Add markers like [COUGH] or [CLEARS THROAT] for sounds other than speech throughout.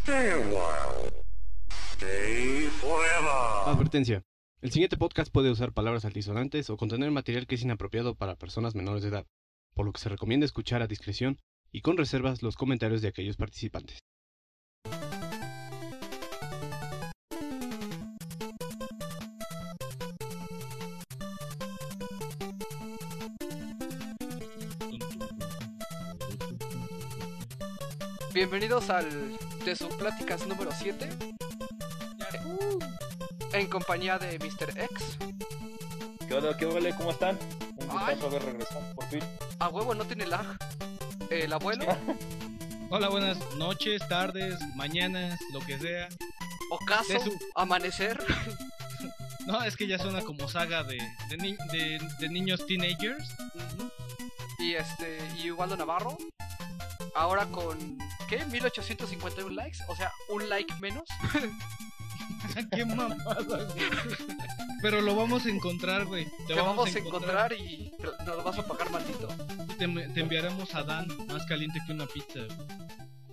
Stay a while. Stay forever. Advertencia. El siguiente podcast puede usar palabras altisonantes o contener material que es inapropiado para personas menores de edad, por lo que se recomienda escuchar a discreción y con reservas los comentarios de aquellos participantes. Bienvenidos al de sus pláticas número 7 en compañía de Mr. X. ¿Qué onda? ¿Qué vale? ¿Cómo están? Un gustazo haber regresado por fin. A huevo no tiene lag. El abuelo, [LAUGHS] Hola, buenas noches, tardes, mañanas, lo que sea. ocaso, su- amanecer. [LAUGHS] No, es que ya suena como saga de, de, ni- de- de niños teenagers. Y este, y Ubaldo Navarro. Ahora con, ¿qué? 1851 likes, o sea, un like menos. [LAUGHS] Qué mamada, güey. Pero lo vamos a encontrar, güey. Te vamos a encontrar y te- nos lo vas a pagar maldito. Te, te enviaremos a Dan más caliente que una pizza.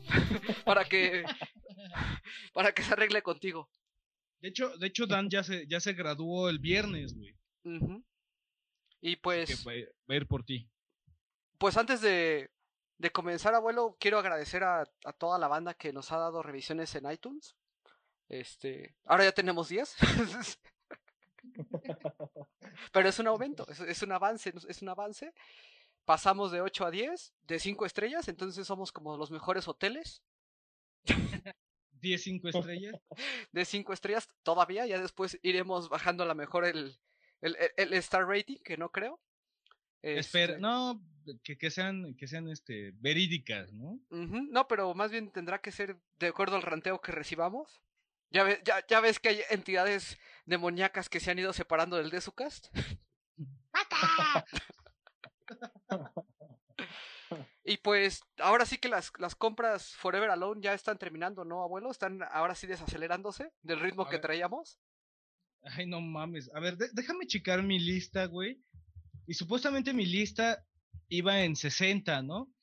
[LAUGHS] Para que, para que se arregle contigo. De hecho, de hecho Dan ya se, ya se graduó el viernes, güey. Y pues, va, va a ir por ti. pues antes de, de comenzar, abuelo, quiero agradecer a, a toda la banda que nos ha dado revisiones en iTunes. Este, ahora ya tenemos 10. [LAUGHS] Pero es un aumento, es, es un avance, es un avance. Pasamos de 8 a 10, de 5 estrellas, entonces somos como los mejores hoteles [LAUGHS] 10, 5 estrellas. [LAUGHS] de 5 estrellas todavía, ya después iremos bajando a la mejor el, el, el- el star rating, que no creo. Espera, Este, no, que, que sean, que sean este, verídicas, ¿no? No, pero más bien tendrá que ser de acuerdo al ranteo que recibamos. Ya, ve- ya, ya ves que hay entidades demoníacas que se han ido separando del Desucast. [LAUGHS] y pues ahora sí que las, las compras Forever Alone ya están terminando, ¿no, abuelo? Están ahora sí desacelerándose del ritmo A que ver. traíamos. Ay, no mames. A ver, de- déjame checar mi lista, güey. Y supuestamente mi lista iba en 60, ¿no?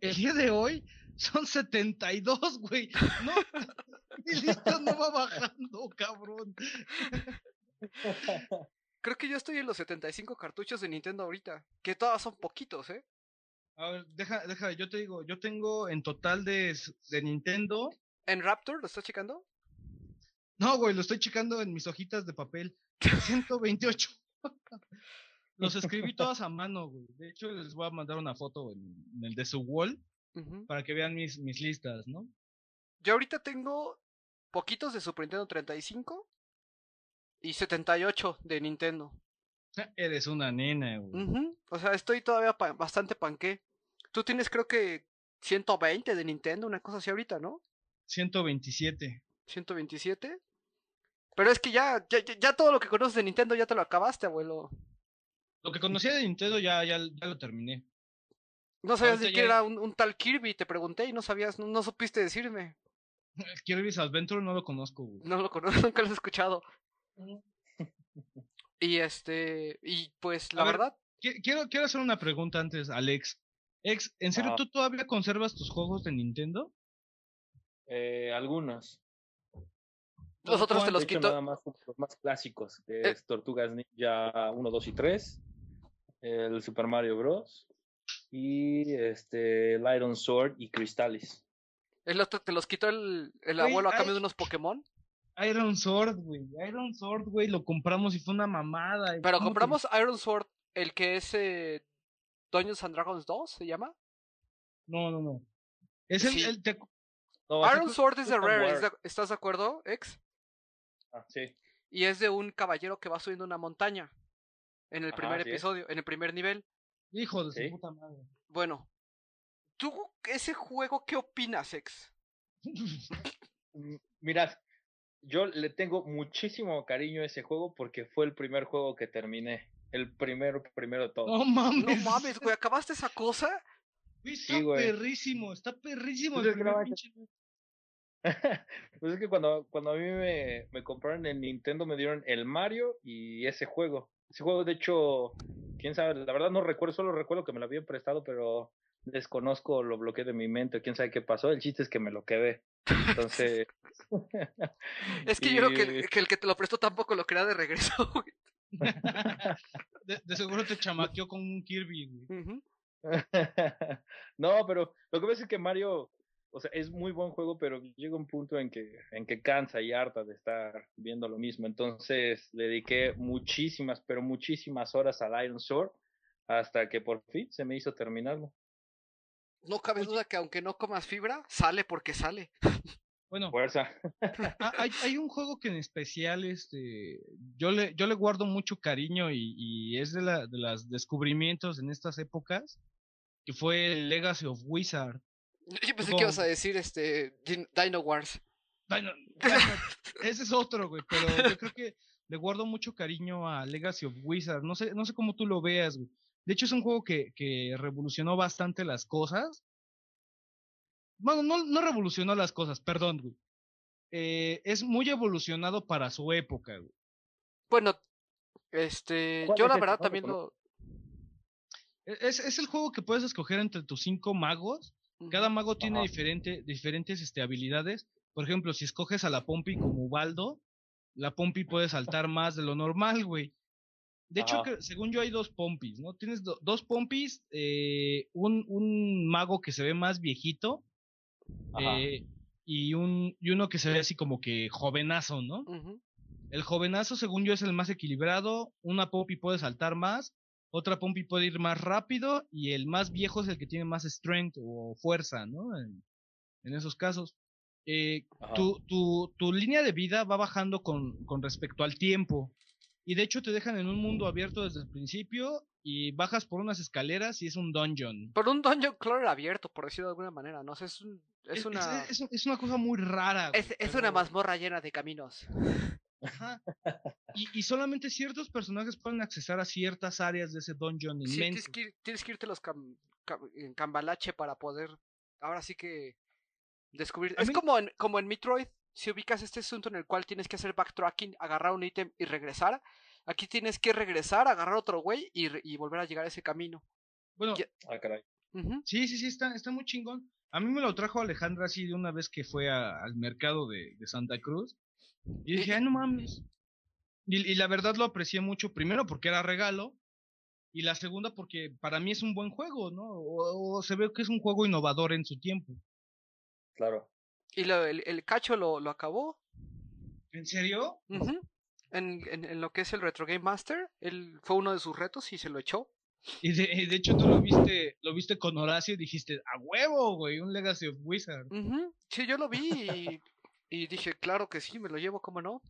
El día de hoy son 72, güey. No, [LAUGHS] mi lista no va bajando, cabrón. [LAUGHS] Creo que yo estoy en los 75 cartuchos de Nintendo ahorita, que todas son poquitos, ¿eh? A ver, deja, deja, yo te digo, yo tengo en total de, de Nintendo. ¿En Raptor lo estás checando? No, güey, lo estoy checando en mis hojitas de papel. [LAUGHS] 128. Los escribí todas a mano, güey. De hecho, les voy a mandar una foto en, en el de su wall para que vean mis, mis listas, ¿no? Yo ahorita tengo poquitos de Super Nintendo 35 y 78 de Nintendo. [LAUGHS] Eres una nena, güey. O sea, estoy todavía pa- bastante panqué. Tú tienes creo que 120 de Nintendo, una cosa así ahorita, ¿no? 127. 127. Pero es que ya, ya, ya- ya todo lo que conoces de Nintendo ya te lo acabaste, abuelo. Lo que conocía de Nintendo ya, ya, ya lo terminé. No sabías ni que ya- era un, un tal Kirby, te pregunté y no sabías, no, no supiste decirme. [LAUGHS] Kirby's Adventure no lo conozco, güey. No lo conozco, [LAUGHS] nunca lo he escuchado. Y este, y pues la A verdad, Qui- Quiero, quiero hacer una pregunta antes, Alex. Ex, ¿en serio Ajá. tú todavía conservas tus juegos de Nintendo? Eh, algunos. nosotros te los quito. nada más clásicos, que Eh. es Tortugas Ninja 1, 2 y 3, el Super Mario Bros. y este, el Iron Sword y Crystallis. El otro te los quitó el, el Güey, abuelo a ay. cambio de unos Pokémon. Iron Sword, güey. Iron Sword, güey, lo compramos y fue una mamada. Pero ¿Cómo te- compramos Iron Sword, el que es eh, Dungeons and Dragons 2, ¿se llama? No, no, no. Es el, Sí. el- te- No, así Iron Sword es de Rare, War. ¿es de- ¿estás de acuerdo, ex? Ah, sí. Y es de un caballero que va subiendo una montaña. En el Ajá, primer es. episodio, en el primer nivel. Hijo de Sí. su puta madre. Bueno, ¿tú ese juego qué opinas, ex? [LAUGHS] Mirad, yo le tengo muchísimo cariño a ese juego porque fue el primer juego que terminé. El primero, primero de todo. No mames. No mames, güey, ¿acabaste esa cosa? Está Sí, perrísimo, está perrísimo. Pues el primer pinche- [LAUGHS] pues es que cuando, cuando a mí me, me compraron el Nintendo me dieron el Mario y ese juego. Ese juego, de hecho, quién sabe, la verdad no recuerdo, solo recuerdo que me lo habían prestado, pero desconozco, lo bloqueé de mi mente, quién sabe qué pasó. El chiste es que me lo quedé. Entonces. [LAUGHS] es que yo creo que, el, que el que te lo prestó tampoco lo quería de regreso, güey. [LAUGHS] de, de, seguro te chamaqueó con un Kirby, güey. [LAUGHS] no, pero lo que pasa es que Mario, o sea, es muy buen juego, pero llega un punto en que, en que cansa y harta de estar viendo lo mismo. Entonces le dediqué muchísimas, pero muchísimas horas al Iron Sword hasta que por fin se me hizo terminarlo. No cabe duda que aunque no comas fibra, sale porque sale. Bueno, fuerza. [LAUGHS] hay, hay, un juego que en especial este, yo, le, yo le guardo mucho cariño y, y es de, la, de los descubrimientos en estas épocas, que fue el Legacy of Wizard. [LAUGHS] Yo pensé que ibas a decir este Dino Wars. [LAUGHS] Dino, ese es otro, güey, pero yo creo que le guardo mucho cariño a Legacy of Wizard. No sé, no sé cómo tú lo veas, güey. De hecho, es un juego que, que revolucionó bastante las cosas. Bueno, no, no revolucionó las cosas, perdón, güey. Eh, es muy evolucionado para su época, güey. Bueno, este, yo la verdad también lo... Es, es el juego que puedes escoger entre tus cinco magos. Cada mago tiene diferente, diferentes este, habilidades. Por ejemplo, si escoges a la Pompi como Baldo, la Pompi puede saltar más de lo normal, güey. De hecho, que, según yo hay dos pompis, ¿no? Tienes do, dos pompis, eh, un, un, mago que se ve más viejito eh, y, un, y uno que se ve así como que jovenazo, ¿no? Uh -huh. El jovenazo, según yo, es el más equilibrado. Una pompi puede saltar más, otra pompi puede ir más rápido y el más viejo es el que tiene más strength o fuerza, ¿no? En, en esos casos. Eh, tu, tu, tu, línea de vida va bajando con, con respecto al tiempo. Y de hecho te dejan en un mundo abierto desde el principio y bajas por unas escaleras y es un dungeon. Por un dungeon claro abierto, por decirlo de alguna manera, ¿no? sé es, un, es, es, una... Es, es, una cosa muy rara. Es, es pero... una mazmorra llena de caminos. Ajá. Y, y, solamente ciertos personajes pueden accesar a ciertas áreas de ese dungeon sí, inmenso. Tienes que, ir, tienes que irte los cam, cam, en cambalache para poder, ahora sí que descubrir. A es mí... como, en, como en Metroid, si ubicas este asunto en el cual tienes que hacer backtracking, agarrar un ítem y regresar, aquí tienes que regresar, agarrar otro güey y, y, volver a llegar a ese camino. Bueno, ya... ah, caray. Uh -huh. sí, sí, sí, está, está muy chingón. A mí me lo trajo Alejandra así de una vez que fue a, al mercado de, de, Santa Cruz. Y dije, ay, no mames. Y, y, la verdad lo aprecié mucho, primero porque era regalo, y la segunda porque para mí es un buen juego, ¿no? O, o se ve que es un juego innovador en su tiempo. Claro. ¿Y lo, el, el, cacho lo, lo, acabó? ¿En serio? Uh -huh. en, en, en, lo que es el Retro Game Master, él fue uno de sus retos y se lo echó. Y de, de hecho tú lo viste, lo viste con Horacio y dijiste, a huevo, güey, un Legacy of Wizard. Uh -huh. Sí, yo lo vi y, y, dije, claro que sí, me lo llevo, ¿cómo no?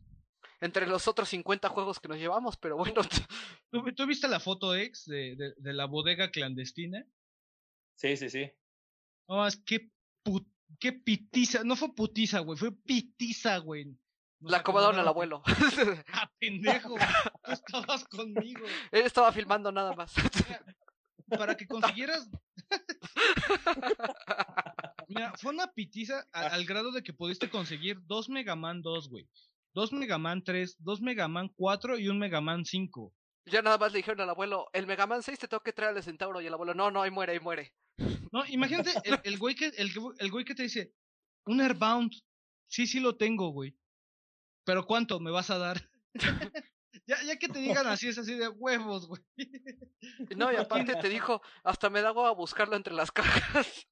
Entre los otros 50 juegos que nos llevamos, pero bueno. [LAUGHS] ¿Tú, tú viste la foto ex de, de, de, la bodega clandestina? Sí, sí, sí. No, es que put qué pitiza, no fue putiza, güey, fue pitiza, güey. Nos la acomodaron al abuelo. [LAUGHS] ah, pendejo, tú estabas conmigo. [LAUGHS] Él estaba filmando nada más. Para que consiguieras. Mira, fue una pitiza al, al, grado de que pudiste conseguir dos Mega Man 2, güey. Dos Mega Man 3, dos Mega Man 4 y un Mega Man 5. Ya nada más le dijeron al abuelo, el Mega Man 6 te tengo que traer al centauro. Y el abuelo, no, no, ahí muere, ahí muere. No, imagínate el, el, güey que, el, el güey que te dice, un Airbound, sí, sí lo tengo, güey. Pero ¿cuánto me vas a dar? [LAUGHS] ya, ya que te digan así, es así de huevos, güey. No, y aparte te dijo, hasta me da agua a buscarlo entre las cajas.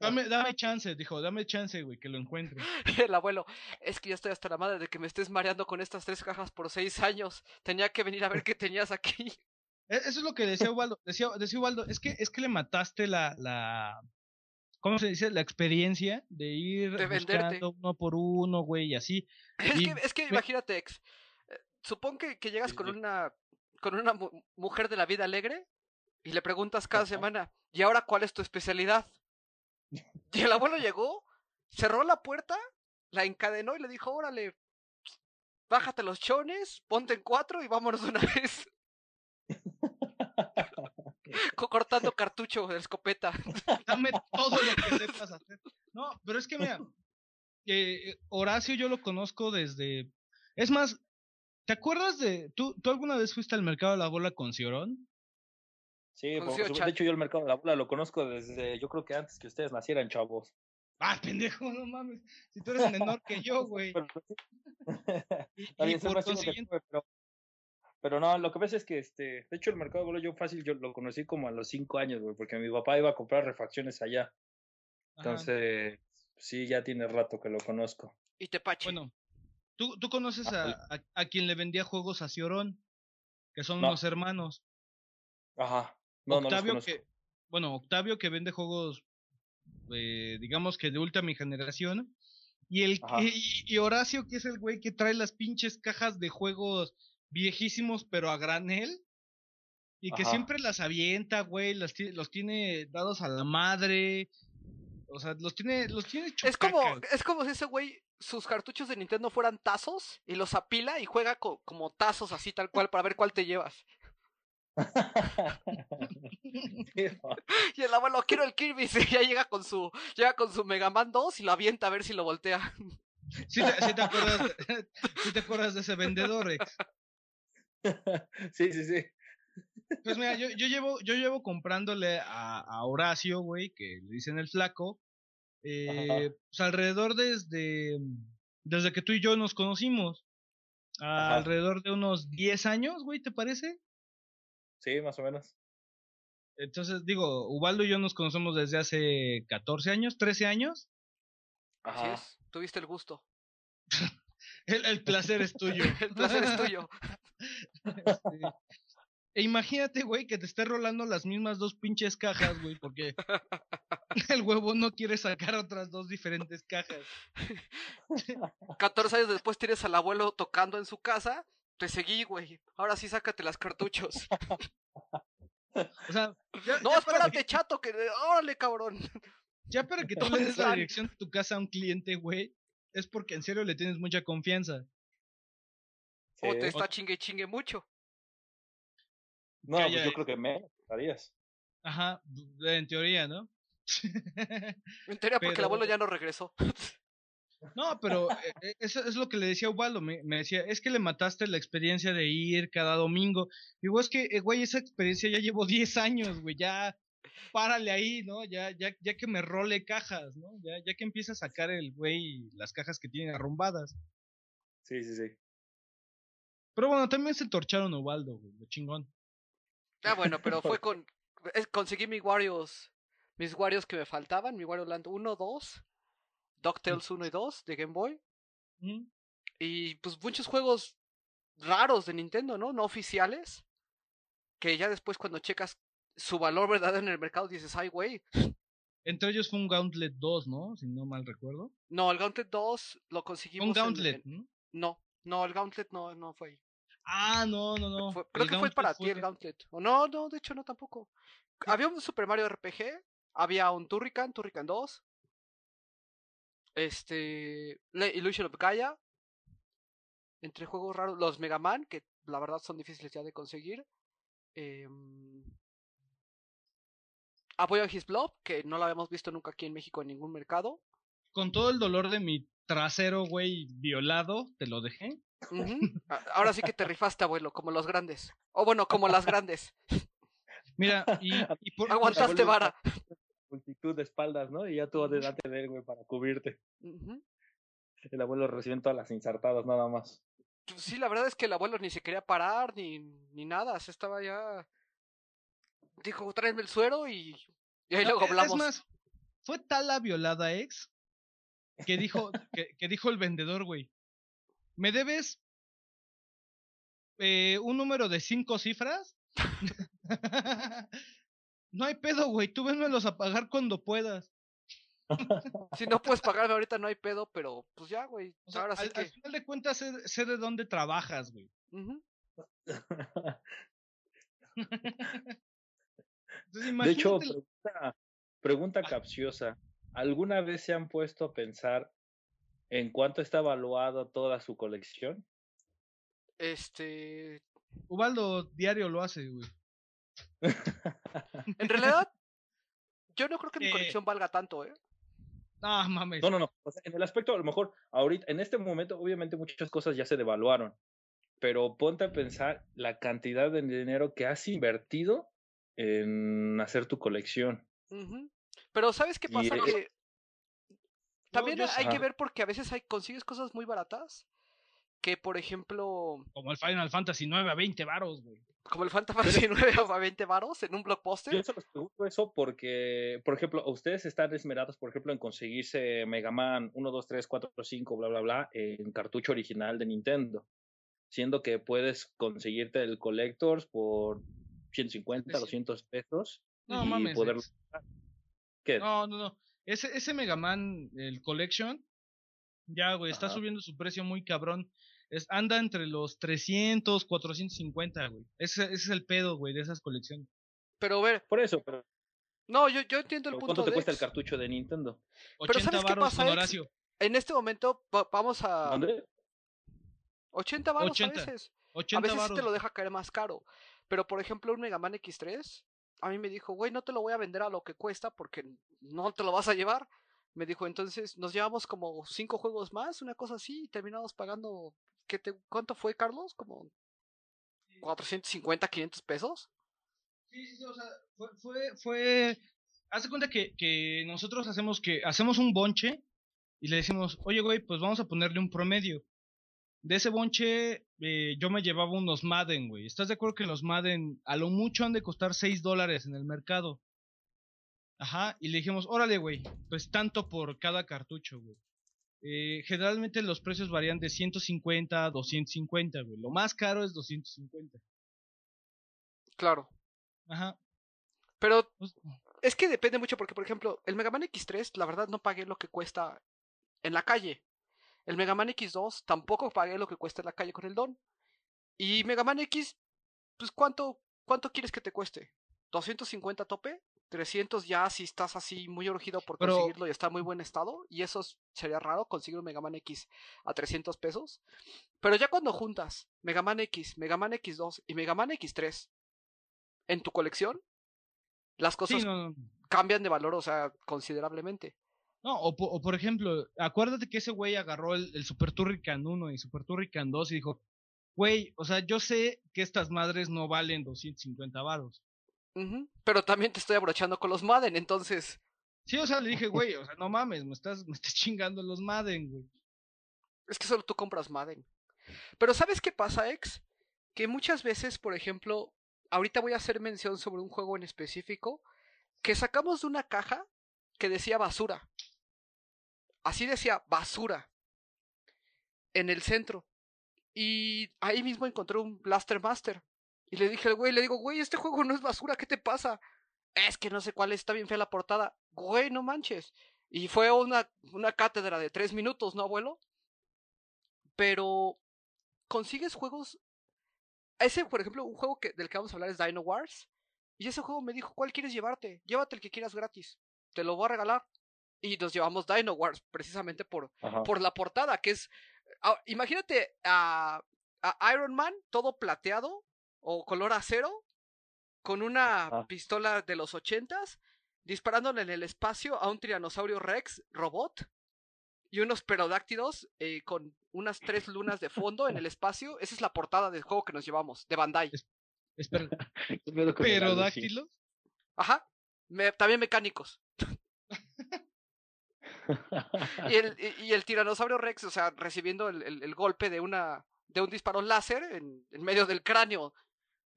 Dame, dame chance, dijo, dame chance, güey, que lo encuentre. [LAUGHS] El abuelo, es que ya estoy hasta la madre de que me estés mareando con estas tres cajas por seis años. Tenía que venir a ver qué tenías aquí. Eso es lo que decía Ubaldo. Decía, decía Ubaldo, es que, es que le mataste la, la, ¿cómo se dice? La experiencia de ir de buscando uno por uno, güey, y así. [LAUGHS] Es y, que, es que imagínate, ex, eh, supón que, que llegas sí, con una, con una mu mujer de la vida alegre y le preguntas cada Ajá. semana, ¿y ahora cuál es tu especialidad? Y el abuelo llegó, cerró la puerta, la encadenó y le dijo, órale, bájate los chones, ponte en cuatro y vámonos de una [LAUGHS] vez. [LAUGHS] cortando cartucho de escopeta. [LAUGHS] Dame todo lo que sepas hacer. No, pero es que mira, eh, Horacio yo lo conozco desde. Es más, ¿te acuerdas de. ¿tú, ¿Tú alguna vez fuiste al mercado de la bola con Ciorón? Sí, por supuesto. De hecho yo el mercado de la bola lo conozco desde, yo creo que antes que ustedes nacieran, chavos. Ah, pendejo, no mames. Si tú eres menor que yo, [LAUGHS] güey. Pero, [LAUGHS] pero, pero no, lo que pasa es que, este, de hecho, el mercado de bola yo fácil, yo lo conocí como a los cinco años, güey, porque mi papá iba a comprar refacciones allá. ajá. Entonces, sí, ya tiene rato que lo conozco. Y Tepache. Bueno, ¿tú, tú conoces a, a, a quien le vendía juegos a Ciorón, que son No. unos hermanos. Ajá. No, no los Octavio que, bueno, Octavio que vende juegos, eh, digamos que de última generación. Y el y, y Horacio, que es el güey que trae las pinches cajas de juegos viejísimos, pero a granel. Y que Ajá. siempre las avienta, güey, las ti- los tiene dados a la madre. O sea, los tiene, los tiene Es como, es como si ese güey, sus cartuchos de Nintendo fueran tazos y los apila y juega co- como tazos así tal cual para ver cuál te llevas. [LAUGHS] [LAUGHS] Y el abuelo, quiero el Kirby, [LAUGHS] y ya llega con su, llega con su Mega Man 2 y lo avienta a ver si lo voltea. ¿Sí te, sí te acuerdas, de- sí te acuerdas de ese vendedor, ex? sí, sí, sí. Pues mira, yo, yo llevo, yo llevo comprándole a, a Horacio, güey, que le dicen el flaco, eh, pues alrededor desde, desde que tú y yo nos conocimos. Ajá. Alrededor de unos 10 años, güey, ¿te parece? Sí, más o menos. Entonces, digo, Ubaldo y yo nos conocemos desde hace 14 años, 13 años. Así Ajá. es, tuviste el gusto. [LAUGHS] El, el placer es tuyo. [LAUGHS] El placer es tuyo. [LAUGHS] Este, E imagínate, güey, que te esté rolando las mismas dos pinches cajas, güey, porque el huevo no quiere sacar otras dos diferentes cajas. 14 años después tienes al abuelo tocando en su casa. Te seguí, güey. Ahora sí sácate las cartuchos. [LAUGHS] O sea, ya, No, ya espérate, que, chato, que órale, cabrón. ya para que [LAUGHS] tú le ¿Dónde des la dirección de tu casa a un cliente, güey, es porque en serio le tienes mucha confianza. O te está chingue y chingue mucho. No, pues yo creo que menos, harías. Ajá, en teoría, ¿no? [LAUGHS] En teoría, porque el Pero- abuelo ya no regresó. No, pero [LAUGHS] eh, eh, eso es lo que le decía a Ubaldo. Me, me decía, es que le mataste la experiencia de ir cada domingo. Digo, es que, eh, güey, esa experiencia ya llevo [LAUGHS] 10 años, güey, ya párale ahí, ¿no? Ya, ya, ya que me role cajas, ¿no? Ya, ya que empieza a sacar el güey las cajas que tiene arrumbadas. Sí, sí, sí. Pero bueno, también se torcharon a Ubaldo, güey, lo chingón. Ah, bueno, [LAUGHS] pero fue con. es- conseguí mis Warriors. Mis Warriors que me faltaban. Mi Wario Land 1, 2. DuckTales 1 y 2 de Game Boy. Y pues muchos juegos raros de Nintendo, ¿no? No oficiales. Que ya después cuando checas su valor [LAUGHS] verdadero en el mercado dices, ay, güey. Entre ellos fue un Gauntlet 2, ¿no? Si no mal recuerdo. No, el Gauntlet 2 lo conseguimos. Un Gauntlet, en- ¿no? No, no, el Gauntlet no, no fue ahí. Ah, no, no, no. Fue- creo El que fue para ti el Gauntlet. O no, no, de hecho no tampoco. Había un Super Mario RPG, había un Turrican, Turrican 2. Este. Le- Illusion of Gaia. Entre juegos raros, los Mega Man, que la verdad son difíciles ya de conseguir. em, A His Blob, que no lo habíamos visto nunca aquí en México en ningún mercado. Con todo el dolor de mi trasero, güey, violado, te lo dejé. Ahora sí que te rifaste, abuelo, como los grandes. O bueno, como las grandes. Mira, y, y por, por- [LAUGHS] Aguantaste vara. Multitud de espaldas, ¿no? Y ya tú delante de él, güey, para cubrirte. El abuelo recibiendo todas las insertadas, nada más. Pues sí, la verdad es que el abuelo ni se quería parar ni, ni nada, se estaba ya. Dijo, tráeme el suero y, y ahí No, luego e- hablamos. Es más, fue tal la violada ex que dijo, que, que dijo el vendedor, güey. ¿Me debes eh, un número de cinco cifras? [LAUGHS] [LAUGHS] [LAUGHS] no hay pedo, güey. Tú vénmelos a pagar cuando puedas. [LAUGHS] Si no puedes pagarme ahorita no hay pedo, pero pues ya, güey. O sea, Ahora sí al, que. al final de cuentas sé, sé de dónde trabajas, güey. [LAUGHS] Entonces, De hecho, pregunta, pregunta capciosa. ¿Alguna vez se han puesto a pensar en cuánto está evaluado toda su colección? Este. Ubaldo diario lo hace, güey. [LAUGHS] En realidad, yo no creo que mi Eh. colección valga tanto, ¿eh? Ah, mames. No, no, no. O sea, en el aspecto, a lo mejor, ahorita, en este momento, obviamente muchas cosas ya se devaluaron. Pero ponte a pensar la cantidad de dinero que has invertido en hacer tu colección. Pero ¿sabes qué pasa? Que también hay que ver porque a veces hay, consigues cosas muy baratas. Que por ejemplo, Como el Final Fantasy 9 a 20 varos, güey. Como el Final Fantasy 9 a 20 varos en un Yo blockbuster. se los pregunto eso porque, por ejemplo, ustedes están esmerados, por ejemplo, en conseguirse Mega Man 1, 2, 3, 4, 5, bla, bla, bla, en cartucho original de Nintendo. Siendo que puedes conseguirte el Collectors por 150, Sí. 200 pesos. No y mames. poderlo- ex. ¿Qué? No, no, no. Ese, ese Mega Man, el Collection, ya, güey, está Ajá. subiendo su precio muy cabrón. Es, anda entre los 300, 450, güey. Ese, ese es el pedo, güey, de esas colecciones. Pero a ver, Por eso, pero no, yo, yo entiendo el ¿cuánto punto te de cuesta el cartucho de Nintendo? 80 ¿sabes qué pasa, con Ex? Horacio. En este momento va- vamos a ¿Dónde? 80 varos 80. a veces. A 80 veces sí varos. te lo deja caer más caro. Pero por ejemplo, un Mega Man X3, a mí me dijo, güey, no te lo voy a vender a lo que cuesta porque no te lo vas a llevar. Me dijo, entonces nos llevamos como cinco juegos más, una cosa así, y terminamos pagando. ¿Qué te, ¿Cuánto fue, Carlos? Como 450, 500 pesos. Sí, sí, sí, o sea, fue, fue, fue, haz de cuenta que, que nosotros hacemos que, hacemos un bonche y le decimos, oye, güey, pues vamos a ponerle un promedio. De ese bonche, eh, yo me llevaba unos Madden, güey. ¿Estás de acuerdo que los Madden a lo mucho han de costar 6 dólares en el mercado? Ajá, y le dijimos, órale, güey, pues tanto por cada cartucho, güey. Eh, generalmente los precios varían de 150 a 250, güey. Lo más caro es 250. Claro. Ajá. Pero Pues, es que depende mucho porque, por ejemplo, el Mega Man X3, la verdad no pagué lo que cuesta en la calle. El Mega Man X2 tampoco pagué lo que cuesta en la calle con el Don. Y Mega Man X, pues ¿cuánto, cuánto quieres que te cueste? ¿250 tope? 300 ya si estás así muy urgido por Pero- conseguirlo y está en muy buen estado. Y eso es- sería raro conseguir un Mega Man X a 300 pesos. Pero ya cuando juntas Mega Man X, Mega Man X2 y Mega Man X3 en tu colección, las cosas sí, no, no. cambian de valor, o sea, considerablemente. No, o, po- o por ejemplo, acuérdate que ese güey agarró el, el Super Turrican 1 y Super Turrican 2 y dijo, güey, o sea, yo sé que estas madres no valen 250 varos. Pero también te estoy abrochando con los Madden, entonces. Sí, o sea, le dije, güey, o sea, no [LAUGHS] mames, me estás, me estás chingando los Madden, güey. Es que solo tú compras Madden. Pero ¿sabes qué pasa, ex? Que muchas veces, por ejemplo, ahorita voy a hacer mención sobre un juego en específico que sacamos de una caja que decía basura. Así decía basura. En el centro. Y ahí mismo encontré un Blaster Master. Y le dije al güey, le digo, güey, este juego no es basura, ¿qué te pasa? Es que no sé cuál es, está bien fea la portada. Güey, no manches. Y fue una, una cátedra de tres minutos, ¿no, abuelo? Pero consigues juegos. Ese, por ejemplo, un juego que, del que vamos a hablar es Dino Wars. Y ese juego me dijo, ¿cuál quieres llevarte? Llévate el que quieras gratis. Te lo voy a regalar. Y nos llevamos Dino Wars precisamente por, Ajá. por la portada, que es... ah, imagínate a, a Iron Man todo plateado o color acero con una pistola de los ochentas disparándole en el espacio a un tiranosaurio rex robot y unos pterodáctilos eh, con unas tres lunas de fondo en el [LAUGHS] espacio. Esa es la portada del juego que nos llevamos, de Bandai. Espera, [LAUGHS] ¿Qué pedo con el Alucin? ¿Perodáctilos? Ajá. Me- también mecánicos. [LAUGHS] Y el, y, y el tiranosaurio rex, o sea, recibiendo el, el- el golpe de una de un disparo láser en, en medio del cráneo.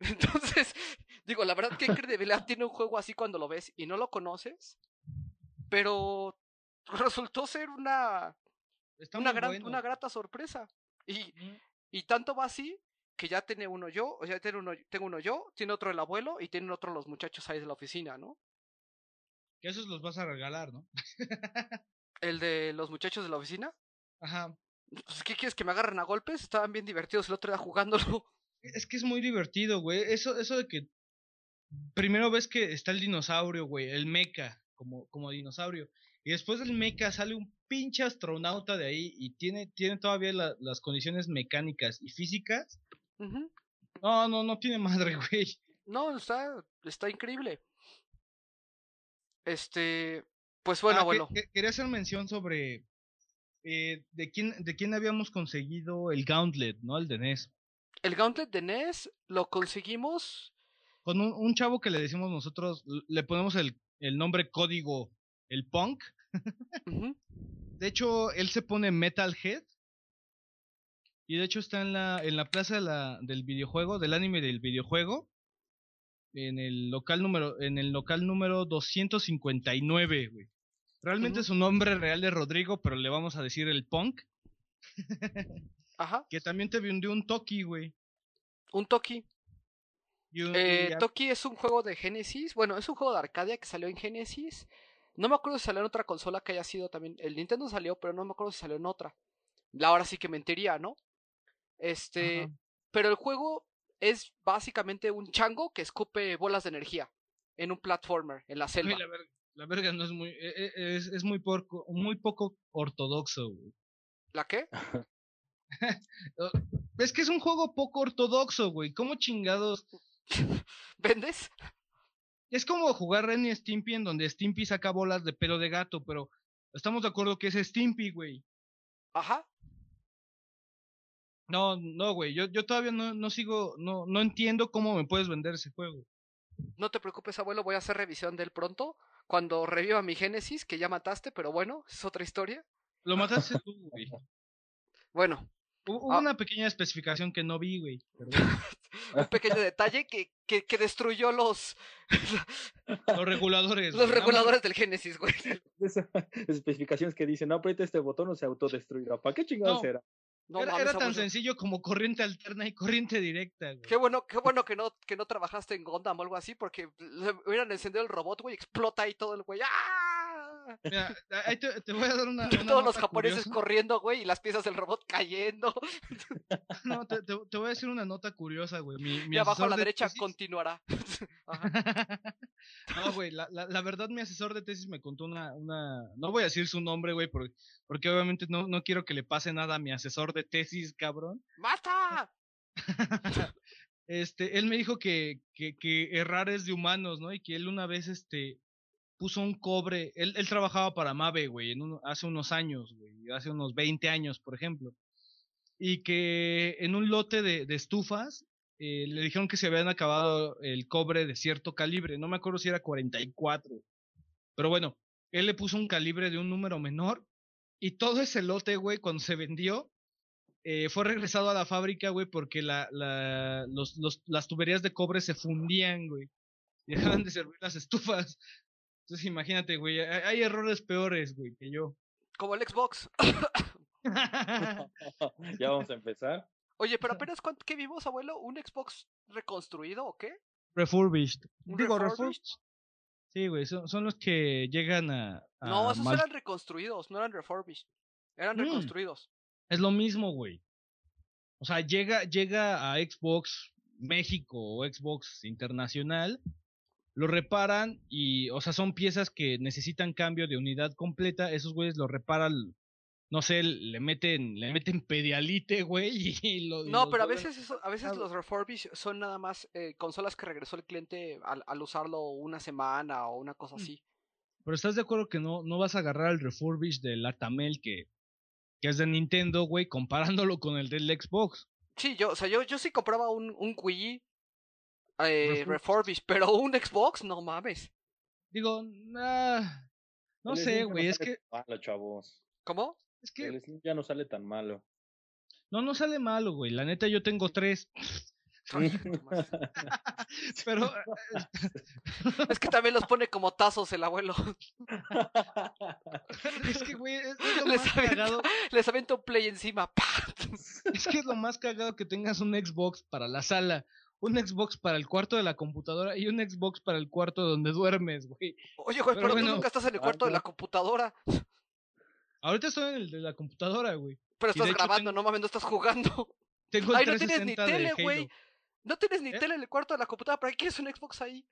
Entonces, [LAUGHS] digo, la verdad, qué credibilidad tiene un juego así cuando lo ves y no lo conoces. Pero resultó ser una, Está una, gran, bueno. una grata sorpresa. Y, y tanto va así que ya tiene uno yo, o sea, tiene uno, tengo uno yo, tiene otro el abuelo y tienen otro los muchachos ahí de la oficina, ¿no? Que esos los vas a regalar, ¿no? [LAUGHS] El de los muchachos de la oficina. Ajá. Pues, ¿qué quieres que me agarren a golpes? Estaban bien divertidos el otro día jugándolo. Es que es muy divertido, güey. Eso, eso de que primero ves que está el dinosaurio, güey, el mecha, como, como dinosaurio. Y después del mecha sale un pinche astronauta de ahí y tiene, tiene todavía la- las condiciones mecánicas y físicas. No, no, no tiene madre, [LAUGHS] güey. No, está, está increíble. Este, pues bueno, Ah, abuelo. que- quería hacer mención sobre eh, de quién, de quién habíamos conseguido el Gauntlet, ¿no? El de NES. El Gauntlet de NES lo conseguimos con un, un chavo que le decimos nosotros, le ponemos el, el nombre código, el punk. De hecho, él se pone Metalhead. Y de hecho está en la, en la plaza de la- del videojuego, del anime del videojuego. En el local número, en el local número 259, güey. Realmente Ujú. su nombre real es Rodrigo, pero le vamos a decir el punk. [LAUGHS] Ajá. Que también te vendió un Toki, güey. Un Toki. Un- Eh, Toki es un juego de Genesis. Bueno, es un juego de Arcadia que salió en Genesis. No me acuerdo si salió en otra consola que haya sido también. El Nintendo salió, pero no me acuerdo si salió en otra. La ahora sí que mentiría, ¿no? Este. Ajá. Pero el juego es básicamente un chango que escupe bolas de energía en un platformer, en la selva. La, verga, la verga no es muy, e- e- es, es muy, porco, muy poco ortodoxo, güey. ¿La qué? [LAUGHS] [LAUGHS] Es que es un juego poco ortodoxo, güey. ¿Cómo chingados? [LAUGHS] ¿Vendes? Es como jugar Ren y Stimpy en donde Stimpy saca bolas de pelo de gato, pero estamos de acuerdo que es Stimpy, güey. Ajá. No, no, güey. Yo, yo todavía no, no sigo, no, no entiendo cómo me puedes vender ese juego. No te preocupes, abuelo, voy a hacer revisión del pronto. Cuando reviva mi Génesis, que ya mataste, pero bueno, es otra historia. Lo mataste [LAUGHS] tú, güey. Bueno, Hubo Ah. una pequeña especificación que no vi, güey. [LAUGHS] un pequeño detalle que, que, que destruyó los, [LAUGHS] Los reguladores. los reguladores del Génesis, güey. [LAUGHS] Esas especificaciones que dicen, no aprieta este botón o se autodestruirá. ¿Para qué chingados No. era? No era mames, era tan sencillo como corriente alterna y corriente directa, güey. Qué bueno, qué bueno que no, que no trabajaste en Gundam o algo así, porque le hubieran encendido el robot, güey, explota ahí todo el güey. ¡Ah! Mira, ahí te, te voy a dar una. [LAUGHS] una Todos los japoneses curiosa. corriendo, güey, y las piezas del robot cayendo. [LAUGHS] No, te, te- te voy a decir una nota curiosa, güey. Mi, mi y abajo a la de derecha tesis- continuará. [LAUGHS] Ajá. no, güey, la, la, la verdad mi asesor de tesis me contó una, una... No voy a decir su nombre, güey, porque, porque obviamente no, no quiero que le pase nada a mi asesor de tesis, cabrón. ¡Mata! Este, él me dijo que, que, que errar es de humanos, ¿no? Y que él una vez, este, puso un cobre, él, él trabajaba para Mave, güey, uno- hace unos años, güey, hace unos 20 años, por ejemplo. Y que en un lote de, de estufas, eh, le dijeron que se habían acabado el cobre de cierto calibre, no me acuerdo si era 44. Pero bueno, él le puso un calibre de un número menor y todo ese lote, güey, cuando se vendió, eh, fue regresado a la fábrica, güey, porque la, la, los, los, las tuberías de cobre se fundían, güey. [LAUGHS] Dejaban de servir las estufas. Entonces imagínate, güey, hay, hay errores peores, güey, que yo. Como el Xbox. [LAUGHS] ya vamos a empezar. Oye, pero apenas cuánto que vimos, abuelo, un Xbox reconstruido o qué? Refurbished. ¿Un Digo, refurbished? refurbished. Sí, güey, son, son los que llegan a... a No, esos mal- eran reconstruidos, no eran refurbished. Eran Mm. reconstruidos. Es lo mismo, güey. O sea, llega, llega a Xbox México o Xbox Internacional, lo reparan y, o sea, son piezas que necesitan cambio de unidad completa. Esos güeyes lo reparan, no sé, le meten, le meten pedialite, güey, [LAUGHS] y lo. No, pero a veces eso- a veces los refurbished son nada más eh, consolas que regresó el cliente al, al usarlo una semana o una cosa Mm. así. Pero estás de acuerdo que no, no vas a agarrar el refurbish del Atamel que, que es de Nintendo, güey, comparándolo con el del Xbox. Sí, yo, o sea, yo, yo sí compraba un, un Wii eh, Refurbished. refurbished, [LAUGHS] pero un Xbox, no mames. Digo, ah, no El sé, güey, es que, tan Malo, chavos. ¿Cómo? es que El Slim ya no sale tan malo. No, no sale malo, güey. La neta, yo tengo tres. [LAUGHS] [LAUGHS] Pero es que también los pone como tazos el abuelo. es que, güey, es, es lo Les más avienta, cagado. les avienta un play encima. Es que es lo más cagado que tengas un Xbox para la sala, un Xbox para el cuarto de la computadora y un Xbox para el cuarto donde duermes, güey. Oye, güey, Pero pero, bueno. tú nunca estás en el cuarto de la computadora. Ahorita estoy en el de la computadora, güey. Pero estás grabando, tengo- no mames, no estás jugando. [LAUGHS] Tengo el Ay, no tienes ni 360 de tele, güey. No tienes ni ¿Eh? tele en el cuarto de la computadora. ¿Para qué quieres un Xbox ahí?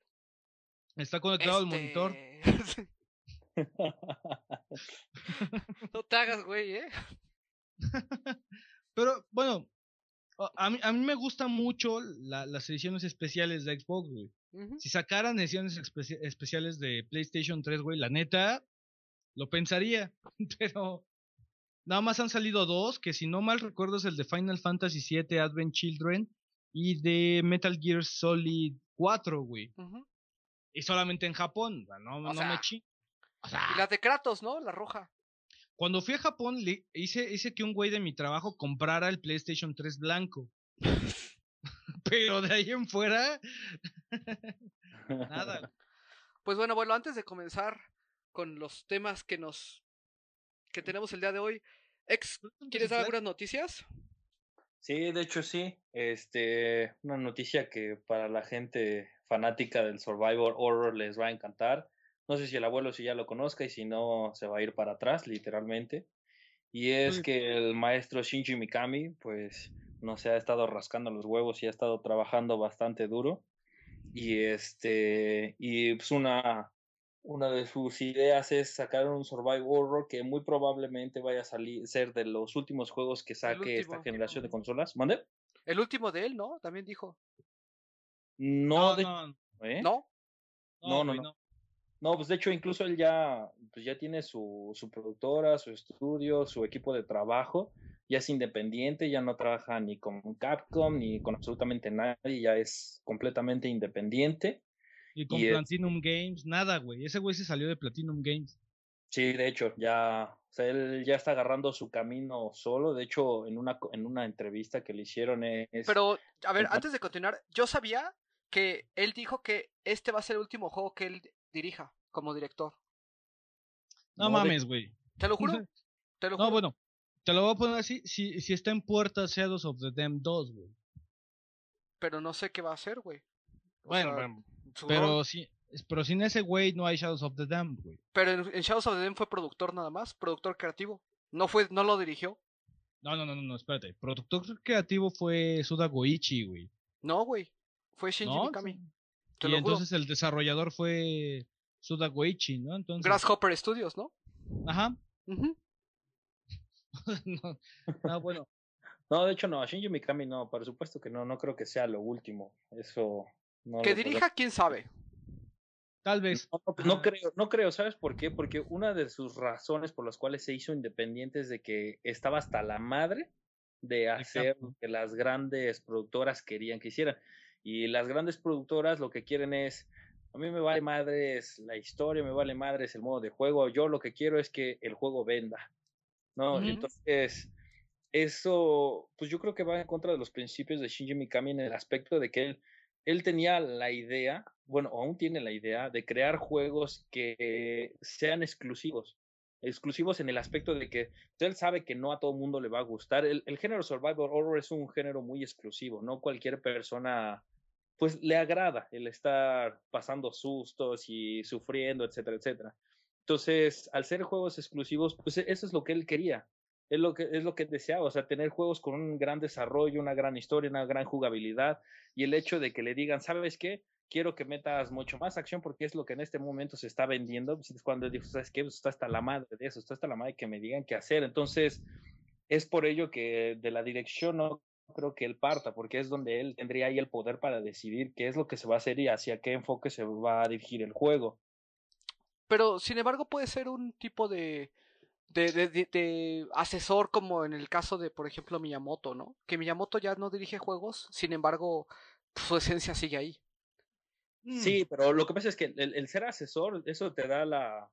Está conectado al monitor. Este, [LAUGHS] [LAUGHS] no te hagas, güey, ¿eh? Pero, bueno, a- mí, a mí me gustan mucho la- las ediciones especiales de Xbox, güey. Si sacaran ediciones especi- especiales de PlayStation 3, güey, la neta, lo pensaría. [LAUGHS] Pero nada más han salido dos, que si no mal recuerdo es el de Final Fantasy VII Advent Children y de Metal Gear Solid 4, güey. Y solamente en Japón, no, no sea, me chi. O sea, Y las de Kratos, ¿no? La roja. Cuando fui a Japón, le hice, hice que un güey de mi trabajo comprara el PlayStation 3 blanco. [LAUGHS] Pero de ahí en fuera, [LAUGHS] nada. Pues bueno, bueno, antes de comenzar con los temas que nos que tenemos el día de hoy, ex, ¿quieres dar algunas noticias? Sí, de hecho sí. Este, una noticia que para la gente fanática del Survivor Horror les va a encantar. No sé si el abuelo si ya lo conozca y si no se va a ir para atrás, literalmente. Y es Uy. que el maestro Shinji Mikami, pues, no se ha estado rascando los huevos y ha estado trabajando bastante duro. Y este, y pues una, una de sus ideas es sacar un Survival Horror que muy probablemente vaya a salir, ser de los últimos juegos que saque esta generación de consolas. ¿Mande? El último de él, ¿no? También dijo. No, No, de no, ¿eh? ¿No? No, no, no. No, pues de hecho incluso él ya, pues ya tiene su, su productora, su estudio, su equipo de trabajo, ya es independiente, ya no trabaja ni con Capcom ni con absolutamente nadie, ya es completamente independiente. Y con y es- Platinum Games, nada, güey. Ese güey se salió de Platinum Games. Sí, de hecho, ya, o sea, él ya está agarrando su camino solo. De hecho, en una, en una entrevista que le hicieron es... Pero, a ver, antes de continuar, yo sabía que él dijo que este va a ser el último juego que él dirija como director. No, mames, güey. Te lo juro. Te lo juro. No, bueno, te lo voy a poner así. Si, si está en puerta Shadows of the Damned 2, güey. Pero no sé qué va a hacer, güey. Bueno, sea, pero, rol- si, pero sin ese güey no hay Shadows of the Damned, güey. pero en, en Shadows of the Dam fue productor nada más, productor creativo. No fue, no lo dirigió. No, no, no, no, no, espérate. Productor creativo fue Suda Goichi, güey. No, güey. Fue Shinji ¿No? Mikami. Te Y lo juro. entonces el desarrollador fue Suda Goichi, ¿no? Entonces. Grasshopper Studios, ¿no? Ajá. [LAUGHS] No, no, bueno. No, de hecho no, a Shinji Mikami no, por supuesto que no, no creo que sea lo último. Eso no que dirija, quién sabe. Tal vez. No, no, no creo, no creo, ¿sabes por qué? Porque una de sus razones por las cuales se hizo independiente es de que estaba hasta la madre de hacer lo que las grandes productoras querían que hicieran. Y las grandes productoras lo que quieren es, a mí me vale madres la historia, me vale madres el modo de juego, yo lo que quiero es que el juego venda. ¿No? Entonces, eso, pues yo creo que va en contra de los principios de Shinji Mikami en el aspecto de que él, él tenía la idea, bueno, aún tiene la idea de crear juegos que sean exclusivos. Exclusivos en el aspecto de que él sabe que no a todo mundo le va a gustar. El, el género Survivor Horror es un género muy exclusivo, no cualquier persona pues le agrada el estar pasando sustos y sufriendo, etcétera, etcétera. Entonces, al ser juegos exclusivos, pues eso es lo que él quería es lo que es lo que deseaba, o sea, tener juegos con un gran desarrollo, una gran historia, una gran jugabilidad y el hecho de que le digan, ¿sabes qué? Quiero que metas mucho más acción porque es lo que en este momento se está vendiendo. Pues es cuando dijo, ¿sabes qué? Pues está hasta la madre de eso, está hasta la madre que me digan qué hacer. Entonces, es por ello que de la dirección no creo que él parta, porque es donde él tendría ahí el poder para decidir qué es lo que se va a hacer y hacia qué enfoque se va a dirigir el juego. Pero, sin embargo, puede ser un tipo de, de, de, de- de asesor como en el caso de, por ejemplo, Miyamoto, ¿no? Que Miyamoto ya no dirige juegos, sin embargo, su esencia sigue ahí. Mm. Sí, pero lo que pasa es que el, el ser asesor, eso te da la,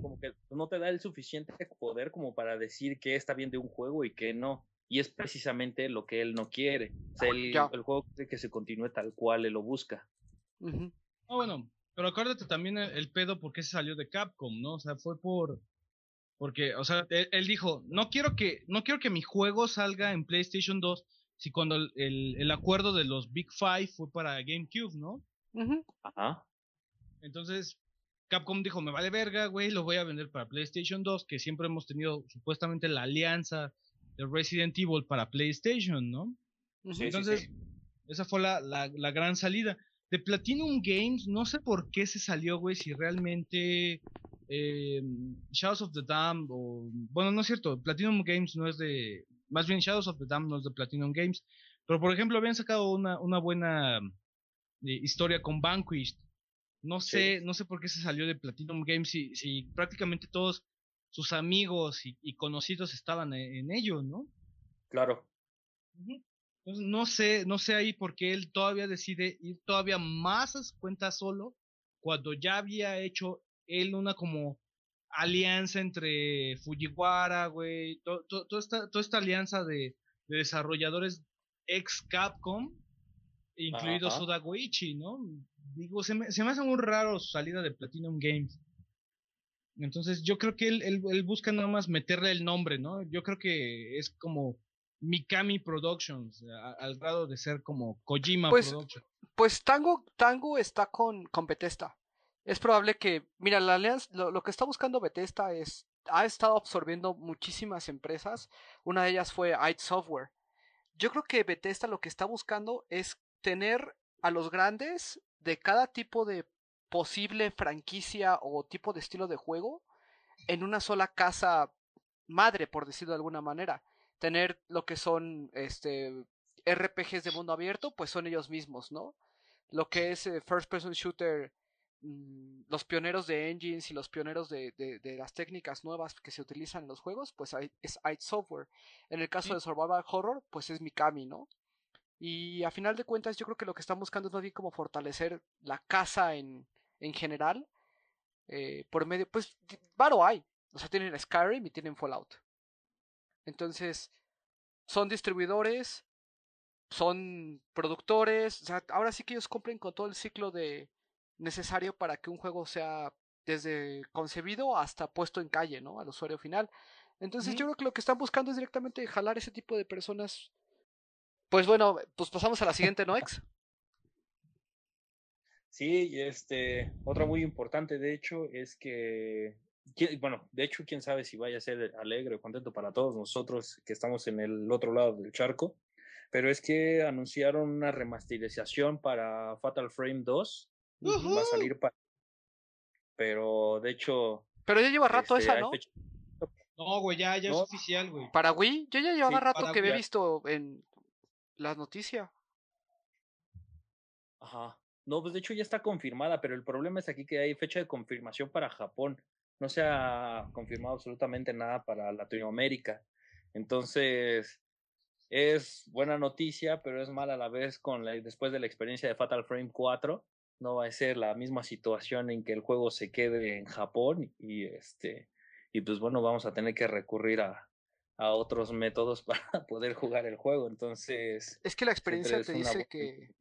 como que no te da el suficiente poder como para decir qué está bien de un juego y qué no. Y es precisamente lo que él no quiere. O sea, el, el juego quiere que se continúe tal cual él lo busca. Ah, bueno, pero acuérdate también el, el pedo por qué se salió de Capcom, ¿no? O sea, fue por porque, o sea, él, él dijo, no quiero que no quiero que mi juego salga en PlayStation 2 si cuando el, el, el acuerdo de los Big Five fue para GameCube, ¿no? Ajá. Entonces, Capcom dijo, me vale verga, güey, lo voy a vender para PlayStation 2, que siempre hemos tenido supuestamente la alianza de Resident Evil para PlayStation, ¿no? Sí, Entonces, sí. esa fue la, la, la gran salida. De Platinum Games, no sé por qué se salió, güey, si realmente eh, Shadows of the Dam, o, bueno, no es cierto, Platinum Games no es de, más bien Shadows of the Dam no es de Platinum Games, pero por ejemplo habían sacado una, una buena eh, historia con Vanquished. No sé, no sé por qué se salió de Platinum Games si, si prácticamente todos sus amigos y, y conocidos estaban en, en ello, ¿no? Claro. Entonces, no sé, no sé ahí por qué él todavía decide ir todavía más a su cuenta solo cuando ya había hecho él una como alianza entre Fujiwara, güey, toda esta, toda esta alianza de, desarrolladores ex Capcom, incluido Suda Goichi, ¿no? Digo, se me, se me hace muy raro su salida de Platinum Games. Entonces, yo creo que él, él, busca nada más meterle el nombre, ¿no? Yo creo que es como Mikami Productions, al grado de ser como Kojima pues, Productions. Pues Tango, Tango está con, con Bethesda. Es probable que, mira, la alianza, lo, que está buscando Bethesda es, ha estado absorbiendo muchísimas empresas. Una de ellas fue id Software. Yo creo que Bethesda lo que está buscando es tener a los grandes de cada tipo de posible franquicia o tipo de estilo de juego en una sola casa madre, por decirlo de alguna manera. Tener lo que son este RPGs de mundo abierto, pues son ellos mismos, ¿no? Lo que es eh, first person shooter, mm, los pioneros de engines y los pioneros de, de, las técnicas nuevas que se utilizan en los juegos, pues es id Software. En el caso de Survival Horror, pues es Mikami, ¿no? Y a final de cuentas, yo creo que lo que están buscando es más bien como fortalecer la casa en, en general. Eh, por medio, pues, varo hay. O sea, tienen Skyrim y tienen Fallout. Entonces, son distribuidores, son productores. O sea, ahora sí que ellos cumplen con todo el ciclo de necesario para que un juego sea desde concebido hasta puesto en calle, ¿no? Al usuario final. Entonces, yo creo que lo que están buscando es directamente jalar ese tipo de personas pues bueno, pues pasamos a la siguiente, ¿no, Ex? Sí, este, otra muy importante, de hecho, es que, bueno, de hecho, quién sabe si vaya a ser alegre o contento para todos nosotros que estamos en el otro lado del charco, pero es que anunciaron una remasterización para Fatal Frame 2, va a salir para... Pero, de hecho... Pero ya lleva rato este, esa, ¿no? No, güey, ya, ya es oficial, güey. ¿Para Wii? Yo ya llevaba rato que había visto en la noticia. Ajá. No, pues de hecho ya está confirmada, pero el problema es aquí que hay fecha de confirmación para Japón. No se ha confirmado absolutamente nada para Latinoamérica. Entonces, es buena noticia, pero es mala a la vez con la, después de la experiencia de Fatal Frame 4. No va a ser la misma situación en que el juego se quede en Japón y este y pues bueno, vamos a tener que recurrir a, a otros métodos [LAUGHS] para poder jugar el juego. Entonces. Es que la experiencia te dice que.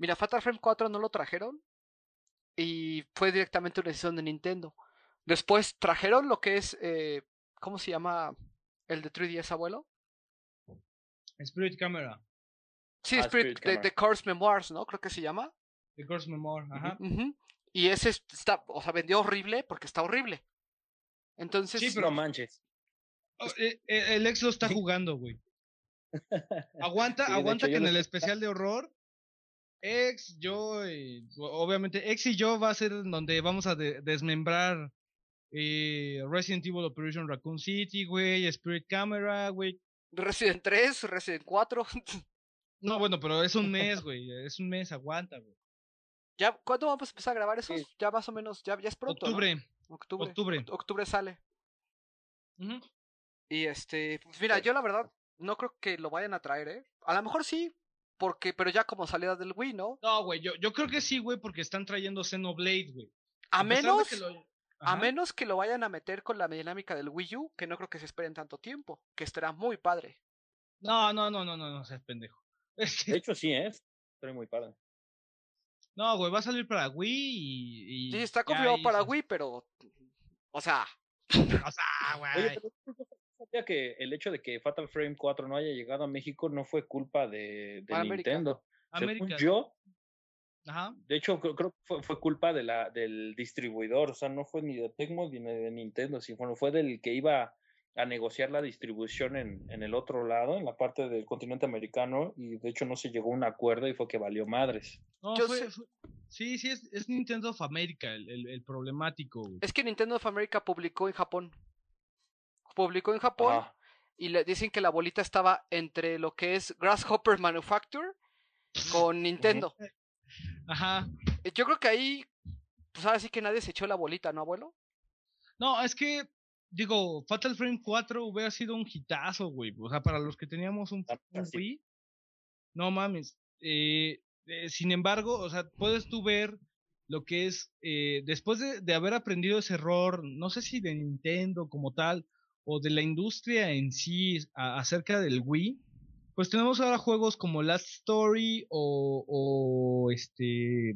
Mira, Fatal Frame 4 no lo trajeron. Y fue directamente una decisión de Nintendo. Después trajeron lo que es. Eh, ¿Cómo se llama el de 3DS, abuelo? Spirit Camera. Sí, ah, Spirit, The, Course Memoirs, ¿no? Creo que se llama. The Course Memoir, ajá. Y ese está, o sea, vendió horrible porque está horrible. Entonces. Sí, pero manches. Oh, eh, eh, el ex lo está [LAUGHS] jugando, güey. [LAUGHS] Aguanta, aguanta que en el especial de horror, ex, yo, obviamente, ex y yo va a ser donde vamos a desmembrar eh, Resident Evil Operation Raccoon City, güey, Spirit Camera, güey. Resident 3, Resident 4. [LAUGHS] no, bueno, pero es un mes, güey, es un mes, aguanta, güey. ¿Ya, ¿Cuándo vamos a empezar a grabar eso? Ya más o menos, ya, ya es pronto. Octubre. Octubre. Octubre. Octubre sale. Y este, pues mira, yo la verdad no creo que lo vayan a traer, ¿eh? A lo mejor sí, porque, pero ya como salida del Wii, ¿no? No, güey, yo, yo creo que sí, güey, porque están trayendo Xenoblade, güey. A, menos, a menos que lo vayan a meter con la dinámica del Wii U, que no creo que se esperen tanto tiempo, que estará muy padre. No, no, no, no, no, no seas pendejo. [LAUGHS] De hecho, sí, ¿eh? Estará muy padre. No, güey, va a salir para Wii y. y sí, está confirmado para Wii, pero. O sea. o sea, güey sabía que el hecho de que Fatal Frame 4 no haya llegado a México no fue culpa de, de Nintendo. América. yo, Ajá. de hecho, creo, que fue, fue, culpa de la, del distribuidor. O sea, no fue ni de Tecmo ni de Nintendo, sino fue del que iba a negociar la distribución en, en el otro lado, en la parte del continente americano, y de hecho no se llegó a un acuerdo y fue que valió madres. No, fue, sí, sí, es, es, Nintendo of America el, el, el problemático. Es que Nintendo of America publicó en Japón publicó en Japón y le dicen que la bolita estaba entre lo que es Grasshopper Manufacture con Nintendo. Ajá. Yo creo que ahí, pues ahora sí que nadie se echó la bolita, ¿no, abuelo? No, es que, digo, Fatal Frame 4 hubiera sido un hitazo, güey. O sea, para los que teníamos un, Wii, No mames. Eh, eh, sin embargo, o sea, puedes tú ver lo que es, eh, después de, de, haber aprendido ese error, no sé si de Nintendo como tal, o de la industria en sí a, acerca del Wii, pues tenemos ahora juegos como Last Story o, o este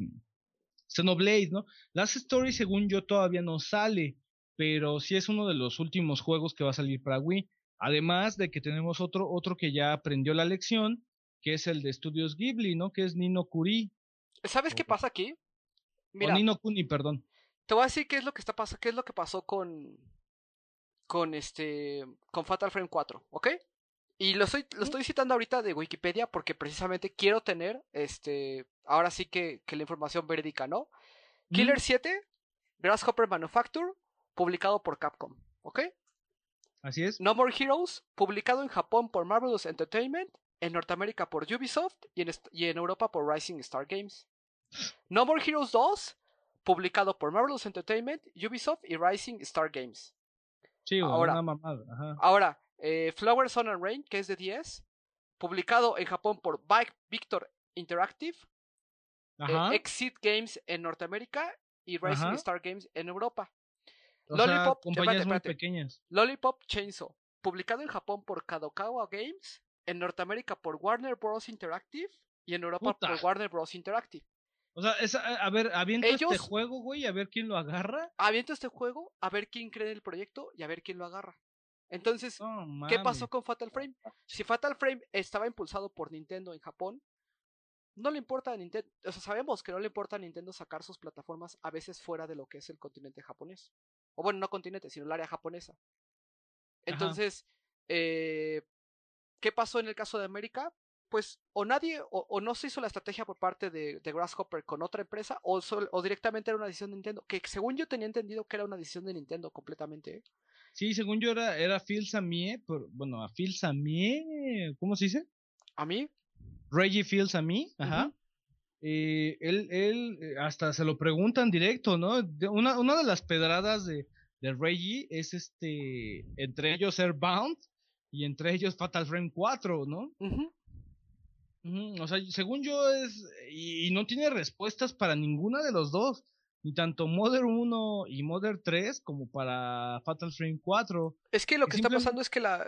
Xenoblade, ¿no? Last Story, según yo, todavía no sale, pero sí es uno de los últimos juegos que va a salir para Wii. Además de que tenemos otro, otro que ya aprendió la lección, que es el de Estudios Ghibli, ¿no? Que es Nino Kuri. ¿Sabes qué pasa aquí? Mira, o Nino Kuni, perdón. Te voy a decir qué es lo que está pasando, qué es lo que pasó con con este con Fatal Frame 4, ¿ok? Y lo estoy, lo estoy citando ahorita de Wikipedia porque precisamente quiero tener, este, ahora sí que, que la información verídica, ¿no? Killer 7, Grasshopper Manufacture, publicado por Capcom, ¿ok? Así es. No More Heroes, publicado en Japón por Marvelous Entertainment, en Norteamérica por Ubisoft y en, y en Europa por Rising Star Games. No More Heroes 2, publicado por Marvelous Entertainment, Ubisoft y Rising Star Games. Sí, ahora, una mamada. Ajá. ahora eh, Flower Sun and Rain, que es de 10, publicado en Japón por Victor Interactive, eh, Exit Games en Norteamérica y Rising Ajá. Star Games en Europa. O Lollipop, sea, compañías espérate, muy pequeñas. Lollipop Chainsaw, publicado en Japón por Kadokawa Games, en Norteamérica por Warner Bros. Interactive y en Europa Puta. por Warner Bros. Interactive. O sea, es, a, a ver, aviento Ellos- este juego, güey, a ver quién lo agarra. Aviento este juego a ver quién cree en el proyecto y a ver quién lo agarra. Entonces, ¿qué pasó con Fatal Frame? Si Fatal Frame estaba impulsado por Nintendo en Japón, no le importa a Nintendo, o sea, sabemos que no le importa a Nintendo sacar sus plataformas a veces fuera de lo que es el continente japonés. O bueno, no continente, sino el área japonesa. Entonces, eh, ¿qué pasó en el caso de América? Pues o nadie, o, o no se hizo la estrategia por parte de, de Grasshopper con otra empresa, o, sol- o directamente era una decisión de Nintendo, que según yo tenía entendido que era una decisión de Nintendo completamente. ¿eh? Sí, según yo era, era Phil Samie, pero, bueno, a Phil Samie, ¿cómo se dice? A mí, Reggie Phil Samie, ajá. Eh, él, él eh, hasta se lo preguntan directo, ¿no? De- una, una de las pedradas de, de Reggie es este, entre ellos Airbound y entre ellos Fatal Frame 4, ¿no? O sea, según yo es, y, no tiene respuestas para ninguna de los dos, ni tanto Mother 1 y Mother 3 como para Fatal Frame 4. Es que lo que está pasando es que la,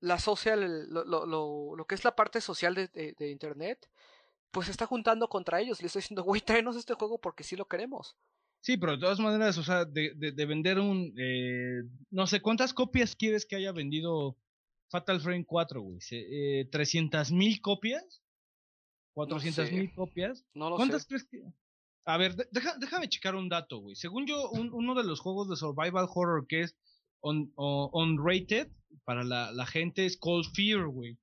la social, lo, lo, lo, lo que es la parte social de, de, de Internet, pues se está juntando contra ellos. Le estoy diciendo, güey, tráenos este juego porque sí lo queremos. Sí, pero de todas maneras, o sea, de, de, de vender un, eh, no sé, ¿cuántas copias quieres que haya vendido Fatal Frame 4, güey? Eh, ¿300 mil copias? ¿400 mil sé. copias? No lo ¿Cuántas sé. crees que...? A ver, de- deja- déjame checar un dato, güey. Según yo, un- uno de los juegos de survival horror que es on, para la, la gente es Cold Fear, güey.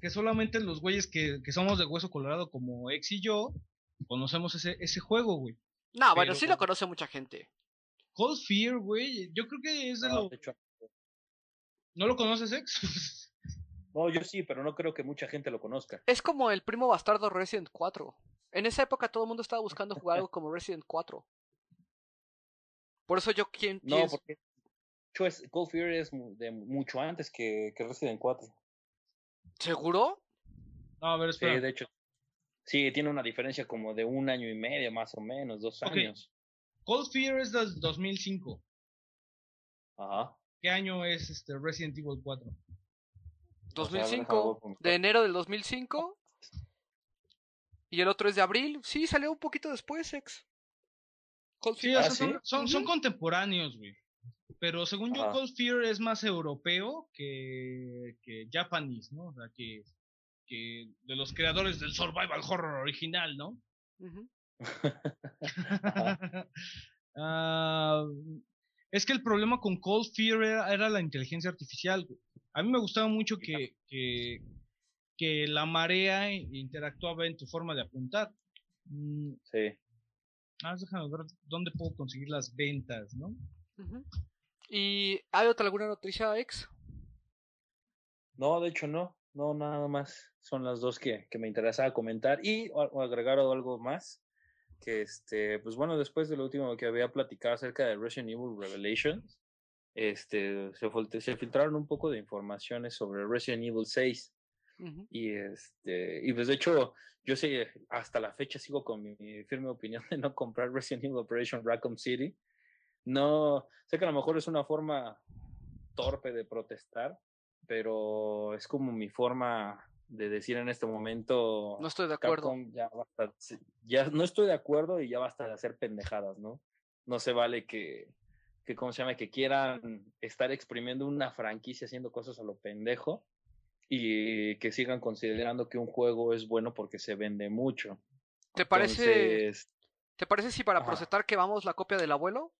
Que solamente los güeyes que, que somos de hueso colorado como ex y yo conocemos ese, ese juego, güey. No, bueno, sí lo conoce mucha gente. Cold Fear, güey, yo creo que es de No, lo... de hecho, ¿No lo conoces, ex? [LAUGHS] no, yo sí, pero no creo que mucha gente lo conozca. Es como el primo bastardo Resident 4. En esa época todo el mundo estaba buscando jugar algo como Resident 4. Por eso yo quien No, pienso- porque es, Cold Fear es de mucho antes que, que Resident 4. ¿Seguro? No, a ver, Sí, espera. de hecho. Sí, tiene una diferencia como de un año y medio, más o menos, dos Ok. años. Cold Fear es del 2005. Ajá. ¿Qué año es este Resident Evil 4? O sea, a ver, 2005. déjame buscar. De enero del 2005. Y el otro es de abril. Sí, salió un poquito después, ex. Cold Sí, Fear. Ah, son, ¿sí? son, son contemporáneos, güey. Pero según yo. Cold Fear es más europeo que, que Japanese, ¿no? O sea, que, que de los creadores del survival horror original, ¿no? [LAUGHS] [LAUGHS] Ah, es que el problema con Cold Fear era, era la inteligencia artificial. güey. A mí me gustaba mucho que, que, que la marea interactuaba en tu forma de apuntar. Mm, Sí. ah, déjame ver dónde puedo conseguir las ventas, ¿no? ¿Y hay otra alguna noticia, ex? No, de hecho no. No, nada más. Son las dos que, que me interesaba comentar. Y o- o agregar algo más. Que este, pues bueno, después de lo último que había platicado acerca de Resident Evil Revelations, este, se, se filtraron un poco de informaciones sobre Resident Evil 6. Ujú. Y este, y pues de hecho, yo sé, hasta la fecha sigo con mi firme opinión de no comprar Resident Evil Operation Raccoon City. No, sé que a lo mejor es una forma torpe de protestar, pero es como mi forma de decir en este momento. No estoy de acuerdo. Capcom, ya basta, ya no estoy de acuerdo y ya basta de hacer pendejadas, ¿no? No se vale que, que ¿cómo se llama? Que quieran estar exprimiendo una franquicia haciendo cosas a lo pendejo y que sigan considerando que un juego es bueno porque se vende mucho. ¿Te parece, Entonces, ¿te parece si para Ajá. que vamos la copia del abuelo?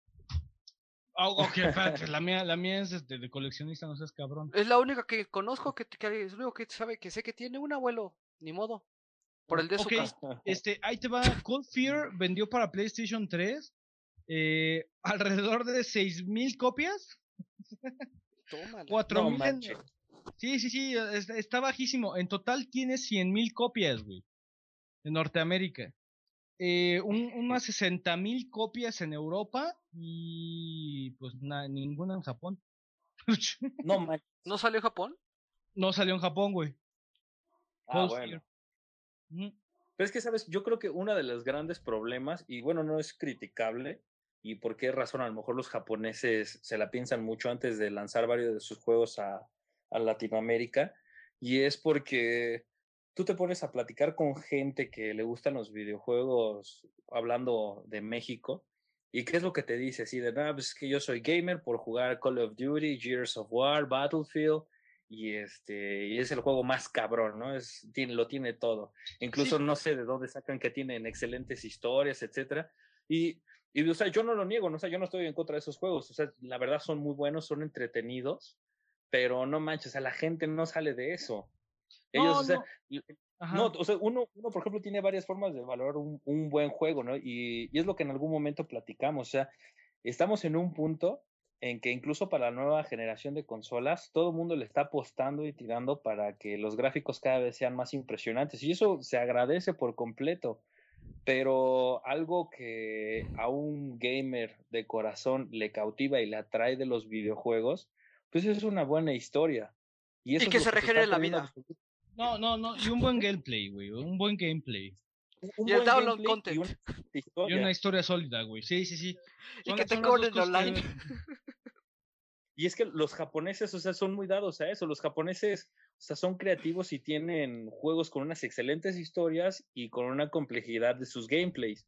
Ah, ok, espérate, la mía, la mía es este, de coleccionista, no seas cabrón. Es la única que conozco que, que es lo único que sabe que sé que tiene un abuelo. Ni modo. Por el de su Ok, casa. Este, ahí te va. Cold Fear vendió para PlayStation 3 eh, [LAUGHS] alrededor de 6.000 copias. Tómala. 4.000 No en- manches. Sí, sí, sí, es- está bajísimo. En total tiene 100.000 copias, güey. En Norteamérica. Eh, un- unas 60.000 copias en Europa y pues na- ninguna en Japón. [LAUGHS] No. ¿No salió en Japón? no salió en Japón, güey. Ah, bueno. Ujú. Pero es que, ¿sabes? Yo creo que uno de los grandes problemas, y bueno, no es criticable, y por qué razón a lo mejor los japoneses se la piensan mucho antes de lanzar varios de sus juegos a, a Latinoamérica, y es porque tú te pones a platicar con gente que le gustan los videojuegos, hablando de México, y qué es lo que te dice, así de, nada, pues es que yo soy gamer por jugar Call of Duty, Gears of War, Battlefield, y este y es el juego más cabrón, ¿no? Es, tiene, lo tiene todo. Incluso no sé de dónde sacan que tienen excelentes historias, etcétera. Y, y, o sea, yo no lo niego, ¿no? O sea, yo no estoy en contra de esos juegos. O sea, la verdad son muy buenos, son entretenidos, pero no manches, o sea, la gente no sale de eso. Ellos, No, o sea, no. o sea, uno, uno, por ejemplo, tiene varias formas de valorar un, un buen juego, ¿no? Y, y es lo que en algún momento platicamos. O sea, estamos en un punto en que incluso para la nueva generación de consolas, todo el mundo le está apostando y tirando para que los gráficos cada vez sean más impresionantes. Y eso se agradece por completo. Pero algo que a un gamer de corazón le cautiva y le atrae de los videojuegos, pues es una buena historia. Y, eso Y es que se está regenere la vida. No, no, no. Y un buen gameplay, güey. Un buen gameplay. un Y el download content. [LAUGHS] y una Y historia. una historia sólida, güey. Sí, sí, sí. Y que te cobren que online. deben- [LAUGHS] Y es que los japoneses, o sea, son muy dados a eso. Los japoneses, o sea, son creativos y tienen juegos con unas excelentes historias y con una complejidad de sus gameplays.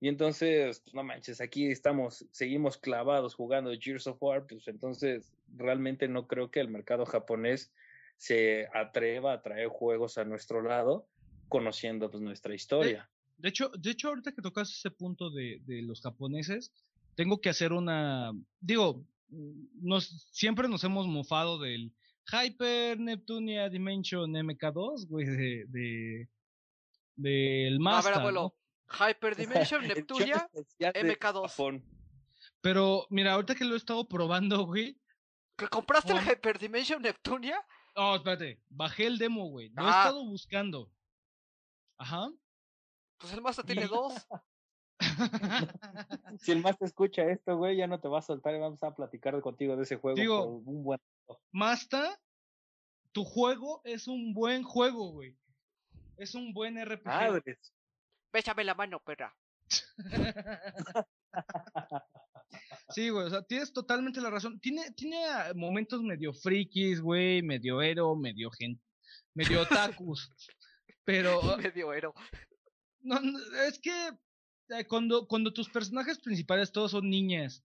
Y entonces, pues, no manches, aquí estamos, seguimos clavados jugando Gears of War, pues entonces realmente no creo que el mercado japonés se atreva a traer juegos a nuestro lado conociendo pues nuestra historia. De hecho, de hecho, ahorita que tocas ese punto de, de los japoneses, tengo que hacer una. Digo, nos, siempre nos hemos mofado del Hyper Neptunia Dimension MK2, güey, de. de del A Master. ver, abuelo. Hyper Dimension, [LAUGHS] Neptunia. especial de MK2. Japón. Pero mira, ahorita que lo he estado probando, güey. ¿Que compraste el Hyper Dimension Neptunia? No, espérate, bajé el demo, güey. Lo he Ah. estado buscando. Ajá. Pues el Master tiene dos. [LAUGHS] [LAUGHS] Si el más te escucha esto, güey, ya no te va a soltar y vamos a platicar contigo de ese juego Digo, un buen Masta, tu juego es un buen juego, güey. Es un buen RPG. madres. Bésame la mano, perra. [LAUGHS] Sí, güey, o sea, tienes totalmente la razón. Tiene, tiene ah, momentos medio frikis, güey, medio ero, medio gente, medio otakus. [LAUGHS] pero Medio héroe. no, no, es que eh, cuando, cuando tus personajes principales todos son niñas,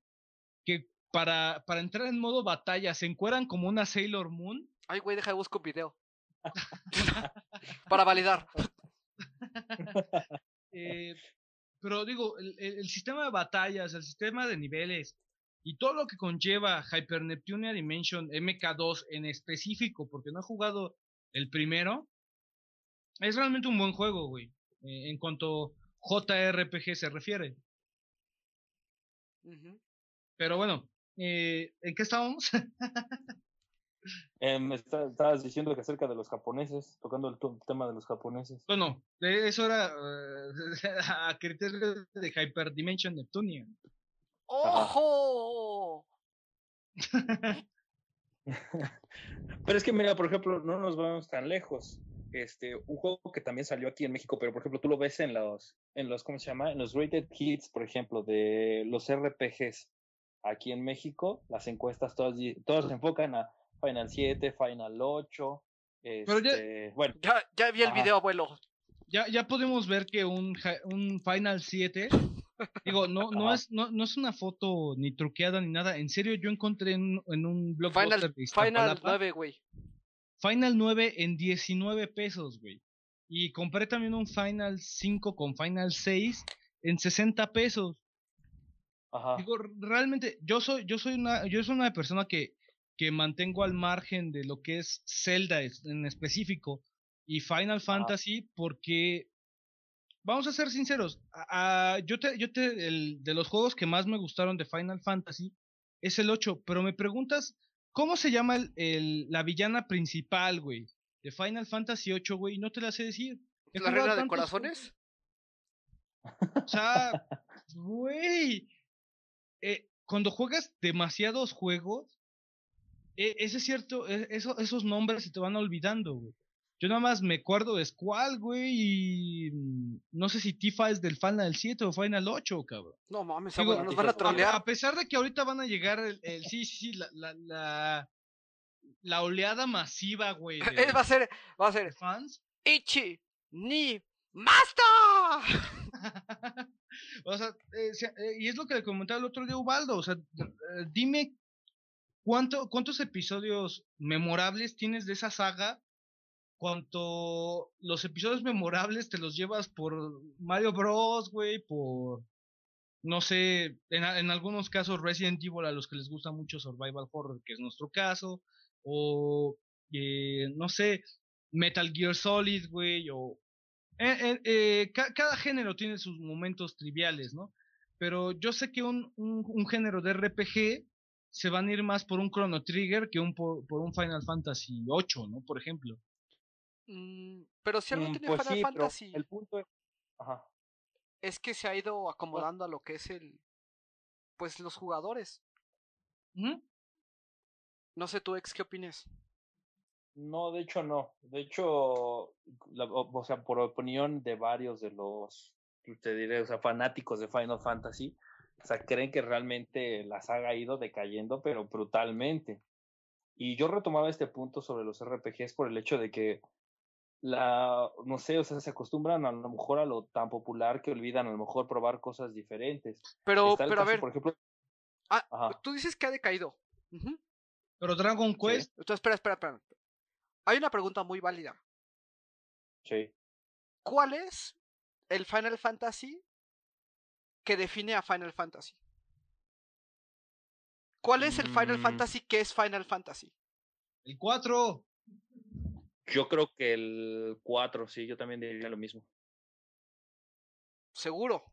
que para, para entrar en modo batalla se encueran como una Sailor Moon, Ay, güey, deja de buscar un video. [LAUGHS] Para validar. [LAUGHS] Eh, pero digo, el, sistema de batallas, el sistema de niveles y todo lo que conlleva Hyper Neptunia Dimension MK2 en específico, porque no he jugado el primero, es realmente un buen juego, güey, eh, en cuanto JRPG se refiere. Pero bueno, eh, ¿en qué estábamos? [LAUGHS] Eh, me está- estabas diciendo que acerca de los japoneses, tocando el tema de los japoneses. bueno, eso era eh, [LAUGHS] a criterio de Hyper Dimension Neptunia. ¡Ojo! pero es que mira, por ejemplo, no nos vamos tan lejos. Este, un juego que también salió aquí en México, pero por ejemplo, tú lo ves en los, en los, ¿cómo se llama? En los rated hits, por ejemplo, de los RPGs aquí en México, las encuestas todas, todas se enfocan a Final 7, Final 8. Pero ya, este, bueno. Ya, ya vi el video, abuelo. Ya, ya podemos ver que un, un Final 7 Digo, no, no es, no, no es una foto ni truqueada ni nada. En serio, yo encontré en, en un blog Final, Final 9, güey. Final 9 en 19 pesos, güey. Y compré también un Final 5 con Final 6 en 60 pesos. Ajá. Digo, realmente, yo soy, yo soy una, yo soy una persona que, que mantengo al margen de lo que es Zelda en específico y Final Fantasy porque vamos a ser sinceros, yo te, yo te, el, de los juegos que más me gustaron de Final Fantasy es el 8, pero me preguntas, ¿cómo se llama el, la villana principal, güey? De Final Fantasy 8, güey, no te la sé decir. ¿La reina de corazones? O sea, güey, eh, cuando juegas demasiados juegos, ese es cierto, e, eso, esos nombres se te van olvidando, güey. Yo nada más me acuerdo de Squall, güey, y mm, no sé si Tifa es del Final 7 o Final 8, cabrón. No mames, nos van a trolear. A, pesar de que ahorita van a llegar el, sí, sí, sí, la, la, la, oleada masiva, güey. [LAUGHS] va a ser, va a ser. Fans. Ichi, ni, Master. [LAUGHS] o sea, eh, eh, y es lo que le comentaba el otro día Ubaldo, o sea, eh, dime cuánto, cuántos episodios memorables tienes de esa saga cuanto los episodios memorables te los llevas por Mario Bros, güey, por no sé, en, algunos casos Resident Evil a los que les gusta mucho Survival Horror, que es nuestro caso, o eh, no sé, Metal Gear Solid, güey, o eh, eh, cada género tiene sus momentos triviales, ¿no? Pero yo sé que un, un, género de RPG se van a ir más por un Chrono Trigger que un por, por un Final Fantasy VIII, ¿no? Por ejemplo. Mm, pero si algo mm, tiene pues Final Fantasy. El punto es. Ajá. Es que se ha ido pues acomodando a lo que es el. Pues los jugadores. No sé tú, ex, ¿qué opinas? No, de hecho no. De hecho, la, o, sea, por opinión de varios de los, te diré, o sea, fanáticos de Final Fantasy, o sea, creen que realmente la saga ha ido decayendo, pero brutalmente. Y yo retomaba este punto sobre los RPGs por el hecho de que la, no sé, o sea, se acostumbran a lo mejor a lo tan popular que olvidan a lo mejor probar cosas diferentes. Pero, pero a ver, por ejemplo, ah, tú dices que ha decaído. Pero Dragon Quest. espera, espera, espera. Hay una pregunta muy válida. Sí. ¿Cuál es el Final Fantasy que define a Final Fantasy? ¿Cuál es el Final mm. Fantasy que es Final Fantasy? El 4. Yo creo que el 4, sí, yo también diría lo mismo. ¿Seguro?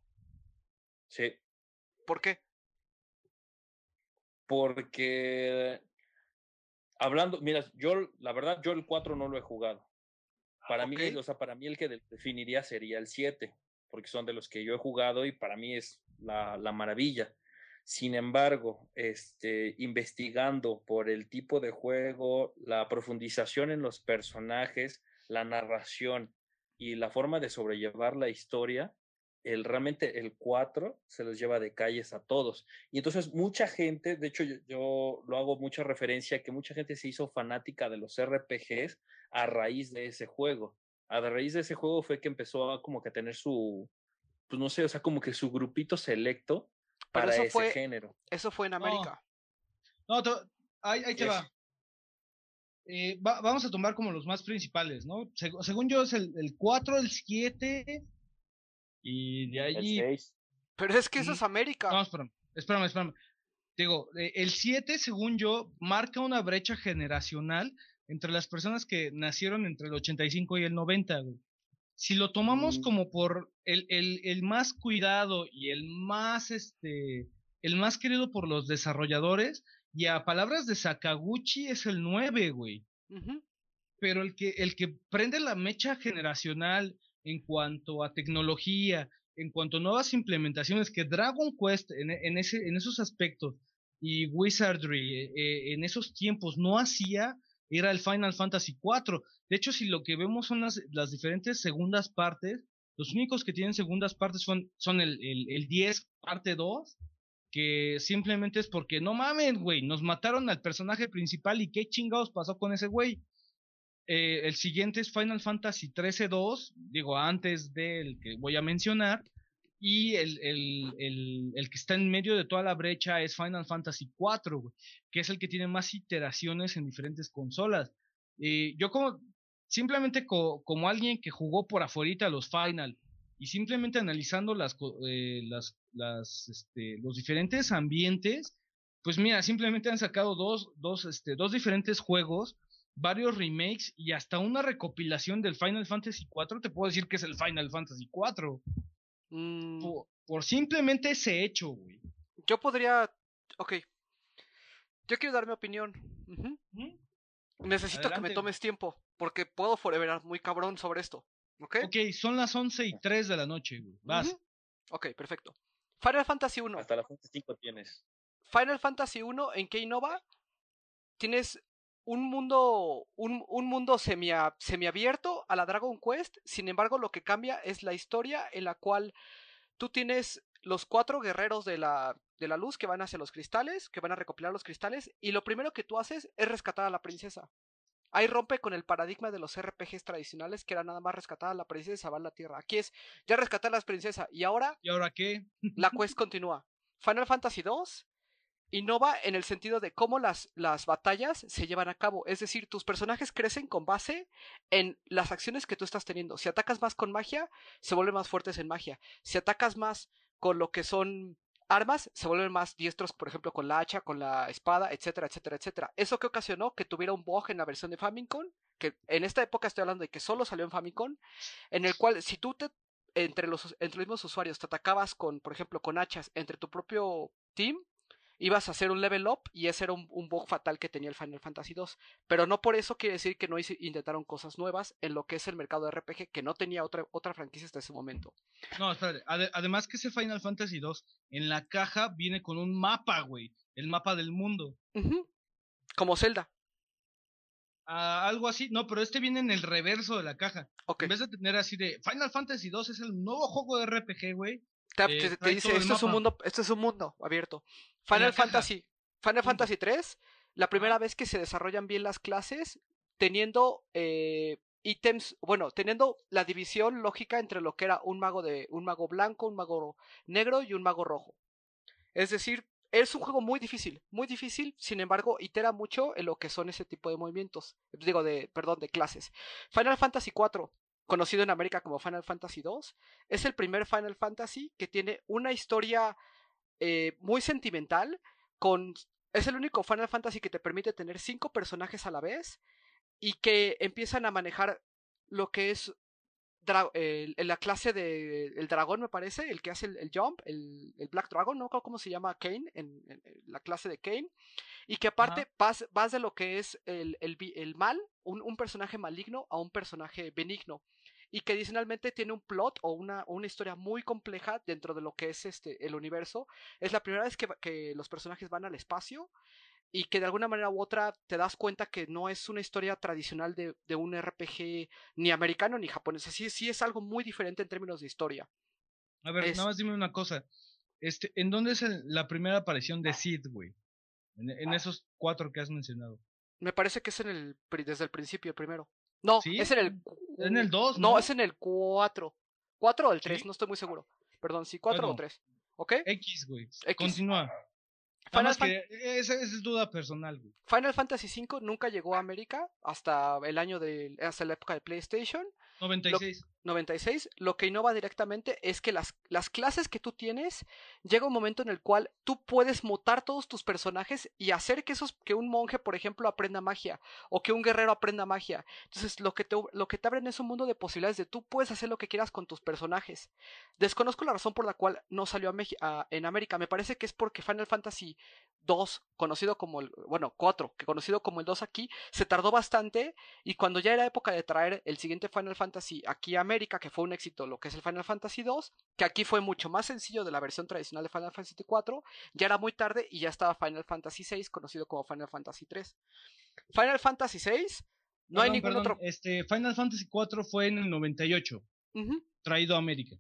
Sí. ¿Por qué? Porque hablando, mira, yo la verdad yo el 4 no lo he jugado. Para mí, o sea, para mí el que definiría sería el 7, porque son de los que yo he jugado y para mí es la, la maravilla. Sin embargo, este, investigando por el tipo de juego, la profundización en los personajes, la narración y la forma de sobrellevar la historia, el, realmente el 4 se los lleva de calles a todos. Y entonces mucha gente, de hecho yo, yo, lo hago mucha referencia, que mucha gente se hizo fanática de los RPGs a raíz de ese juego. A raíz de ese juego fue que empezó a como que tener su, pues no sé, o sea, como que su grupito selecto para eso ese fue, género. Eso fue en América. No, ahí, te va. Eh, vamos a tomar como los más principales, ¿no? según yo es el, el 4, el 7 y de allí... El 6. Pero es que eso es América. No, espérame, espérame, espérame. Digo, eh, el 7, según yo, marca una brecha generacional entre las personas que nacieron entre el 85 y el 90, güey si lo tomamos mm. como por el, el, el, más cuidado y el más, este, el más querido por los desarrolladores, y a palabras de Sakaguchi es el 9, güey. Pero el que, el que prende la mecha generacional en cuanto a tecnología, en cuanto a nuevas implementaciones, que Dragon Quest en, en, ese, en esos aspectos y Wizardry eh, en esos tiempos no hacía era el Final Fantasy IV. De hecho, si lo que vemos son las, diferentes segundas partes, los únicos que tienen segundas partes son, son el, el, el 10 parte 2, que simplemente es porque no mames, güey, nos mataron al personaje principal y qué chingados pasó con ese güey. Eh, el siguiente es Final Fantasy 13-2, digo, antes del que voy a mencionar. Y el, el, el, que está en medio de toda la brecha es Final Fantasy 4, que es el que tiene más iteraciones en diferentes consolas. Eh, yo como, simplemente como alguien que jugó por afuera los Final y simplemente analizando las, eh, este, los diferentes ambientes, pues mira, simplemente han sacado dos, dos, este, dos diferentes juegos varios remakes y hasta una recopilación del Final Fantasy IV, te puedo decir que es el Final Fantasy IV. Mm. Por, simplemente ese hecho, güey. Yo podría. Ok. Yo quiero dar mi opinión. Necesito que me tomes tiempo, porque puedo foreverar muy cabrón sobre esto. ¿Ok? Ok, son las 11 y 3 de la noche, güey. Vas. Ok, perfecto. Final Fantasy 1. Hasta la Fantasy 5 tienes. Final Fantasy 1, ¿en qué innova? Tienes un mundo, un, un mundo semi, semiabierto a la Dragon Quest, sin embargo lo que cambia es la historia en la cual tú tienes los cuatro guerreros de la, de la luz que van hacia los cristales, que van a recopilar los cristales, y lo primero que tú haces es rescatar a la princesa. Ahí rompe con el paradigma de los RPGs tradicionales, que era nada más rescatar a la princesa y salvar la tierra. Aquí es ya rescatar a la princesa. ¿Y ahora? ¿Y ahora qué? la [LAUGHS] quest continúa. Final Fantasy 2 innova en el sentido de cómo las, las batallas se llevan a cabo. Es decir, tus personajes crecen con base en las acciones que tú estás teniendo. Si atacas más con magia, se vuelven más fuertes en magia. Si atacas más con lo que son armas, se vuelven más diestros, por ejemplo, con la hacha, con la espada, etcétera, etcétera, etcétera. Eso que ocasionó que tuviera un bug en la versión de Famicom, que en esta época estoy hablando de que solo salió en Famicom, en el cual si tú te entre los, entre los mismos usuarios te atacabas con, por ejemplo, con hachas entre tu propio team, ibas a hacer un level up y ese era un, bug fatal que tenía el Final Fantasy 2. Pero no por eso quiere decir que no intentaron cosas nuevas en lo que es el mercado de RPG que no tenía otra, otra franquicia hasta ese momento. No, espérate. además que ese Final Fantasy 2 en la caja viene con un mapa, güey. El mapa del mundo. Como Zelda. Ah, algo así, no, pero este viene en el reverso de la caja. En vez de tener así de Final Fantasy 2 es el nuevo juego de RPG, güey. Te, eh, dice, esto es un mundo, esto es un mundo abierto. Final Fantasy, Final Fantasy 3, la primera vez que se desarrollan bien las clases, teniendo eh, ítems, bueno, teniendo la división lógica entre lo que era un mago de, un mago blanco, un mago negro y un mago rojo. Es decir, es un juego muy difícil, muy difícil, sin embargo, itera mucho en lo que son ese tipo de movimientos, digo, de, perdón, de clases. Final Fantasy 4, conocido en América como Final Fantasy 2, es el primer Final Fantasy que tiene una historia eh, muy sentimental, con, es el único Final Fantasy que te permite tener cinco personajes a la vez y que empiezan a manejar lo que es la clase de el dragón me parece, el que hace el, jump, el, Black Dragon, no cómo se llama Kane, en, la clase de Kane, y que aparte vas, vas, de lo que es el, el mal, un, un, personaje maligno a un personaje benigno y que adicionalmente tiene un plot o una, una historia muy compleja dentro de lo que es este el universo. Es la primera vez que, que los personajes van al espacio y que de alguna manera u otra te das cuenta que no es una historia tradicional de, de un RPG ni americano ni japonés. Así sí es algo muy diferente en términos de historia. A ver, nada más dime una cosa. Este, ¿En dónde es la primera aparición de Sid, güey? En, en, esos cuatro que has mencionado. Me parece que es en el desde el principio, primero. No, es en el. En el 2. No, es en el 4. 4 o el 3, no estoy muy seguro. Perdón, sí, 4 o 3. ¿Ok? X, güey. Continúa. Final que esa, es duda personal, güey. Final Fantasy V nunca llegó a América hasta el año de. hasta la época de PlayStation. 96. 96, lo que innova directamente es que las, las clases que tú tienes, llega un momento en el cual tú puedes mutar todos tus personajes y hacer que, esos, que un monje, por ejemplo, aprenda magia o que un guerrero aprenda magia. Entonces, lo que, te, lo que te abren es un mundo de posibilidades de tú puedes hacer lo que quieras con tus personajes. Desconozco la razón por la cual no salió a, en América. Me parece que es porque Final Fantasy 2, conocido como el, bueno, 4, que conocido como el 2 aquí, se tardó bastante y cuando ya era época de traer el siguiente Final Fantasy aquí a América, que fue un éxito lo que es el Final Fantasy 2, que aquí fue mucho más sencillo de la versión tradicional de Final Fantasy 4, ya era muy tarde y ya estaba Final Fantasy 6, conocido como Final Fantasy 3. Final Fantasy 6, no hay ningún otro... Este, Final Fantasy 4 fue en el 98, traído a América.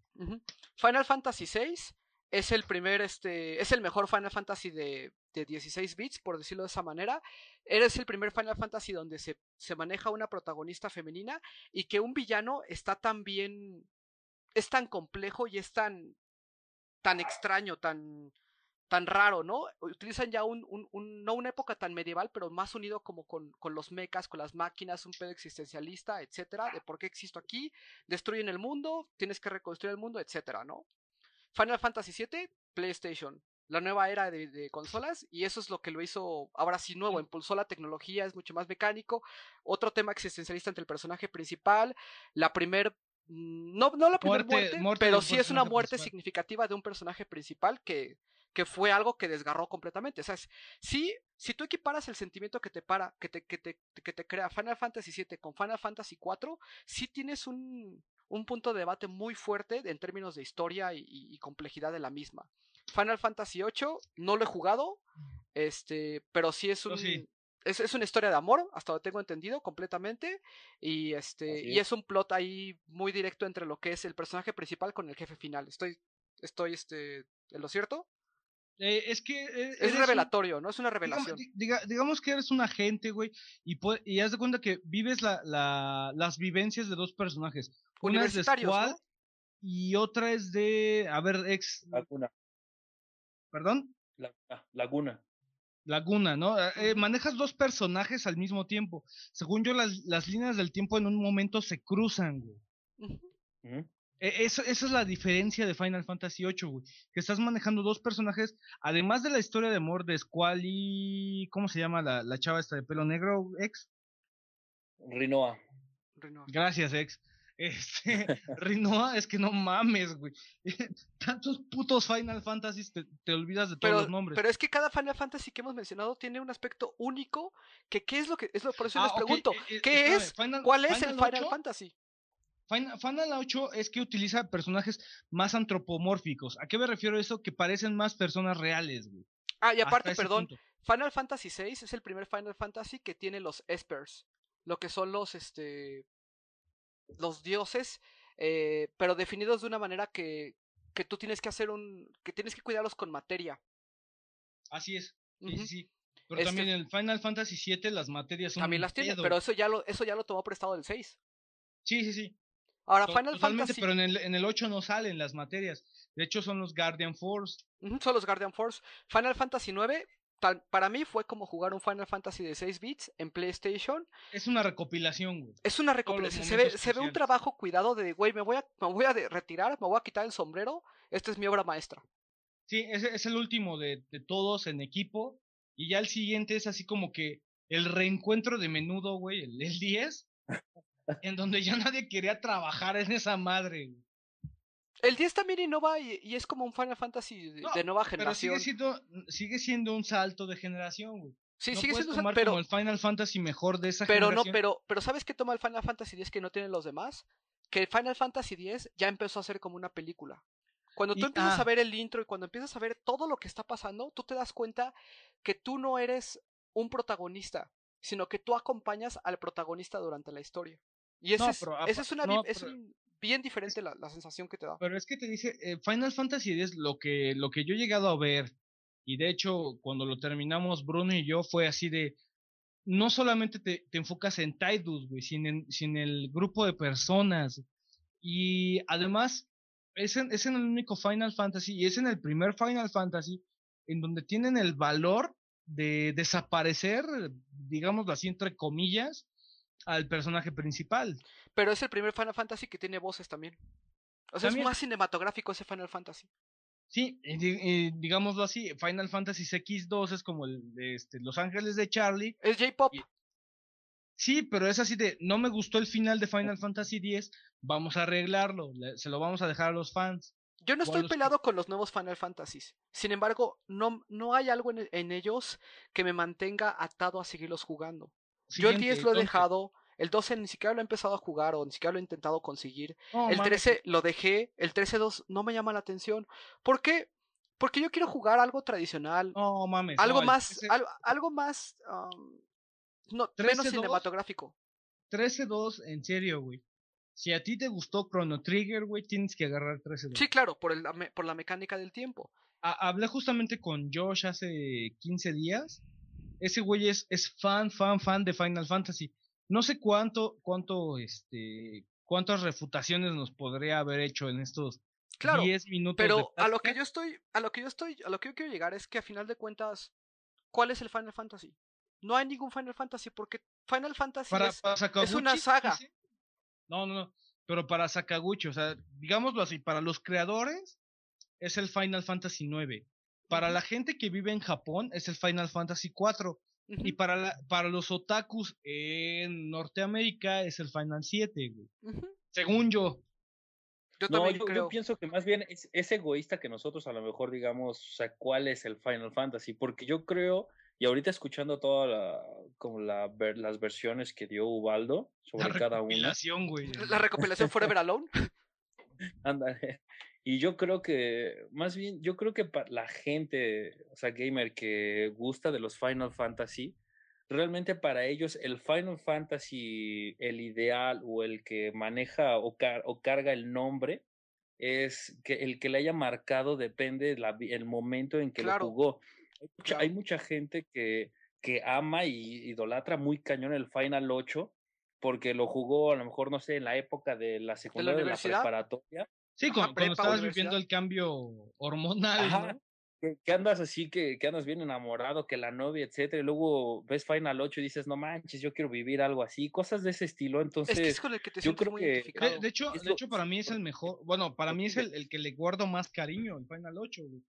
Final Fantasy 6 es el primer, este, es el mejor Final Fantasy de, de 16 bits, por decirlo de esa manera. Eres el primer Final Fantasy donde se, se maneja una protagonista femenina y que un villano está tan bien, es tan complejo y es tan, tan extraño, tan, tan raro, ¿no? Utilizan ya un, un, no una época tan medieval, pero más unido como con, con, los mechas, con las máquinas, un pedo existencialista, etcétera, de por qué existo aquí, destruyen el mundo, tienes que reconstruir el mundo, etcétera, ¿no? Final Fantasy VII, PlayStation. La nueva era de, consolas y eso es lo que lo hizo ahora sí nuevo, impulsó la tecnología, es mucho más mecánico. Otro tema existencialista entre el personaje principal, la primer mm, no, no la primera muerte, pero sí es una muerte significativa de un personaje principal que, que fue algo que desgarró completamente. O sea, sí, si tú equiparas el sentimiento que te para, que te, que te, que te crea Final Fantasy VII con Final Fantasy IV, sí tienes un, un punto de debate muy fuerte en términos de historia y, complejidad de la misma. Final Fantasy VIII no lo he jugado, este, pero sí es un, Es, es, una historia de amor, hasta lo tengo entendido completamente. Y este. Y es un plot ahí muy directo entre lo que es el personaje principal con el jefe final. Estoy. Estoy este. ¿En lo cierto? Eh, es que. Eh, es revelatorio, ¿no? Es una revelación. Digamos, que eres un agente, güey, y, y haz de cuenta que vives la, la, las vivencias de dos personajes. Una es de Squad y otra es de. A ver, ex. Laguna. ¿Perdón? Laguna. Laguna, ¿no? Eh, manejas dos personajes al mismo tiempo. Según yo, las, las líneas del tiempo en un momento se cruzan, güey. E, esa es la diferencia de Final Fantasy VIII, güey. Que estás manejando dos personajes, además de la historia de amor de Squall y... ¿Cómo se llama la, la chava esta de pelo negro, ex? Rinoa. Gracias, ex. Este, [LAUGHS] Rinoa, es que no mames, güey. [LAUGHS] Tantos putos Final Fantasy te, te olvidas de todos los nombres. Pero es que cada Final Fantasy que hemos mencionado tiene un aspecto único. Que qué es lo que es lo por eso les ah, pregunto, eh, eh, ¿qué es? ¿Cuál es el Final Fantasy? Final, Final 8 es que utiliza personajes más antropomórficos. ¿A qué me refiero eso? Que parecen más personas reales, güey. Ah, y aparte, perdón, Final Fantasy VI es el primer Final Fantasy que tiene los Espers, lo que son los, este, los dioses, eh, pero definidos de una manera que, que tú tienes que hacer un, que tienes que cuidarlos con materia. Así es, sí, sí, sí. Pero también este en el Final Fantasy VII las materias son También las tiene, pero eso ya lo, eso ya lo tomó prestado del 6. Sí, sí, sí. Ahora, Final Fantasy. Pero en el, en el 8 no salen las materias. De hecho, son los Guardian Force. son los Guardian Force. Final Fantasy 9, para mí fue como jugar un Final Fantasy de 6 bits en PlayStation. Es una recopilación, güey. Es una recopilación. Se ve, se ve, un trabajo cuidado de, güey, me voy a, me voy a retirar, me voy a quitar el sombrero. Esta es mi obra maestra. Sí, es, es el último de, de todos en equipo. Y ya el siguiente es así como que el reencuentro de menudo, güey, el, el 10 en donde ya nadie quería trabajar en esa madre. El 10 también innova y, es como un Final Fantasy de, nueva generación. Pero sigue siendo, sigue siendo un salto de generación, güey. Sí, sigue siendo un salto, pero como el Final Fantasy mejor de esa pero generación. no, pero, pero ¿sabes qué toma el Final Fantasy 10 que no tienen los demás? Que el Final Fantasy 10 ya empezó a ser como una película. Cuando tú empiezas a ah. ver el intro y cuando empiezas a ver todo lo que está pasando, tú te das cuenta que tú no eres un protagonista, sino que tú acompañas al protagonista durante la historia. Y ese, es, una, es bien diferente la, la, sensación que te da. Pero es que te dice, eh, Final Fantasy X, lo que, lo que yo he llegado a ver, y de hecho cuando lo terminamos Bruno y yo fue así de, no solamente te, te enfocas en Tidus, güey, sin, en, sin el grupo de personas. Y además, es en, es en el único Final Fantasy, y es en el primer Final Fantasy, en donde tienen el valor de desaparecer, digámoslo así, entre comillas, al personaje principal. Pero es el primer Final Fantasy que tiene voces también. O sea, es más cinematográfico ese Final Fantasy. Sí, digámoslo así, Final Fantasy X2 es como el de este, Los Ángeles de Charlie. Es J-Pop. Sí, pero es así de, no me gustó el final de Final Fantasy X, vamos a arreglarlo, se lo vamos a dejar a los fans. Yo no estoy los peleado con los nuevos Final Fantasies. Sin embargo, no, no hay algo en, en ellos que me mantenga atado a seguirlos jugando. Yo el Siguiente, 10 lo he 12. dejado, el 12 ni siquiera lo he empezado a jugar o ni siquiera lo he intentado conseguir. No, el mames, 13 lo dejé, el 13-2 no me llama la atención. ¿Por qué? Porque yo quiero jugar algo tradicional, No mames. algo no, más, 13 algo, algo más, um, no, menos 13-2. cinematográfico. 13-2, en serio, güey. Si a ti te gustó Chrono Trigger, güey, tienes que agarrar 13-2. Sí, claro, por, el, por la mecánica del tiempo. Ha- hablé justamente con Josh hace 15 días. Ese güey es, es fan, fan, fan de Final Fantasy. No sé cuánto, cuánto, este, cuántas refutaciones nos podría haber hecho en estos Claro, 10 minutos. de Pero a lo que yo estoy, a lo que yo estoy, a lo que yo quiero llegar es que a final de cuentas, ¿cuál es el Final Fantasy? No hay ningún Final Fantasy porque Final Fantasy para, es, para Sakaguchi, una saga. No, no, no. Pero para Sakaguchi, o sea, digámoslo así, para los creadores es el Final Fantasy 9. Para la gente que vive en Japón es el Final Fantasy 4. Y para, la, para los otakus en Norteamérica es el Final 7, güey. Según yo. Yo No, también yo, yo pienso que más bien es, es egoísta que nosotros a lo mejor digamos, o sea, cuál es el Final Fantasy, porque yo creo, y ahorita escuchando todas la, como la, ver- las versiones que dio Ubaldo La sobre cada uno, recopilación, güey. La recopilación Forever Alone. [LAUGHS] ándale, y yo creo que, más bien, yo creo que para la gente, o sea, gamer que gusta de los Final Fantasy, realmente para ellos el Final Fantasy, el ideal o el que maneja o, car- o carga el nombre, es que el que le haya marcado depende vi- el momento en que Claro, lo jugó. Hay mucha, hay mucha gente que, que ama y idolatra muy cañón el Final 8 porque lo jugó a lo mejor, no sé, en la época de la secundaria, de la preparatoria. Sí, Ajá, cuando, estabas viviendo el cambio hormonal, Ajá. ¿no? Que, andas así, que, que andas bien enamorado, que la novia, etcétera, y luego ves Final 8 y dices, no manches, yo quiero vivir algo así, cosas de ese estilo. Es que es Entonces, con el que te yo creo muy que- de- De, hecho, de lo- hecho, para mí es el mejor. Bueno, para mí es el, el que le guardo más cariño, el Final 8, güey.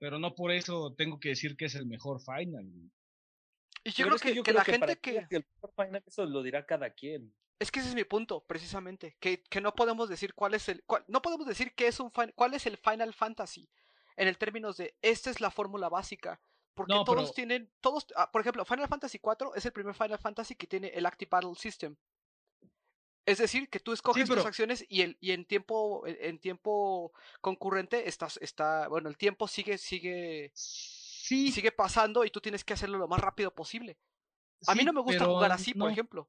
Pero no por eso tengo que decir que es el mejor Final, güey. y yo pero creo es que, yo que creo la gente que... el mejor Final, eso lo dirá cada quien. Es que ese es mi punto, precisamente. Que, que no podemos decir cuál es el. cuál- no podemos decir qué es un cuál es el Final Fantasy. En el términos de esta es la fórmula básica. Porque No, todos pero- tienen. Todos. ah, por ejemplo, Final Fantasy 4 es el primer Final Fantasy que tiene el Active Battle System. Es decir, que tú escoges pero- acciones y, el, y en tiempo. En, tiempo concurrente estás, está. Bueno, el tiempo sigue, sigue. Sí, sigue pasando y tú tienes que hacerlo lo más rápido posible. A mí sí, no me gusta jugar así, no, por ejemplo.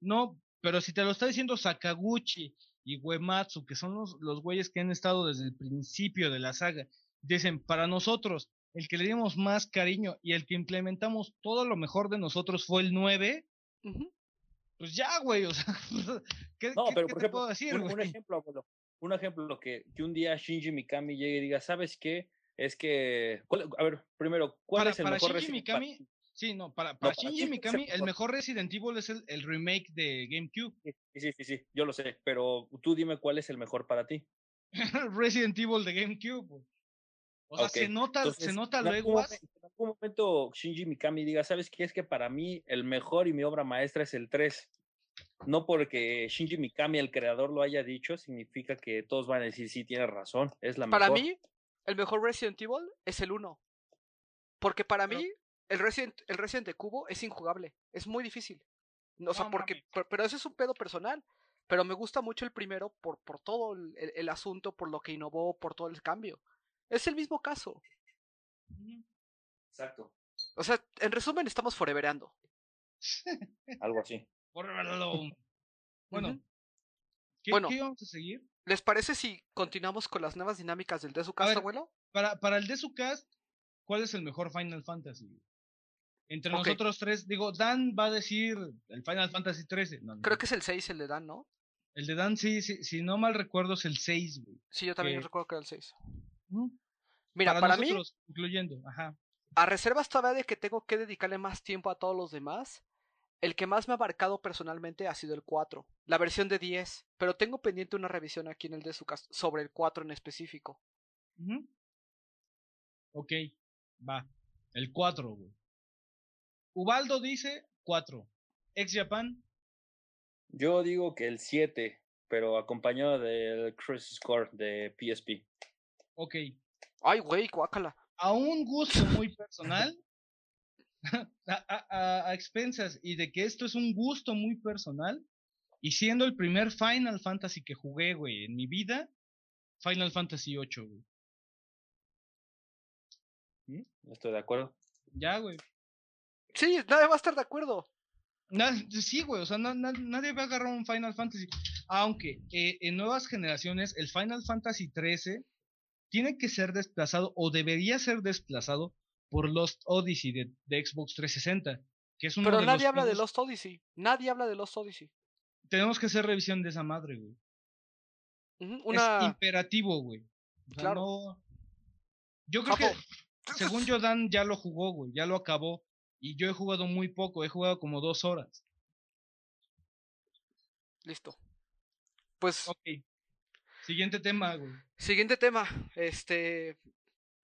No, pero si te lo está diciendo Sakaguchi y Uematsu, que son los, los güeyes que han estado desde el principio de la saga, dicen, para nosotros, el que le dimos más cariño y el que implementamos todo lo mejor de nosotros fue el 9, Ujú. pues ya, güey, o sea, [LAUGHS] ¿qué, No, qué- pero qué por te ejemplo, puedo decir, un, ejemplo, abuelo, un ejemplo que, que un día Shinji Mikami llegue y diga, ¿sabes qué? Es que, ¿cuál- a ver, primero, ¿cuál Para, es el para mejor Shinji Mikami, sí, no, para, para para Shinji ti, ¿cuál es [LAUGHS] el Mikami, el mejor? Resident Evil es el, el remake de GameCube. Sí, sí, sí, sí, yo lo sé, pero tú dime cuál es el mejor para ti. [LAUGHS] Resident Evil de GameCube. O sea, se nota, Entonces, se nota en luego. en algún momento Shinji Mikami diga, ¿sabes qué? Es que para mí el mejor y mi obra maestra es el 3. No porque Shinji Mikami, el creador, lo haya dicho, significa que todos van a decir, sí, tienes razón, es la Para mejor. mí, el mejor Resident Evil es el 1. Porque para Pero- mí, el Resident, el Resident de Cubo es injugable. Es muy difícil. O sea, No porque. mames. Pero, pero ese es un pedo personal. Pero me gusta mucho el primero por, por todo el, el- el asunto, por lo que innovó, por todo el cambio. Es el mismo caso. Exacto. O sea, en resumen, estamos foreverando. [LAUGHS] Algo así. Bueno, Ujú. ¿qué, Bueno. qué vamos a seguir? ¿Les parece si continuamos con las nuevas dinámicas del Desucast, abuelo? Para, para el de su cast, ¿cuál es el mejor Final Fantasy? Entre nosotros tres, digo, Dan va a decir el Final Fantasy 13. No, no, Creo que es el 6 el de Dan, ¿no? El de Dan, sí, sí, si no mal recuerdo, es el 6, güey. Sí, yo también Que- recuerdo que era el 6. Ujú. Mira, para, mí, nosotros, incluyendo, ajá. a reservas todavía de que tengo que dedicarle más tiempo a todos los demás, el que más me ha abarcado personalmente ha sido el 4, la versión de 10, pero tengo pendiente una revisión aquí en el de su casa sobre el 4 en específico. Ok, va. El 4, güey. Ubaldo dice 4. Ex Japan, Yo digo que el 7, pero acompañado del Cruise Score de PSP. Ok. Ay, güey, guácala. A un gusto muy personal, [LAUGHS] a, a, a, expensas y de que esto es un gusto muy personal, y siendo el primer Final Fantasy que jugué, güey, en mi vida, Final Fantasy VIII, güey. ¿Mm? Estoy de acuerdo. Ya, güey. Sí, nadie va a estar de acuerdo. sí, güey, o sea, nadie va a agarrar un Final Fantasy. Aunque eh, en nuevas generaciones el Final Fantasy XIII tiene que ser desplazado o debería ser desplazado por Lost Odyssey de, de Xbox 360. Que es uno Pero de nadie los habla de Lost Odyssey. Nadie habla de Lost Odyssey. Tenemos que hacer revisión de esa madre, güey. Es Una. imperativo, güey. O sea, Claro. no- Yo creo que, según yo, Dan ya lo jugó, güey. Ya lo acabó. Y yo he jugado muy poco. He jugado como dos horas. Listo. Pues, Ok. Siguiente tema, güey. siguiente tema. Este.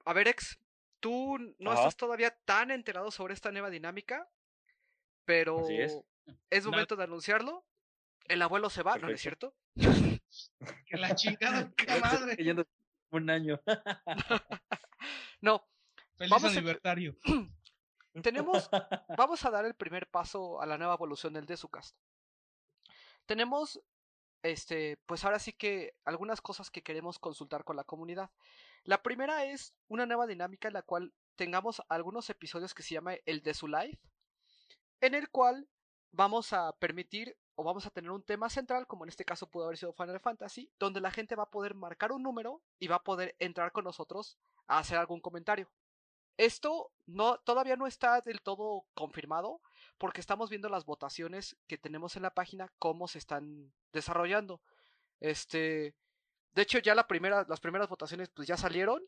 A ver, ex. Tú no Ajá. estás todavía tan enterado sobre esta nueva dinámica. Pero. Así es. Es No. momento de anunciarlo. El abuelo se va, ¿no es cierto? Que la chingada [LAUGHS] puta [LAUGHS] madre. Yendo un año. [LAUGHS] No, Feliz Vamos a-. [CLEARS THROAT] tenemos. [LAUGHS] Vamos a dar el primer paso a la nueva evolución del Desucast. Tenemos. Este, pues ahora sí que algunas cosas que queremos consultar con la comunidad. La primera es una nueva dinámica en la cual tengamos algunos episodios que se llama el Desu Live, en el cual vamos a permitir o vamos a tener un tema central, como en este caso pudo haber sido Final Fantasy, donde la gente va a poder marcar un número y va a poder entrar con nosotros a hacer algún comentario. Esto no, todavía no está del todo confirmado porque estamos viendo las votaciones que tenemos en la página, cómo se están desarrollando. Este, de hecho ya la primera, las primeras votaciones pues ya salieron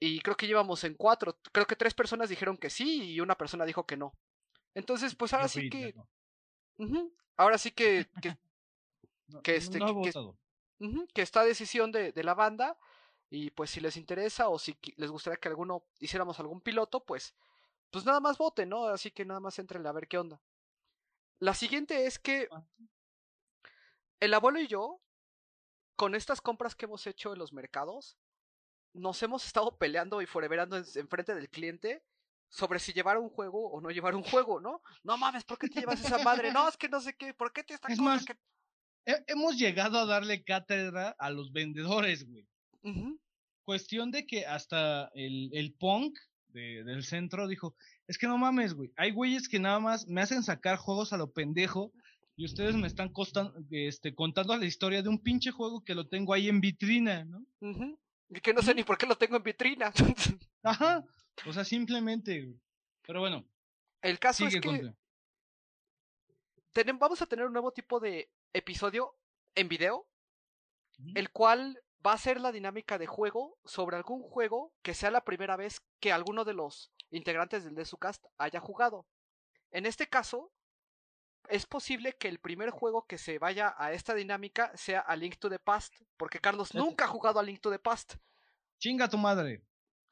y creo que llevamos en cuatro. Creo que tres personas dijeron que sí y una persona dijo que no. Entonces pues ahora sí que, ahora sí que, que que [LAUGHS] este- no que-. Ujú, que está a decisión de, de la banda y pues si les interesa o si les gustaría que alguno hiciéramos algún piloto, pues pues nada más voten, ¿no? Así que nada más entren a ver qué onda. La siguiente es que Ah. el abuelo y yo, con estas compras que hemos hecho en los mercados, nos hemos estado peleando y foreverando en, enfrente del cliente sobre si llevar un juego o no llevar un juego, ¿no? No mames, ¿por qué te llevas esa madre? No, es que no sé qué, ¿por qué te esta Es cosa más, que- hemos llegado a darle cátedra a los vendedores, güey. Cuestión de que hasta el, el punk de- del centro dijo, es que no mames, güey. Hay güeyes que nada más me hacen sacar juegos a lo pendejo y ustedes me están costan- este, contando la historia de un pinche juego que lo tengo ahí en vitrina, ¿no? Y que no sé ni por qué lo tengo en vitrina. [LAUGHS] Ajá. O sea, simplemente, güey. Pero bueno, El caso sigue es que contra. tenem- vamos a tener un nuevo tipo de episodio en video, el cual va a ser la dinámica de juego sobre algún juego que sea la primera vez que alguno de los integrantes del Desucast haya jugado. En este caso, es posible que el primer juego que se vaya a esta dinámica sea A Link to the Past, porque Carlos nunca ha jugado a Link to the Past, Chinga tu madre.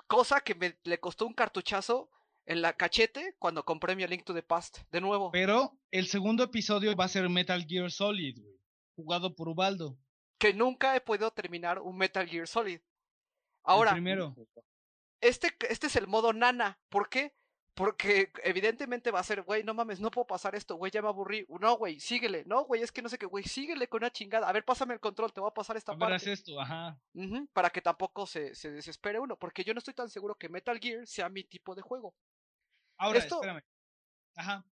cosa que me, le costó un cartuchazo en la cachete cuando compré mi A Link to the Past de nuevo. Pero el segundo episodio va a ser Metal Gear Solid, güey. Jugado por Ubaldo. Que nunca he podido terminar un Metal Gear Solid. El Ahora, primero. este, este es el modo nana. ¿Por qué? Porque evidentemente va a ser, güey, no mames, no puedo pasar esto, güey, ya me aburrí. No, güey, síguele. No, güey, es que no sé qué, güey, síguele con una chingada. A ver, pásame el control, te voy a pasar esta A ver, haz parte. esto, ajá. Ujú, para que tampoco se, se desespere uno. Porque yo no estoy tan seguro que Metal Gear sea mi tipo de juego. Ahora, Esto- espérame. Ajá.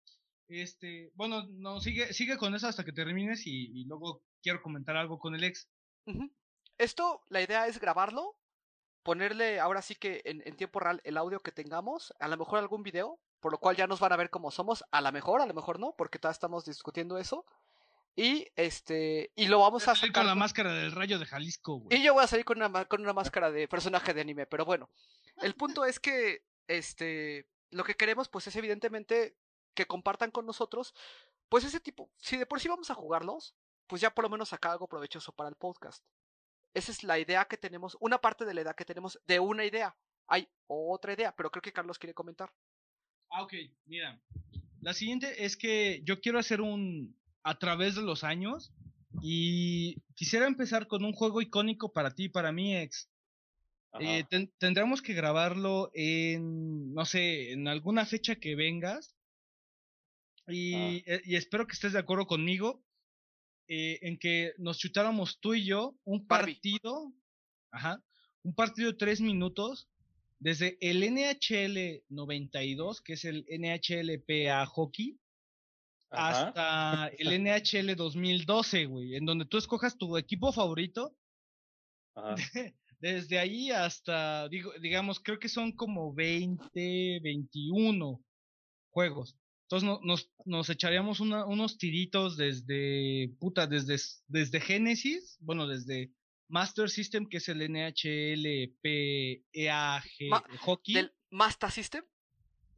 Este, bueno, no, sigue, sigue con eso hasta que termines y, y luego quiero comentar algo con el ex. Esto, la idea es grabarlo, ponerle ahora sí que en, en tiempo real el audio que tengamos, a lo mejor algún video, por lo cual ya nos van a ver cómo somos, a lo mejor, a lo mejor no, porque todavía estamos discutiendo eso. Y este, y lo vamos a sacar. con la máscara del rayo de Jalisco, güey. Y yo voy a salir con una, con una máscara de personaje de anime, pero bueno. El punto es que, este, lo que queremos, pues, es evidentemente que compartan con nosotros, pues, ese tipo, si de por sí vamos a jugarlos, pues ya por lo menos sacar algo provechoso para el podcast. Esa es la idea que tenemos, una parte de la idea que tenemos de una idea. Hay otra idea, pero creo que Carlos quiere comentar. Ah, ok, mira. La siguiente es que yo quiero hacer un, a través de los años, Y quisiera empezar con un juego icónico para ti y para mí, ex. Eh, ten- tendremos que grabarlo en, no sé, en alguna fecha que vengas. Y, eh, y espero que estés de acuerdo conmigo eh, en que nos chutáramos tú y yo un partido, ajá, un partido de tres minutos desde el NHL 92, que es el NHLPA Hockey, Ajá. hasta el [LAUGHS] NHL 2012, güey, en donde tú escojas tu equipo favorito Ajá. [LAUGHS] desde ahí hasta, digo, digamos, creo que son como 20, 21 juegos. Entonces no- nos, nos echaríamos una- unos tiritos desde, puta, desde, desde Genesis, bueno, desde Master System, que es el NHLPEAG Ma- Hockey. ¿Del Master System?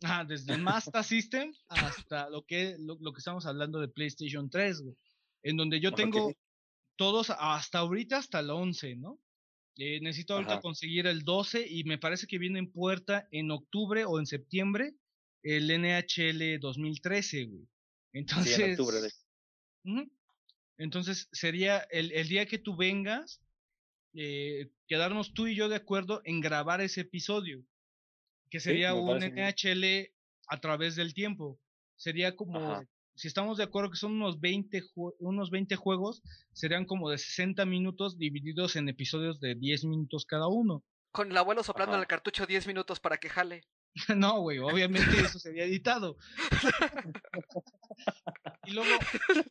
Ajá, desde el Master System hasta lo que, lo, lo que estamos hablando de PlayStation 3, güey, en donde yo tengo todos hasta ahorita hasta el 11, ¿no? Eh, necesito ahorita Ajá. conseguir el 12 y me parece que viene en puerta en octubre o en septiembre el NHL 2013, güey. Entonces, Sí, en octubre. de-. Entonces sería el, el día que tú vengas, eh, quedarnos tú y yo de acuerdo en grabar ese episodio, que sería un bien. NHL a través del tiempo. Sería como, Ajá. si estamos de acuerdo que son unos 20, jue- unos 20 juegos, serían como de 60 minutos divididos en episodios de 10 minutos cada uno. Con el abuelo soplando en el cartucho 10 minutos para que jale. [LAUGHS] no, güey, obviamente eso sería editado. [LAUGHS] y luego...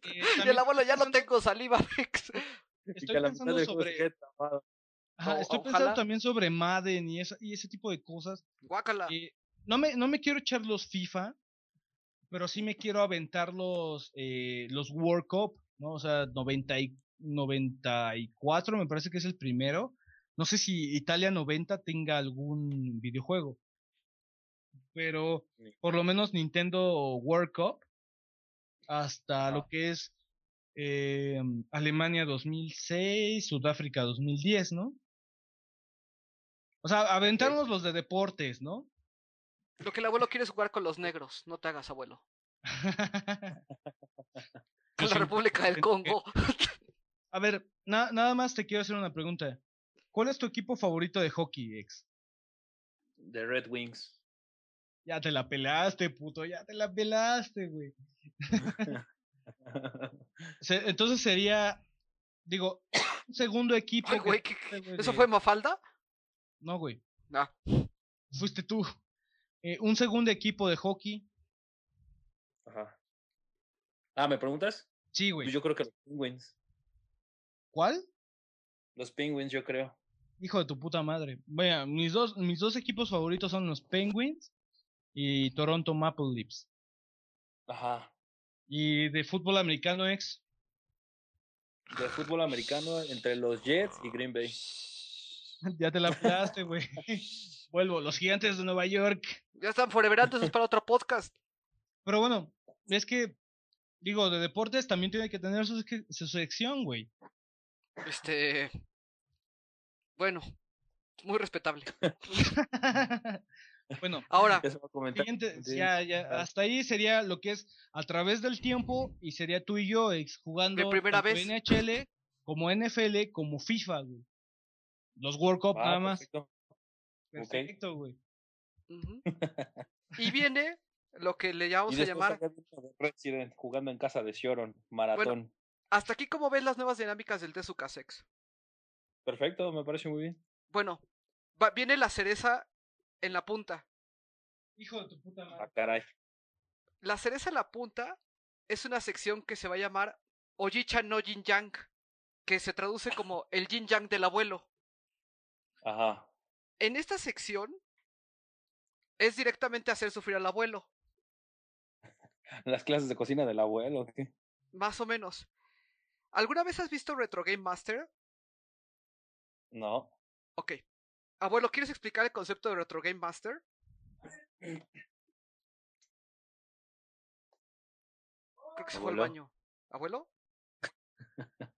eh, [LAUGHS] Y el abuelo ya no tengo saliva, Estoy pensando se sobre-. Ajá, estoy ojalá. pensando también sobre Madden y, esa, y ese tipo de cosas. Guácala. Eh, no, me, no me quiero echar los FIFA, pero sí me quiero aventar los, eh, los World Cup, ¿no? O sea, 90 y, 94 me parece que es el primero. No sé si Italia 90 tenga algún videojuego. Pero por lo menos Nintendo World Cup hasta lo que es eh, Alemania 2006, Sudáfrica 2010, ¿no? O sea, aventarnos los de deportes, ¿no? Lo que el abuelo quiere es jugar con los negros. No te hagas, abuelo. [LAUGHS] Con Yo la República del Congo. [LAUGHS] A ver, na- nada más te quiero hacer una pregunta. ¿Cuál es tu equipo favorito de hockey, ex? De Red Wings. Ya te la pelaste, puto, ya te la pelaste, güey. [LAUGHS] [LAUGHS] Entonces sería, digo, un segundo equipo. Ay, que güey, ¿qué- trate, güey, ¿Eso fue Mafalda? No, güey, Ah, fuiste tú. Eh, un segundo equipo de hockey. Ajá. Ah, ¿me preguntas? Sí, Pues güey. yo creo que los Penguins. ¿Cuál? Los Penguins, yo creo. Hijo de tu puta madre. Vaya, mis dos, mis dos equipos favoritos son los Penguins y Toronto Maple Leafs. Ajá. Y de fútbol americano, ex. De fútbol americano entre los Jets y Green Bay. [LAUGHS] Ya te la pelaste, güey. [LAUGHS] Vuelvo, los gigantes de Nueva York. ya están foreverando, eso es para otro podcast. Pero bueno, es que, digo, de deportes también tiene que tener su, su sección, güey. Este. Bueno, muy respetable. [LAUGHS] bueno, Ahora, siguiente, Sí. ya, ya, hasta ahí sería lo que es a través del tiempo y sería tú y yo ex, jugando primera vez. NHL como NFL como FIFA, güey. Los World Cup Ah, nada más. perfecto. Ok. Perfecto, güey. [LAUGHS] y viene lo que le llamamos Y a llamar. Resident jugando en casa de Sioron, maratón. Hasta aquí, ¿cómo ves las nuevas dinámicas del Tezuka Sex? Perfecto, me parece muy bien. Bueno, va- viene la cereza en la punta. Hijo de tu puta Ah, madre. caray. La cereza en la punta es una sección que se va a llamar Ojicha no Jin Yang, que se traduce como el Jin Yang del abuelo. Ajá. En esta sección es directamente hacer sufrir al abuelo, [LAUGHS] Las clases de cocina del abuelo. ¿qué? más o menos. ¿Alguna vez has visto Retro Game Master? No. Ok. Abuelo, ¿quieres explicar el concepto de Retro Game Master? Creo que se fue al baño. ¿Abuelo? [LAUGHS]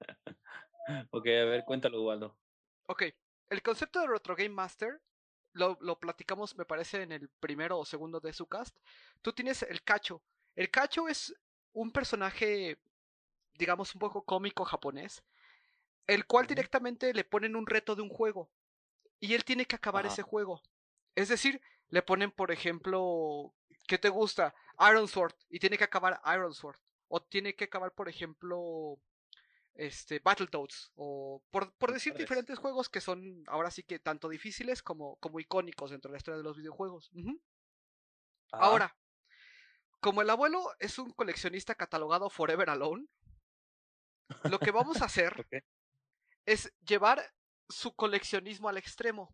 Ok, a ver, cuéntalo, Ubaldo. Ok. El concepto de Retro Game Master lo, lo platicamos, me parece, en el primero o segundo de su cast. Tú tienes el cacho. El cacho es un personaje digamos, un poco cómico japonés, el cual directamente le ponen un reto de un juego y él tiene que acabar Ajá. ese juego. Es decir, le ponen, por ejemplo, ¿qué te gusta? Iron Sword y tiene que acabar Iron Sword. O tiene que acabar, por ejemplo, este, Battletoads. O por, por decir diferentes juegos que son ahora sí que tanto difíciles como, como icónicos dentro de la historia de los videojuegos. Ahora, como el abuelo es un coleccionista catalogado Forever Alone, lo que vamos a hacer [LAUGHS] es llevar su coleccionismo al extremo,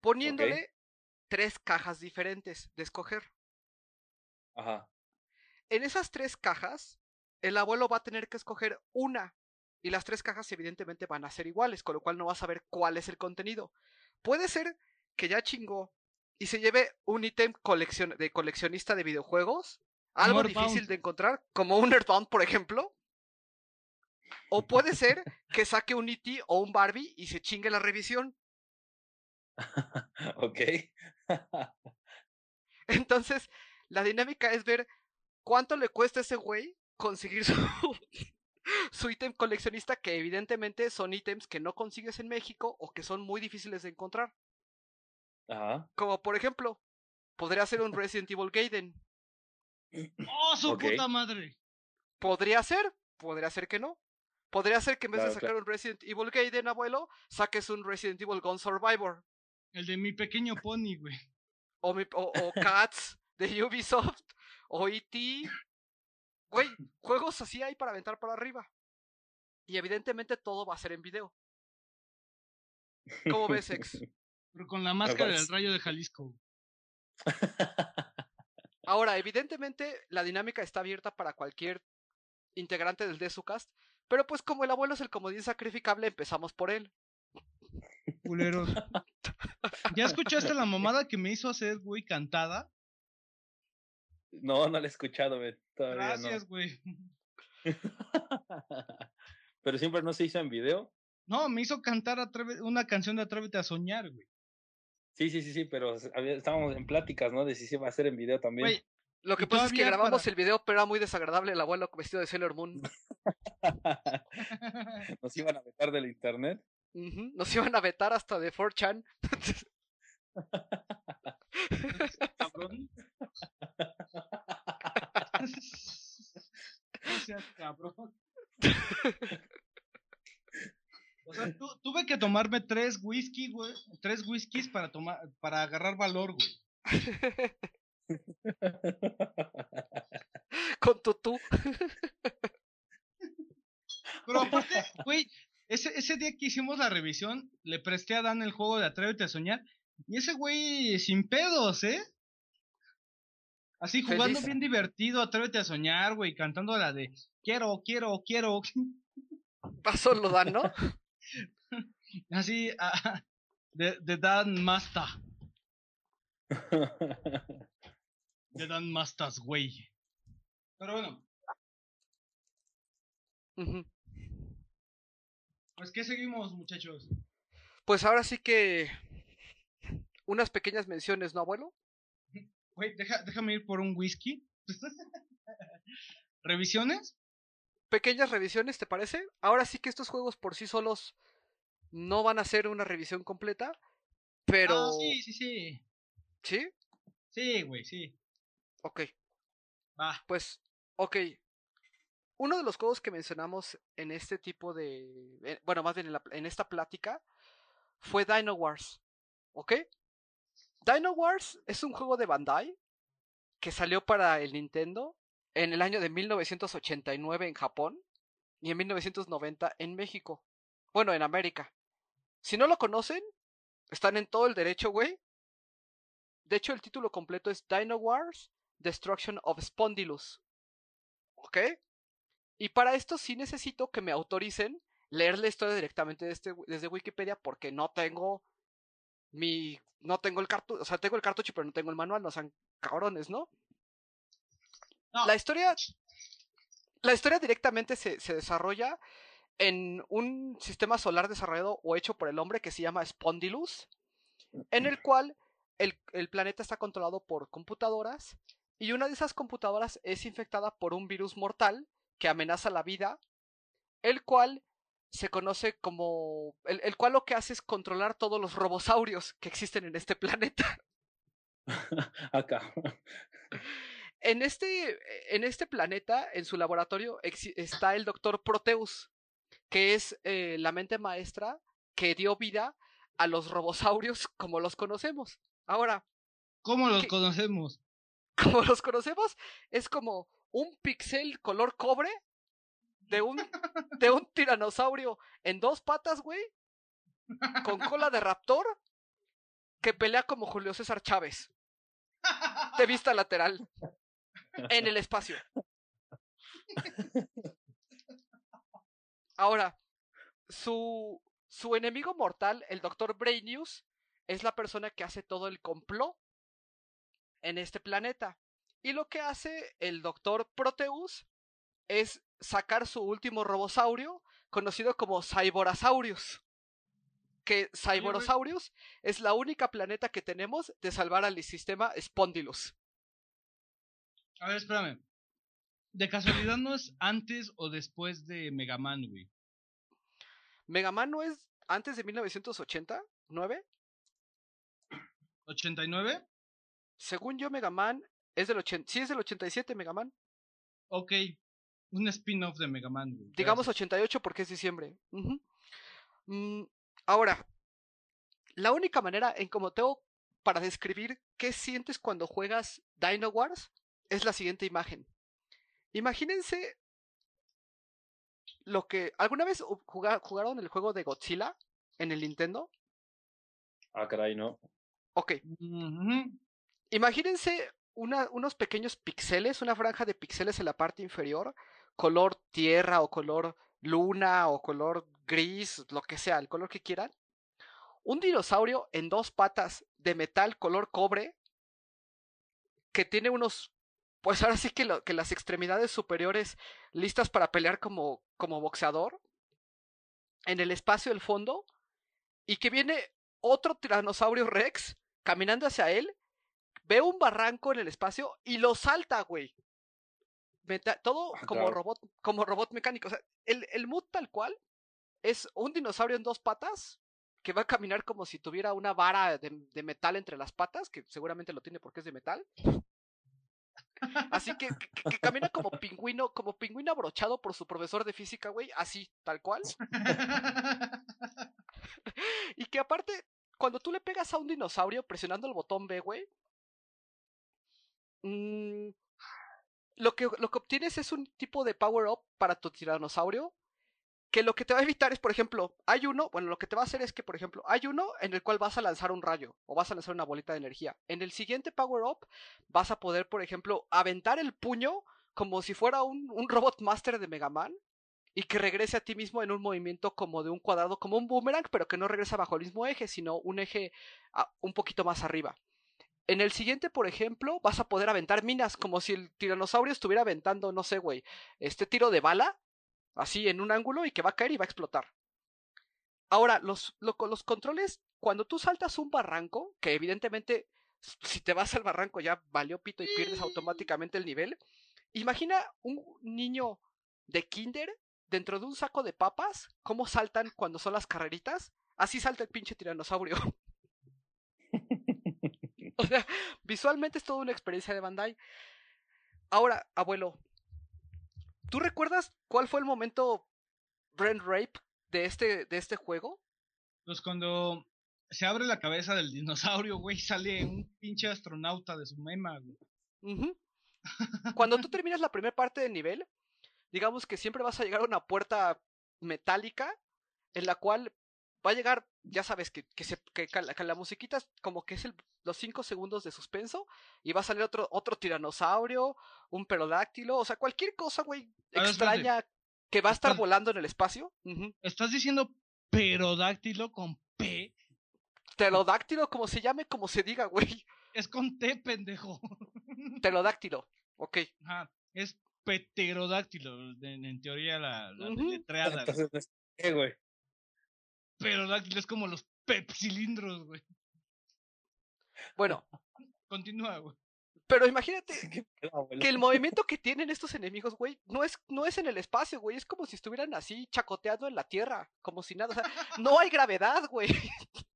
poniéndole tres cajas diferentes de escoger. Ajá. En esas tres cajas, el abuelo va a tener que escoger una, y las tres cajas evidentemente van a ser iguales, con lo cual no va a saber cuál es el contenido. Puede ser que ya chingó y se lleve un ítem coleccion- de coleccionista de videojuegos, algo difícil de encontrar, como un Earthbound, por ejemplo. O puede ser que saque un E.T. o un Barbie y se chingue la revisión. [LAUGHS] ok. [LAUGHS] Entonces, la dinámica es ver cuánto le cuesta a ese güey conseguir su, [LAUGHS] su ítem coleccionista, que evidentemente son ítems que no consigues en México o que son muy difíciles de encontrar. Ajá. Como por ejemplo, podría ser un Resident Evil Gaiden. [CLEARS THROAT] ¡Oh, su puta madre! Podría ser, podría ser que no. Podría ser que en vez Claro, de sacar claro. un Resident Evil Gaiden, abuelo, saques un Resident Evil Gone Survivor. El de mi pequeño [LAUGHS] pony, güey. O, mi- o- o Cats de Ubisoft. O E.T. Güey, juegos así hay para aventar para arriba. Y evidentemente todo va a ser en video. ¿Cómo ves, ex? [LAUGHS] Pero con la máscara del rayo de Jalisco. [LAUGHS] Ahora, evidentemente la dinámica está abierta para cualquier integrante del Desucast. Pero pues como el abuelo es el comodín sacrificable, empezamos por él. Culeros. ¿Ya escuchaste la mamada que me hizo hacer, güey, cantada? no, no lo he escuchado, güey. Todavía Gracias, güey. no. [LAUGHS] Pero siempre no se hizo en video. No, me hizo cantar Atreve- una canción de Atrévete a soñar, güey. Sí, sí, sí, sí, pero había- estábamos en pláticas, ¿no? De si se iba a hacer en video también. Güey, Lo que pasa es que grabamos para- el video, pero era muy desagradable el abuelo vestido de Sailor Moon. [LAUGHS] [LAUGHS] Nos iban a meter del internet. Nos iban a vetar hasta de 4chan. [LAUGHS] cabrón. O sea, tu- tuve que tomarme tres whisky, güey, tres whiskies para tomar, para agarrar valor, güey. Con tutú. Pero aparte, güey, ese, ese día que hicimos la revisión, le presté a Dan el juego de Atrévete a soñar, y ese güey sin pedos, ¿eh? Así jugando Feliz. bien divertido, Atrévete a soñar, güey, cantando la de quiero, quiero, quiero. [LAUGHS] Pasó lo dan, ¿no? [LAUGHS] Así, ah, de, de Dan Masta. De Dan Mastas, güey. Pero bueno. Pues ¿qué seguimos, muchachos? Pues ahora sí que. Unas pequeñas menciones, ¿no, abuelo? [LAUGHS] Güey, deja, déjame ir por un whisky. [LAUGHS] ¿Revisiones? Pequeñas revisiones, ¿te parece? Ahora sí que estos juegos por sí solos no van a ser una revisión completa, pero. Ah, sí, sí, sí. ¿Sí? Sí, güey, sí. Ok. Va. Pues, ok. Uno de los juegos que mencionamos en este tipo de. eh, Bueno, más bien en, en esta plática. Fue Dino Wars. ¿Ok? Dino Wars es un juego de Bandai. Que salió para el Nintendo. En el año de 1989 en Japón. Y en 1990 en México. Bueno, en América. Si no lo conocen, están en todo el derecho, güey. De hecho, el título completo es Dino Wars Destruction of Spondylus. ¿Ok? Y para esto sí necesito que me autoricen leer la historia directamente de este- desde Wikipedia porque no tengo mi... No tengo el cartucho, o sea, tengo el cartucho pero no tengo el manual, no sean cabrones, ¿no? No, La historia... La historia directamente se, se desarrolla en un sistema solar desarrollado o hecho por el hombre que se llama Spondylus, en el cual el, el planeta está controlado por computadoras y una de esas computadoras es infectada por un virus mortal que amenaza la vida, el cual se conoce como... El, el cual lo que hace es controlar todos los robosaurios que existen en este [LAUGHS] planeta. Acá. En este, en este planeta, en su laboratorio, está el doctor Proteus, que es eh, la mente maestra que dio vida a los robosaurios como los conocemos. Ahora, ¿Cómo los conocemos? [LAUGHS] como los conocemos, es como un pixel color cobre de un, de un tiranosaurio en dos patas, güey, con cola de raptor, que pelea como Julio César Chávez, de vista lateral, en el espacio. Ahora, su, su enemigo mortal, el Dr. Brainius, es la persona que hace todo el complot en este planeta. Y lo que hace el Dr. Proteus es sacar su último robosaurio, conocido como Cyborasaurus. Que Cyborasaurus es la única planeta que tenemos de salvar al sistema Spondylus. A ver, espérame. ¿De casualidad no es antes o después de Mega Man, güey? Mega Man no es antes de 1989. ¿89? Según yo, Mega Man es del 80. Sí, es del 87, Mega Man. Ok. Un spin-off de Mega Man, güey. Digamos Gracias. 88 porque es diciembre. Mm, ahora, la única manera en como tengo para describir qué sientes cuando juegas Dino Wars es la siguiente imagen. Imagínense lo que alguna vez jugaron el juego de Godzilla en el Nintendo. Ah, caray, no. Ok. Imagínense unos pequeños píxeles, una franja de píxeles en la parte inferior, color tierra o color luna o color gris, lo que sea, el color que quieran. Un dinosaurio en dos patas de metal color cobre que tiene unos, pues ahora sí que, que las extremidades superiores listas para pelear como, como boxeador en el espacio del fondo y que viene otro tiranosaurio rex caminando hacia él ve un barranco en el espacio y lo salta, güey. Meta- todo Ah, como claro. robot, como robot mecánico. O sea, el, el mood tal cual es un dinosaurio en dos patas que va a caminar como si tuviera una vara de, de metal entre las patas, que seguramente lo tiene porque es de metal. Así que, que- que camina como pingüino, como pingüino abrochado por su profesor de física, güey, así, tal cual. [LAUGHS] Y que aparte, cuando tú le pegas a un dinosaurio presionando el botón B, güey, mm, lo, que, lo que obtienes es un tipo de power up para tu tiranosaurio. Que lo que te va a evitar es, por ejemplo, hay uno, bueno, lo que te va a hacer es que, por ejemplo, hay uno en el cual vas a lanzar un rayo o vas a lanzar una bolita de energía. En el siguiente power up vas a poder, por ejemplo, aventar el puño como si fuera un, un robot master de Mega Man y que regrese a ti mismo en un movimiento como de un cuadrado, como un boomerang, pero que no regresa bajo el mismo eje, sino un eje ah, un poquito más arriba. En el siguiente, por ejemplo, vas a poder aventar minas, como si el tiranosaurio estuviera aventando, no sé, güey, este tiro de bala, así en un ángulo y que va a caer y va a explotar. Ahora, los, lo- los controles, cuando tú saltas un barranco, que evidentemente si te vas al barranco ya valió pito y pierdes automáticamente el nivel, imagina un niño de kinder dentro de un saco de papas, cómo saltan cuando son las carreritas, así salta el pinche tiranosaurio. [LAUGHS] [LAUGHS] o sea, visualmente es toda una experiencia de Bandai. Ahora, abuelo, ¿tú recuerdas cuál fue el momento brain rape de este, de este juego? Pues cuando se abre la cabeza del dinosaurio, güey, sale un pinche astronauta de su mema, güey. [LAUGHS] Cuando tú terminas la primera parte del nivel, digamos que siempre vas a llegar a una puerta metálica en la cual va a llegar, ya sabes, que, que, se, que, la musiquita es como que es el, los 5 segundos de suspenso y va a salir otro, otro tiranosaurio, un perodáctilo, o sea, cualquier cosa, güey, A ver, espérate. extraña que va a estar volando en el espacio. Estás diciendo perodáctilo con P. Pterodáctilo, como se llame, como se diga, güey. Es con T, pendejo. [LAUGHS] Pterodáctilo, ok. Ajá. Es pterodáctilo, en, en teoría la, la letreada. Entonces, ¿qué, güey? Perodáctilo es como los pepsilindros, güey. Bueno, Continúa, güey. Pero imagínate [LAUGHS] que el [LAUGHS] movimiento que tienen estos enemigos, güey, no es, no es en el espacio, güey. Es como si estuvieran así chacoteando en la tierra, como si nada. O sea, no hay gravedad, güey. [LAUGHS]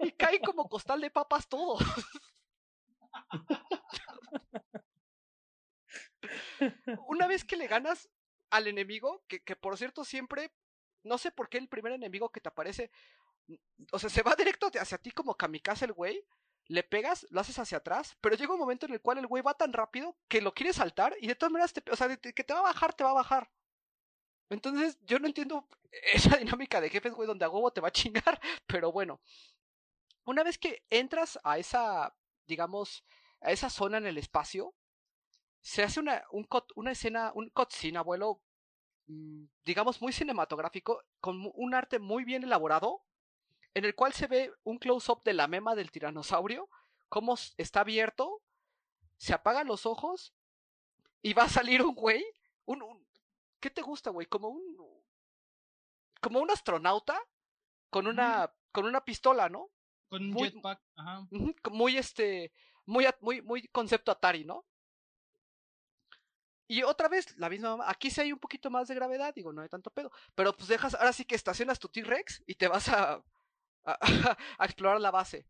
Y caen como costal de papas todos. Una vez que le ganas al enemigo, que, que por cierto siempre, no sé por qué el primer enemigo que te aparece, o sea, se va [LAUGHS] directo hacia ti como kamikaze el güey, le pegas, lo haces hacia atrás, pero llega un momento en el cual el güey va tan rápido que lo quiere saltar y de todas maneras, te, o sea, que te va a bajar, te va a bajar. Entonces, yo no entiendo [LAUGHS] esa dinámica de jefes, güey, donde a huevo te va a chingar, [LAUGHS] pero bueno. Una vez que entras a esa, digamos, a esa zona en el espacio, se hace una, un cut- una escena, un cutscene, abuelo, mm, digamos, muy cinematográfico, con un arte muy bien elaborado, en el cual se ve un close-up de la mema del tiranosaurio, cómo está abierto, se apagan los ojos y va a salir un güey, un, un- ¿qué te gusta, güey? Como un, como un astronauta con una, con una pistola, ¿no? Con un Muy- jetpack, ajá. Muy este muy muy muy concepto Atari, ¿no? Y otra vez la misma mamá, aquí sí hay un poquito más de gravedad, digo, no hay tanto pedo, pero pues dejas ahora sí que estacionas tu T-Rex y te vas a, [LAUGHS] a, explorar la base.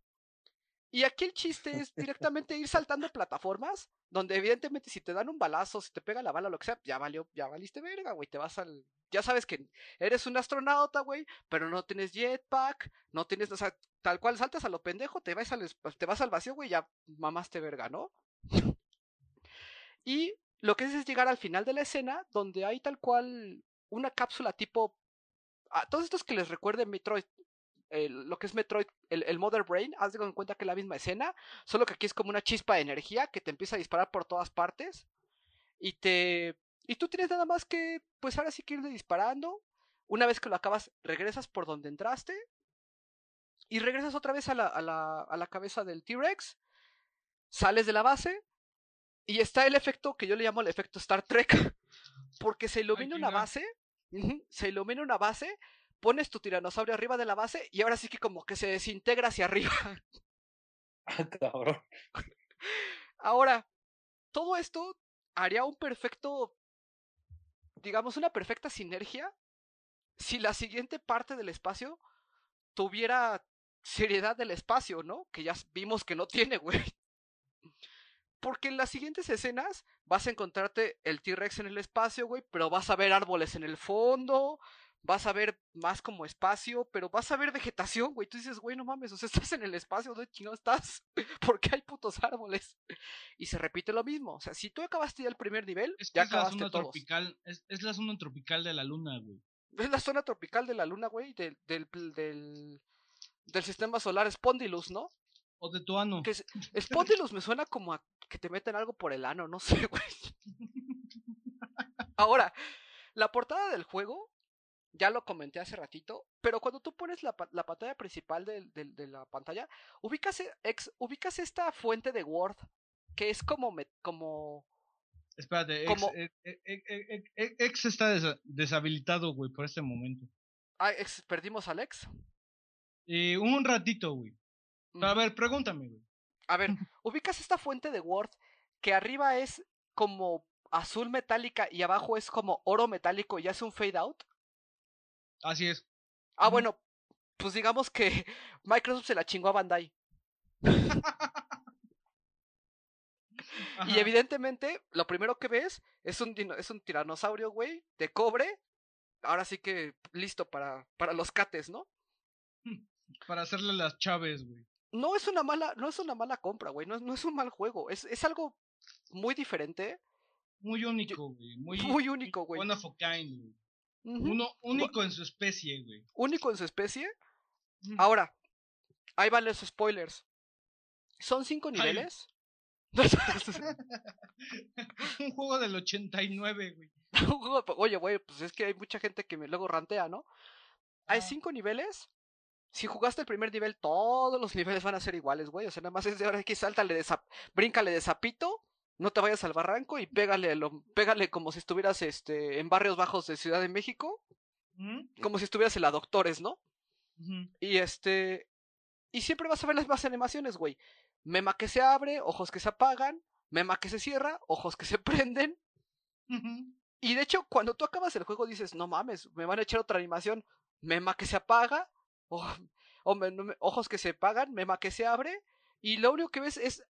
Y aquí el chiste es directamente ir saltando plataformas, donde evidentemente si te dan un balazo, si te pega la bala, lo que sea, ya valió, ya valiste verga, güey, te vas al... Ya sabes que eres un astronauta, güey, pero no tienes jetpack, no tienes, o sea, tal cual saltas a lo pendejo, te vas al, te vas al vacío, güey, ya mamaste verga, ¿no? y lo que es es llegar al final de la escena, donde hay tal cual una cápsula tipo... A todos estos que les recuerden Metroid, el- lo que es Metroid, el, el Mother Brain, haz de cuenta que es la misma escena, solo que aquí es como una chispa de energía que te empieza a disparar por todas partes y te... Y tú tienes nada más que, pues ahora sí que irle disparando. Una vez que lo acabas, regresas por donde entraste y regresas otra vez a la, a la, a la cabeza del T-Rex, sales de la base y está el efecto que yo le llamo el efecto Star Trek, [LAUGHS] porque se ilumina una base, se ilumina una base, pones tu tiranosaurio arriba de la base y ahora sí que como que se desintegra hacia arriba. [LAUGHS] Ah, cabrón. [LAUGHS] Ahora, todo esto haría un perfecto, digamos, una perfecta sinergia si la siguiente parte del espacio tuviera seriedad del espacio, ¿no? Que ya vimos que no tiene, güey. Porque en las siguientes escenas vas a encontrarte el T-Rex en el espacio, güey, pero vas a ver árboles en el fondo, vas a ver más como espacio, pero vas a ver vegetación, güey. Tú dices, güey, no mames, o sea, [LAUGHS] estás en el espacio, ¿dónde chingados estás? [LAUGHS] ¿Por qué hay putos árboles? [LAUGHS] Y se repite lo mismo. O sea, si tú acabaste ya el primer nivel, Es que ya es la zona todos. tropical, es, es la zona tropical de la luna, güey. Es la zona tropical de la luna, güey, del, del, del, del sistema solar Spondylus, ¿no? O de tu ano. Que es- me suena como a que te meten algo por el ano, no sé, [LAUGHS] güey. Ahora, la portada del juego, ya lo comenté hace ratito, pero cuando tú pones la, la pantalla principal del- de, la pantalla, ubicas, e- ex- ubicas esta fuente de Word, que es como, me- como Espérate, ex, como- ex, ex- ex- ex- ex está deshabilitado, güey, por este momento. ah, ex- perdimos a Alex. Eh, un ratito, güey. Pero a ver, pregúntame, güey. A ver, [LAUGHS] ubicas esta fuente de Word que arriba es como azul metálica y abajo es como oro metálico y hace un fade out. Así es. Ah, bueno, pues digamos que [LAUGHS] Microsoft se la chingó a Bandai. [LAUGHS] Y evidentemente, lo primero que ves es un, dino- es un tiranosaurio, güey, de cobre. Ahora sí que listo para, para los cates, ¿no? Para hacerle las chaves, güey. No es una mala, no es una mala compra, güey. No, es- no es un mal juego. Es, es algo muy diferente. Muy único, güey. [LAUGHS] Muy, Muy único, güey. One of a kind, güey. Ujú, Uno único en su especie, güey. Único en su especie. Ahora, ahí van los spoilers. Son cinco niveles. [LAUGHS] [LAUGHS] Un juego del 89, güey. Un juego de- Oye, güey, pues es que hay mucha gente que me luego rantea, ¿no? Hay cinco niveles. Si jugaste el primer nivel, todos los [LAUGHS] niveles van a ser iguales, güey. O sea, nada más es de ahora aquí, sáltale de zap, bríncale de zapito, no te vayas al barranco y pégale, lo- pégale como si estuvieras este, en barrios bajos de Ciudad de México, como si estuvieras en la Doctores, ¿no? Y este. Y siempre vas a ver las mismas animaciones, güey. mema que se abre, ojos que se apagan, mema que se cierra, ojos que se [LAUGHS] prenden. Y de hecho, cuando tú acabas el juego dices, no mames, me van a echar otra animación, mema que se apaga, o, o me- no me- ojos que se apagan, mema que se abre, y lo único que ves es,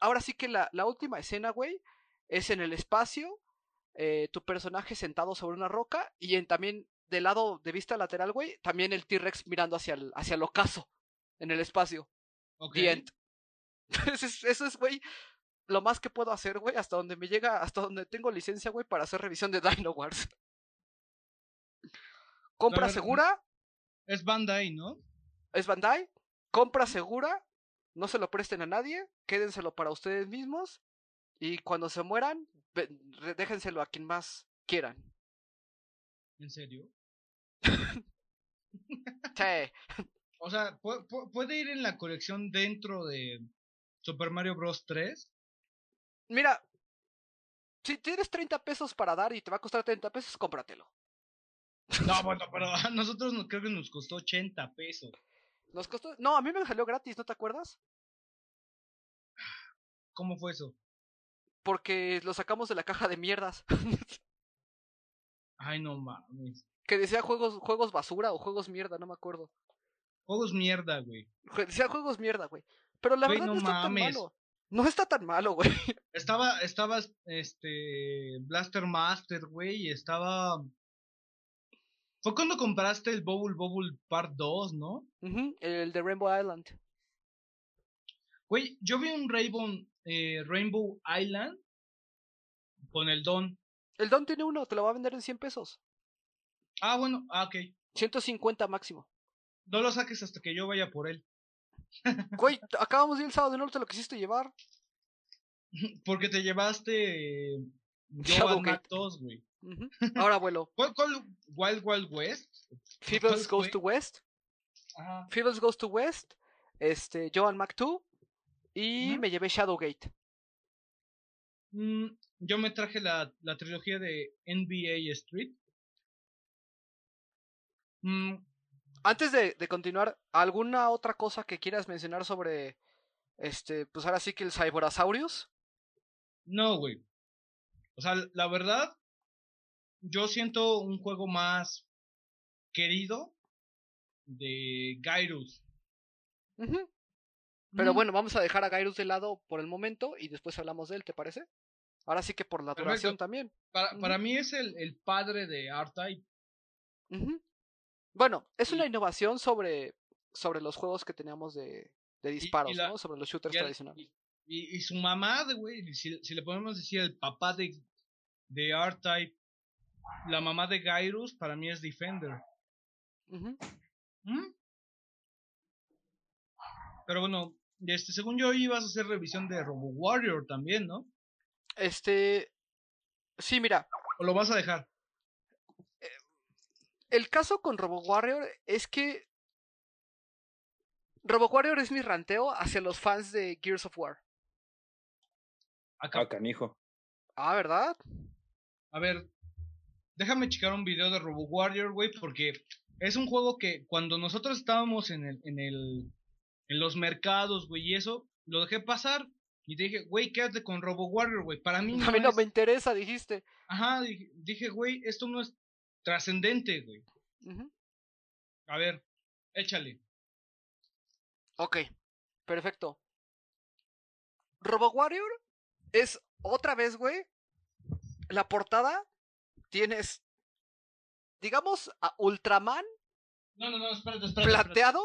ahora sí que la, la última escena, güey, es en el espacio, eh, tu personaje sentado sobre una roca, y en, también del lado de vista lateral, güey, también el T-Rex mirando hacia el, hacia el ocaso, en el espacio. Ok. The end. [LAUGHS] eso es, güey, lo más que puedo hacer, güey, hasta donde me llega, hasta donde tengo licencia, güey, para hacer revisión de Dino Wars. Compra segura, Es Bandai, ¿no? es Bandai. Compra segura, no se lo presten a nadie, quédenselo para ustedes mismos. Y cuando se mueran, déjenselo a quien más quieran. ¿En serio? [LAUGHS] Sí. O sea, pu- pu- puede ir en la colección dentro de Super Mario Bros. 3. Mira, si tienes 30 pesos para dar y te va a costar 30 pesos, cómpratelo. No, bueno, pero a nosotros nos, creo que nos costó 80 pesos. Nos costó. No, a mí me salió gratis, ¿no te acuerdas? ¿Cómo fue eso? Porque lo sacamos de la caja de mierdas. Ay, no mames. que decía juegos, juegos basura o juegos mierda, no me acuerdo. Juegos mierda, güey. Decía juegos mierda, güey. Pero la Güey, verdad no, no está tan mames. malo. No está tan malo, güey. Estaba, estaba, este, Blaster Master, güey, y estaba... Fue cuando compraste el Bubble Bubble Part 2, ¿no? Ujú, El de Rainbow Island. Güey, yo vi un Rainbow, eh, Rainbow Island con el Don. El Don tiene uno, te lo va a vender en 100 pesos. Ah, bueno, ah, ok. 150 máximo. No lo saques hasta que yo vaya por él. [LAUGHS] Güey, acabamos de ir el sábado, ¿no te lo quisiste llevar? Porque te llevaste eh, Shadowgate. Joe Mac 2, güey. Ahora, abuelo. [LAUGHS] ¿Cuál, cuál? Wild Wild West? Feebles ¿Cuál Goes to West. Ajá. Feebles Goes to West. Este, Joan Mac 2. Y me llevé Shadowgate. Mm, yo me traje la, la trilogía de NBA Street. Mm, Antes de, de continuar, ¿alguna otra cosa que quieras mencionar sobre este, pues ahora sí que el Cyborasaurus? no, güey. O sea, la verdad, yo siento un juego más querido de Gyrus. Ujú. Pero Mm, bueno, vamos a dejar a Gyrus de lado por el momento y después hablamos de él, ¿te parece? Ahora sí que por la Perfecto. duración también. para, para mí es el, el padre de R-Type. Bueno, es una Y- innovación sobre, sobre los juegos que teníamos de, de disparos, la- ¿no? Sobre los shooters Y, tradicionales. y, y- y su mamá, de güey, si, si le podemos decir el papá de, de R-Type, la mamá de Gyrus, para mí es Defender. ¿Mm? Pero bueno, este, según yo ibas a hacer revisión de Robo Warrior también, ¿no? Este. Sí, mira, ¿O lo vas a dejar? el caso con Robo Warrior es que. Robo Warrior es mi ranteo hacia los fans de Gears of War. Acá. Ah, canijo. Ah, ¿verdad? A ver, déjame checar un video de Robo Warrior, güey, porque es un juego que cuando nosotros estábamos en el, en el, en los mercados, güey, y eso, lo dejé pasar y te dije, güey, quédate con Robo Warrior, güey. Para mí [LAUGHS] no A mí no es- me interesa, dijiste. Ajá, dije- güey, esto no es trascendente, güey. A ver, échale. Ok, perfecto. Robo Warrior es otra vez, güey. La portada tienes, digamos, a Ultraman No, no, no, espérate, espérate. plateado.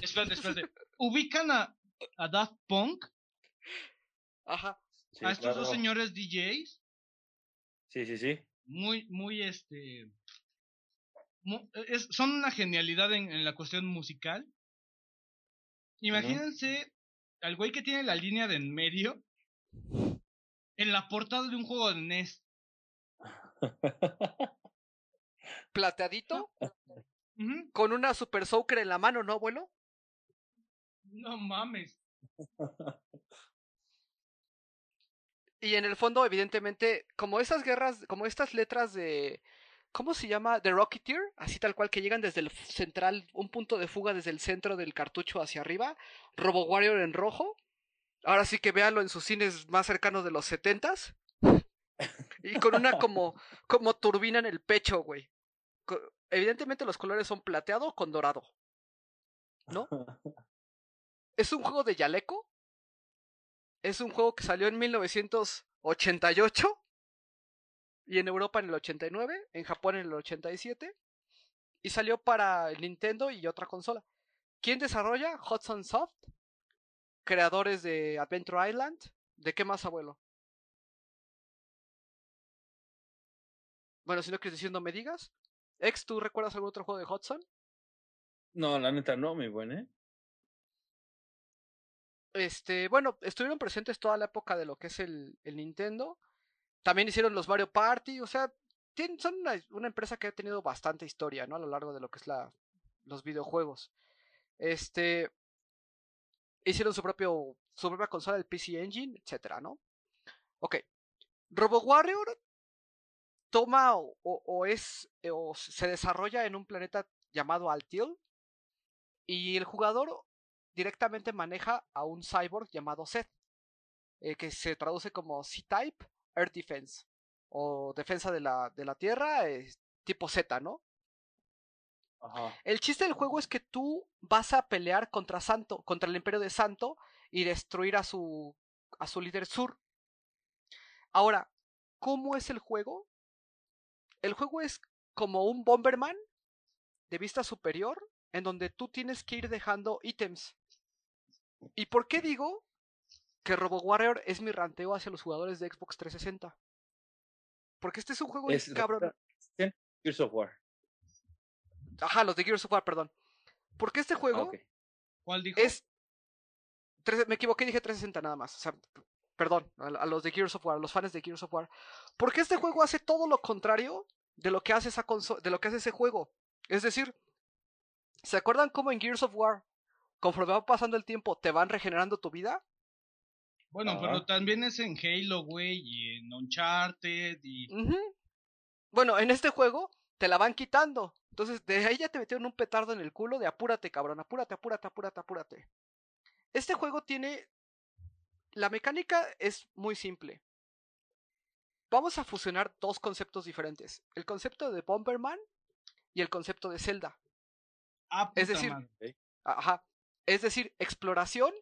Espérate, espérate. [LAUGHS] Ubican a, a Daft Punk, Ajá. Sí, a estos dos señores DJs, Sí, sí, sí. muy, muy, este, es- son una genialidad en, en la cuestión musical. Imagínense al güey que tiene la línea de en medio en la portada de un juego de NES. [LAUGHS] Plateadito [LAUGHS] con una Super Soaker en la mano, ¿no, abuelo? No mames. [LAUGHS] Y en el fondo, evidentemente, como esas guerras, como estas letras de. ¿Cómo se llama? De Rocketeer, así tal cual que llegan desde el central, un punto de fuga desde el centro del cartucho hacia arriba. Robo Warrior en rojo. Ahora sí que véanlo en sus cines más cercanos de los setentas. Y con una como, como turbina en el pecho, güey. Evidentemente los colores son plateado con dorado. ¿No? [LAUGHS] Es un juego de Yaleco. Es un juego que salió en 1988. Y en Europa en el 89. En Japón en el 87. Y salió para el Nintendo y otra consola. ¿Quién desarrolla? Hudson Soft. Creadores de Adventure Island. ¿De qué más, abuelo? Bueno, si no quieres decir, no me digas. Ex, ¿tú recuerdas algún otro juego de Hudson? No, la neta no, mi buen, ¿eh? Este, bueno, estuvieron presentes toda la época de lo que es el, el Nintendo. También hicieron los Mario Party, o sea, tienen, son una, una, empresa que ha tenido bastante historia, ¿no? A lo largo de lo que es la, los videojuegos. Este, hicieron su propio, su propia consola, el PC Engine, etcétera, ¿no? Ok. Robo Warrior toma o, o, es o se desarrolla en un planeta llamado Altil y el jugador directamente maneja a un cyborg llamado Seth, eh, que se traduce como C-Type Earth Defense o defensa de la, de la Tierra, eh, tipo Z, ¿no? Ajá. El chiste del juego es que tú vas a pelear contra Santo, contra el Imperio de Santo y destruir a su a su líder Sur. Ahora, ¿cómo es el juego? El juego es como un Bomberman de vista superior, en donde tú tienes que ir dejando ítems. ¿Y por qué digo que Robo Warrior es mi ranteo hacia los jugadores de Xbox 360? Porque este es un juego Es cabrón. Gears of War. Ajá, los de Gears of War, perdón. Porque este juego Ah, ok. ¿Cuál dijo? es. Me equivoqué, dije 360 nada más. O sea, perdón, a, a los de Gears of War, a los fans de Gears of War. Porque este juego hace todo lo contrario de lo que hace esa de lo que hace ese juego. Es decir, ¿se acuerdan cómo en Gears of War, conforme va pasando el tiempo, te van regenerando tu vida? Bueno, pero también es en Halo, güey, y en Uncharted, y... Ujú. Bueno, en este juego te la van quitando. Entonces, de ahí ya te metieron un petardo en el culo de apúrate, cabrón, apúrate, apúrate, apúrate, apúrate. Este juego tiene. La mecánica es muy simple. Vamos a fusionar dos conceptos diferentes: el concepto de Bomberman y el concepto de Zelda. Ah, Es decir, madre. Ajá. Es decir, exploración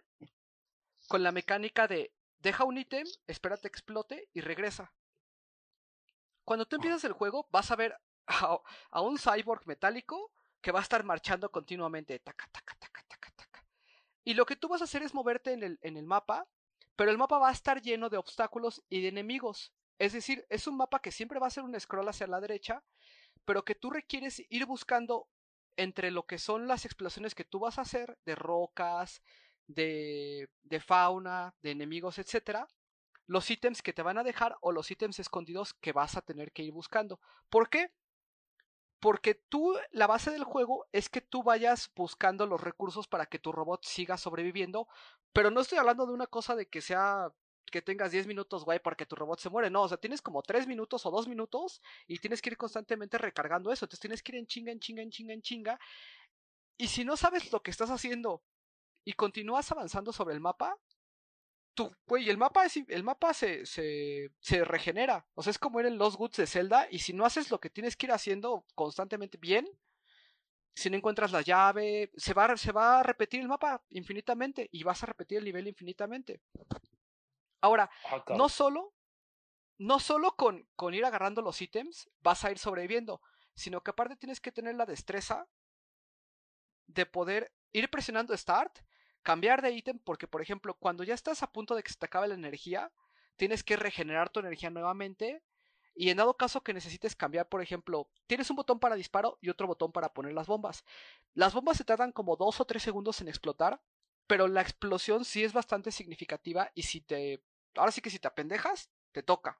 con la mecánica de deja un ítem, espérate que explote y regresa. Cuando tú empiezas el juego, vas a ver a, a un cyborg metálico que va a estar marchando continuamente. Taca, taca, taca, taca, taca. Y lo que tú vas a hacer es moverte en el, en el mapa, pero el mapa va a estar lleno de obstáculos y de enemigos. Es decir, es un mapa que siempre va a ser un scroll hacia la derecha, pero que tú requieres ir buscando entre lo que son las explosiones que tú vas a hacer de rocas, de, de fauna, de enemigos, etcétera, los ítems que te van a dejar o los ítems escondidos que vas a tener que ir buscando. ¿Por qué? Porque tú, la base del juego es que tú vayas buscando los recursos para que tu robot siga sobreviviendo, pero no estoy hablando de una cosa de que sea que tengas 10 minutos, güey, porque tu robot se muere. No, o sea, tienes como 3 minutos o 2 minutos y tienes que ir constantemente recargando eso. Entonces tienes que ir en chinga, en chinga, en chinga, en chinga. Y si no sabes lo que estás haciendo y continúas avanzando sobre el mapa, tú, güey, el mapa, es, el mapa se, se, se regenera. O sea, es como ir en los goods de Zelda. Y si no haces lo que tienes que ir haciendo constantemente bien, si no encuentras la llave, se va, se va a repetir el mapa infinitamente y vas a repetir el nivel infinitamente. Ahora, Ah, no solo, no solo con, con ir agarrando los ítems vas a ir sobreviviendo, sino que aparte tienes que tener la destreza de poder ir presionando Start, cambiar de ítem, porque por ejemplo, cuando ya estás a punto de que se te acabe la energía, tienes que regenerar tu energía nuevamente. Y en dado caso que necesites cambiar, por ejemplo, tienes un botón para disparo y otro botón para poner las bombas. Las bombas se tardan como dos o tres segundos en explotar, pero la explosión sí es bastante significativa y si te ahora sí que si te apendejas, te toca.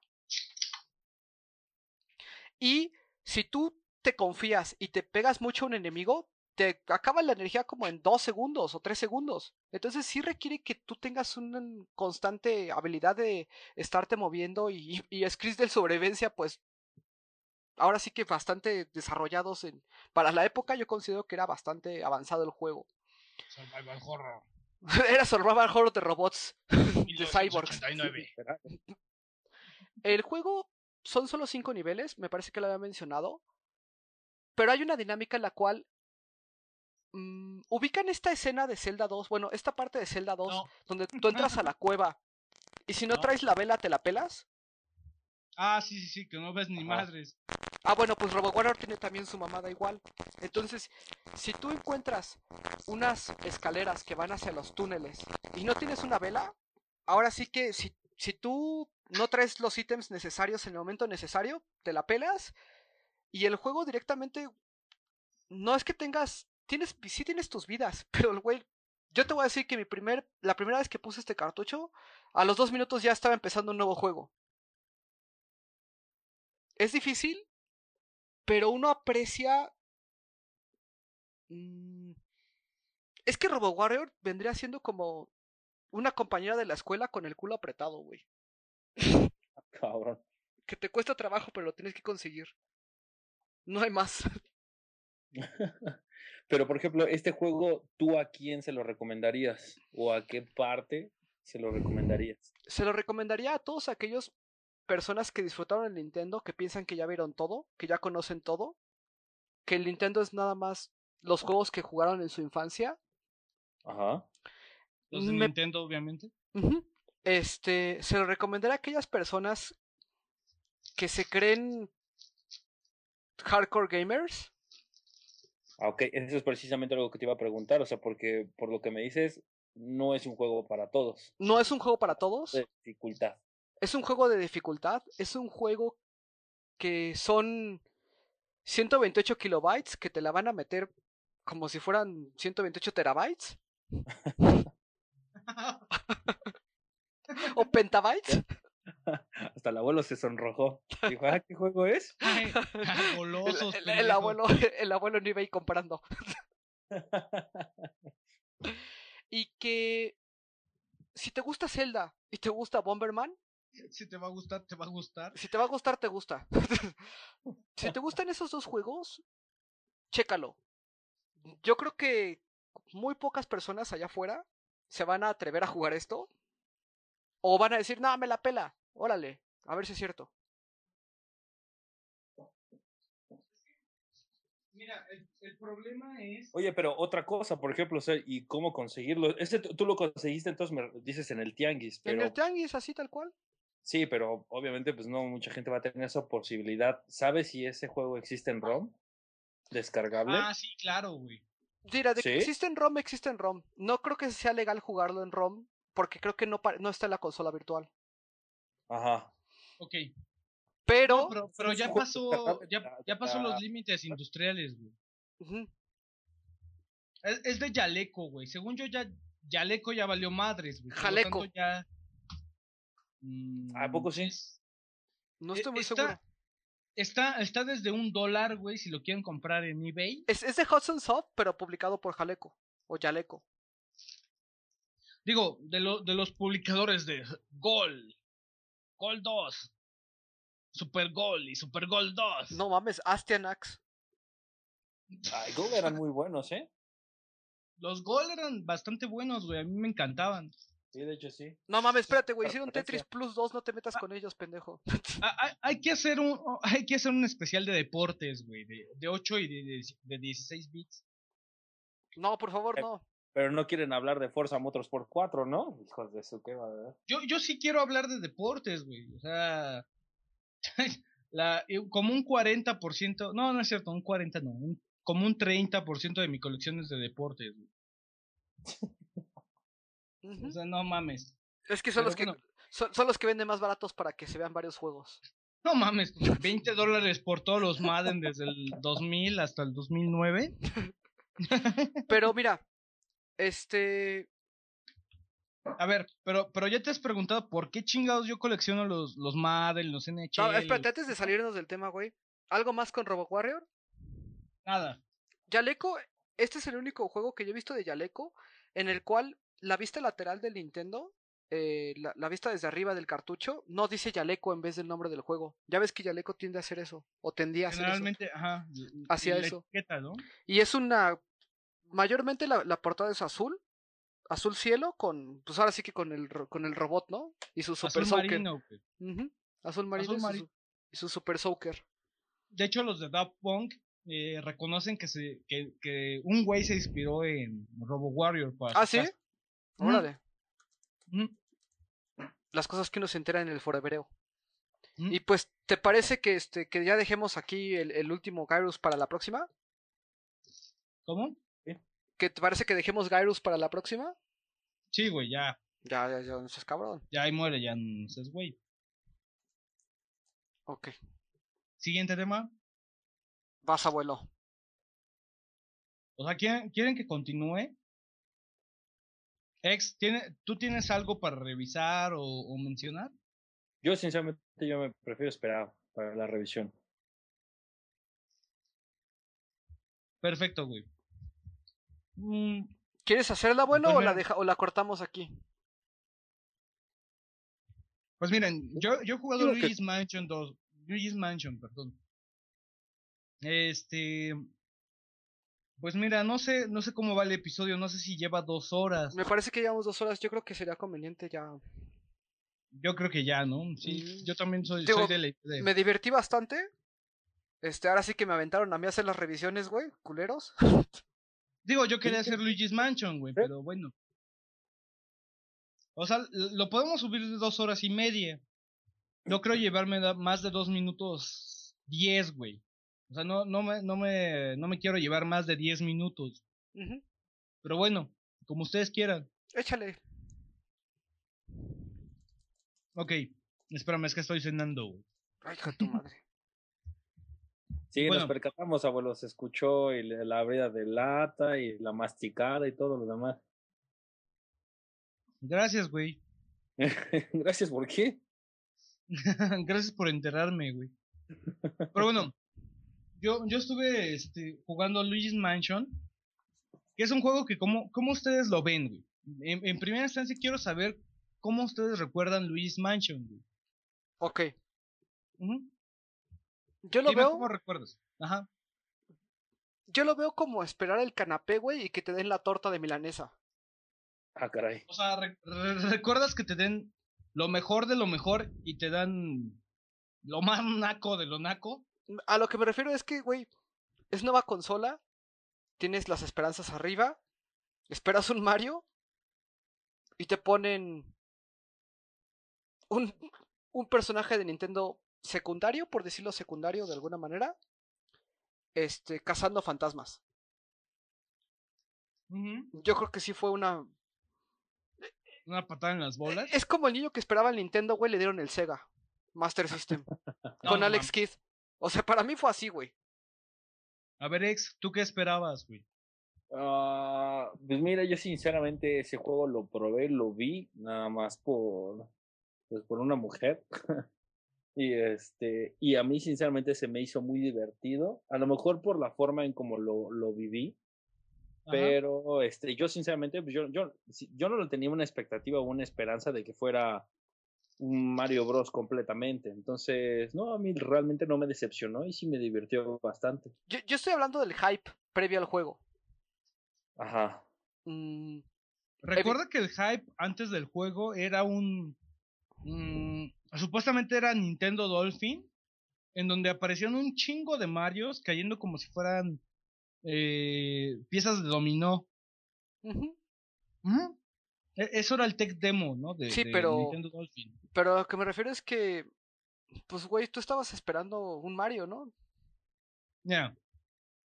Y si tú te confías y te pegas mucho a un enemigo, te acaba la energía como en dos segundos o tres segundos. Entonces sí requiere que tú tengas una constante habilidad de estarte moviendo y, y scripts de sobrevivencia, pues ahora sí que bastante desarrollados en... Para la época yo considero que era bastante avanzado el juego. Survival horror. [LAUGHS] Era Survival Horror de robots. [LAUGHS] de cyborgs. 1989. El juego son solo cinco niveles, me parece que lo había mencionado. Pero hay una dinámica en la cual. Mm, ubican esta escena de Zelda 2, bueno, esta parte de Zelda 2, No. donde tú [LAUGHS] entras a la cueva y si no No. traes la vela, te la pelas. Ah, sí, sí, sí, que no ves ni Ajá. madres. Ah, bueno, pues Robo Warrior tiene también su mamada igual. Entonces, si tú encuentras unas escaleras que van hacia los túneles y no tienes una vela, ahora sí que si, si tú no traes los ítems necesarios en el momento necesario, te la pelas y el juego directamente no es que tengas tienes sí tienes tus vidas, pero el güey yo te voy a decir que mi primer la primera vez que puse este cartucho, a los dos minutos ya estaba empezando un nuevo juego. Es difícil, pero uno aprecia. mm, Es que Robo Warrior vendría siendo como una compañera de la escuela con el culo apretado, güey. [LAUGHS] Cabrón. Que te cuesta trabajo, pero lo tienes que conseguir. No hay más. [LAUGHS] [LAUGHS] Pero, por ejemplo, este juego, ¿tú a quién se lo recomendarías? ¿O a qué parte se lo recomendarías? Se lo recomendaría a todos aquellos personas que disfrutaron el Nintendo, que piensan que ya vieron todo, que ya conocen todo, que el Nintendo es nada más los juegos que jugaron en su infancia. Ajá. Los de Me- Nintendo, obviamente. Este, se lo recomendaría a aquellas personas que se creen hardcore gamers. Ah, ok, eso es precisamente algo que te iba a preguntar, o sea, porque por lo que me dices, no es un juego para todos. No es un juego para todos, De dificultad. es un juego de dificultad, es un juego que son 128 kilobytes que te la van a meter como si fueran 128 terabytes [LAUGHS] [LAUGHS] o pentabytes. Hasta el abuelo se sonrojó. Dijo, ah, ¿qué juego es? Ay, [LAUGHS] [LAUGHS] ay, golosos, El, el- [LAUGHS] el abuelo, el abuelo en eBay comprando. Y que si te gusta Zelda y te gusta Bomberman, Si te va a gustar, te va a gustar. si te va a gustar, te gusta. si te gustan esos dos juegos, chécalo. Yo creo que muy pocas personas allá afuera se van a atrever a jugar esto. O van a decir, no, me la pela. Órale, a ver si es cierto. Mira, el, el problema es. Oye, pero otra cosa, por ejemplo, o sea, ¿y cómo conseguirlo? Este tú tú lo conseguiste, entonces me dices en el tianguis, En el tianguis, así tal cual. sí, pero obviamente pues no mucha gente va a tener esa posibilidad. ¿Sabes si ese juego existe en ROM? ¿Descargable? Ah, sí, claro, güey. Mira, de que existe en ROM, existe en ROM. No creo que sea legal jugarlo en ROM, porque creo que no, no está en la consola virtual. Ajá. Ok. Pero, No, pero, ya pasó, [LAUGHS] ya, ya pasó los límites industriales, güey. Es, es de Yaleco, güey. Según yo, ya Yaleco ya valió madres, güey. por lo Jaleco. tanto, ya. mm, ¿A poco sí? no estoy muy está- seguro. Está, está desde un dólar, güey, si lo quieren comprar en eBay. Es, es de Hudson Soft, pero publicado por Jaleco. O Jaleco. Digo, de, lo, de los publicadores de Gol, Gol 2, Super Gol y Super Gol 2. No mames, Astianax. Ay, Go eran muy buenos, ¿eh? Los Gol eran bastante buenos, güey. A mí me encantaban. Sí, de hecho sí. No mames, espérate, güey. Hicieron. Tetris Plus 2, no te metas con ellos, pendejo. Ah, Hay, hay que hacer un hay que hacer un especial de deportes, güey, de, de 8 y de, de, de 16 bits. No, por favor, Eh, no. Pero no quieren hablar de Forza Motorsport 4, ¿no? Hijos de su qué va a. Yo, yo sí quiero hablar de deportes, güey. O sea, [LAUGHS] la, eh, como un 40%, no, no es cierto, un 40 no, un- como un 30% de mi colección es de deportes, güey. O sea, no mames. Es que son pero los que bueno. son, son los que venden más baratos para que se vean varios juegos. No mames, 20 dólares por todos los Madden desde el 2000 hasta el 2009. [LAUGHS] Pero mira, este. A ver, pero, pero ya te has preguntado por qué chingados yo colecciono los, los Madden, los NHL. No, espérate, antes de salirnos del tema, güey. ¿Algo más con Robo Warrior? Nada. Yaleco, este es el único juego que yo he visto de Yaleco en el cual la vista lateral del Nintendo, eh, la, la vista desde arriba del cartucho, no dice Yaleco en vez del nombre del juego. Ya ves que Yaleco tiende a hacer eso, o tendía a hacer eso. Generalmente, ajá. Hacía la eso. etiqueta, ¿no? Y es una. Mayormente la, la portada es azul, azul cielo con, pues ahora sí que con el, con el robot, ¿no? Y su super Azul soaker. marino, Azul marino Azul y, su, mari- y su super soaker. De hecho, los de Daft Punk eh, reconocen que, se, que, que un güey se inspiró en Robo Warrior. Para Ah, ¿sí? casa. Órale. Las cosas que uno se entera en el forevereo. Y pues, ¿te parece que este que ya dejemos aquí el, el último Gyrus para la próxima? ¿Cómo? ¿Que te parece que dejemos Gyrus para la próxima? Sí, güey, ya. Ya, ya, ya, no seas cabrón. Ya ahí muere, ya no seas güey. Ok. Siguiente tema. Vas, abuelo. O sea, ¿quieren, ¿quieren que continúe? Ex, ¿tiene, ¿tú tienes algo para revisar o, o mencionar? Yo sinceramente yo me prefiero esperar para la revisión. Perfecto, güey. Mm, ¿Quieres hacerla, abuelo, Pues o la deja, o la cortamos aquí? pues miren, yo, yo he jugado que- Luigi's Mansion 2. Luigi's Mansion, perdón. Este. Pues mira, no sé, no sé cómo va el episodio, no sé si lleva dos horas. Me parece que llevamos dos horas. Yo creo que sería conveniente ya. Yo creo que ya, ¿no? Sí, Mm. yo también soy, Digo, soy de la de- Me divertí bastante. Este, ahora sí que me aventaron a mí a hacer las revisiones, güey, culeros. [LAUGHS] Digo, yo quería hacer Luigi's Mansion, güey, ¿Eh? pero bueno. O sea, lo podemos subir de dos horas y media. No creo llevarme más de dos minutos diez, güey. O sea, no, no, me, no, me, no me quiero llevar más de diez minutos. Pero bueno, como ustedes quieran. Échale. Ok, espérame, es que estoy cenando, güey. Ay, tu madre. Sí, Bueno. nos percatamos, abuelo, se escuchó y la abrida de lata y la masticada y todo lo demás. Gracias, güey. [LAUGHS] Gracias, ¿por qué? [LAUGHS] Gracias por enterarme, güey. Pero bueno, yo, yo estuve este, jugando Luigi's Mansion, que es un juego que, ¿cómo, cómo ustedes lo ven, güey? En, en primera instancia quiero saber cómo ustedes recuerdan Luigi's Mansion, güey. Ok. Ujú. Yo lo Dime veo. ¿Cómo recuerdas? Ajá. Yo lo veo como esperar el canapé, güey, y que te den la torta de milanesa. Ah, caray. O sea, re- re- recuerdas que te den lo mejor de lo mejor y te dan lo más naco de lo naco. A lo que me refiero es que, güey, es nueva consola. Tienes las esperanzas arriba. Esperas un Mario. Y te ponen. Un, un personaje de Nintendo secundario, por decirlo secundario de alguna manera. Este, cazando fantasmas. Yo creo que sí fue una. Una patada en las bolas. Es como el niño que esperaba el Nintendo, güey, le dieron el Sega Master System. [LAUGHS] Con no Alex. Kidd. O sea, para mí fue así, güey. A ver, ex, ¿tú qué esperabas, güey? Ah, pues mira, yo sinceramente ese juego lo probé, lo vi, nada más por, pues por una mujer. [LAUGHS] y este, y a mí sinceramente se me hizo muy divertido, a lo mejor por la forma en como lo, lo viví, Ajá. pero este, yo sinceramente, pues yo, yo, yo no tenía una expectativa o una esperanza de que fuera un Mario Bros completamente. Entonces, no, a mí realmente no me decepcionó y sí me divirtió bastante. Yo, yo estoy hablando del hype previo al juego. Ajá. Mm, Recuerda que el hype antes del juego era un. mm, supuestamente era Nintendo Dolphin, en donde aparecían un chingo de Marios cayendo como si fueran eh, piezas de dominó. E- Eso era el tech demo, ¿no? De, Sí, de pero- Nintendo Dolphin. Pero lo que me refiero es que. Pues, güey, tú estabas esperando un Mario, ¿no? Ya.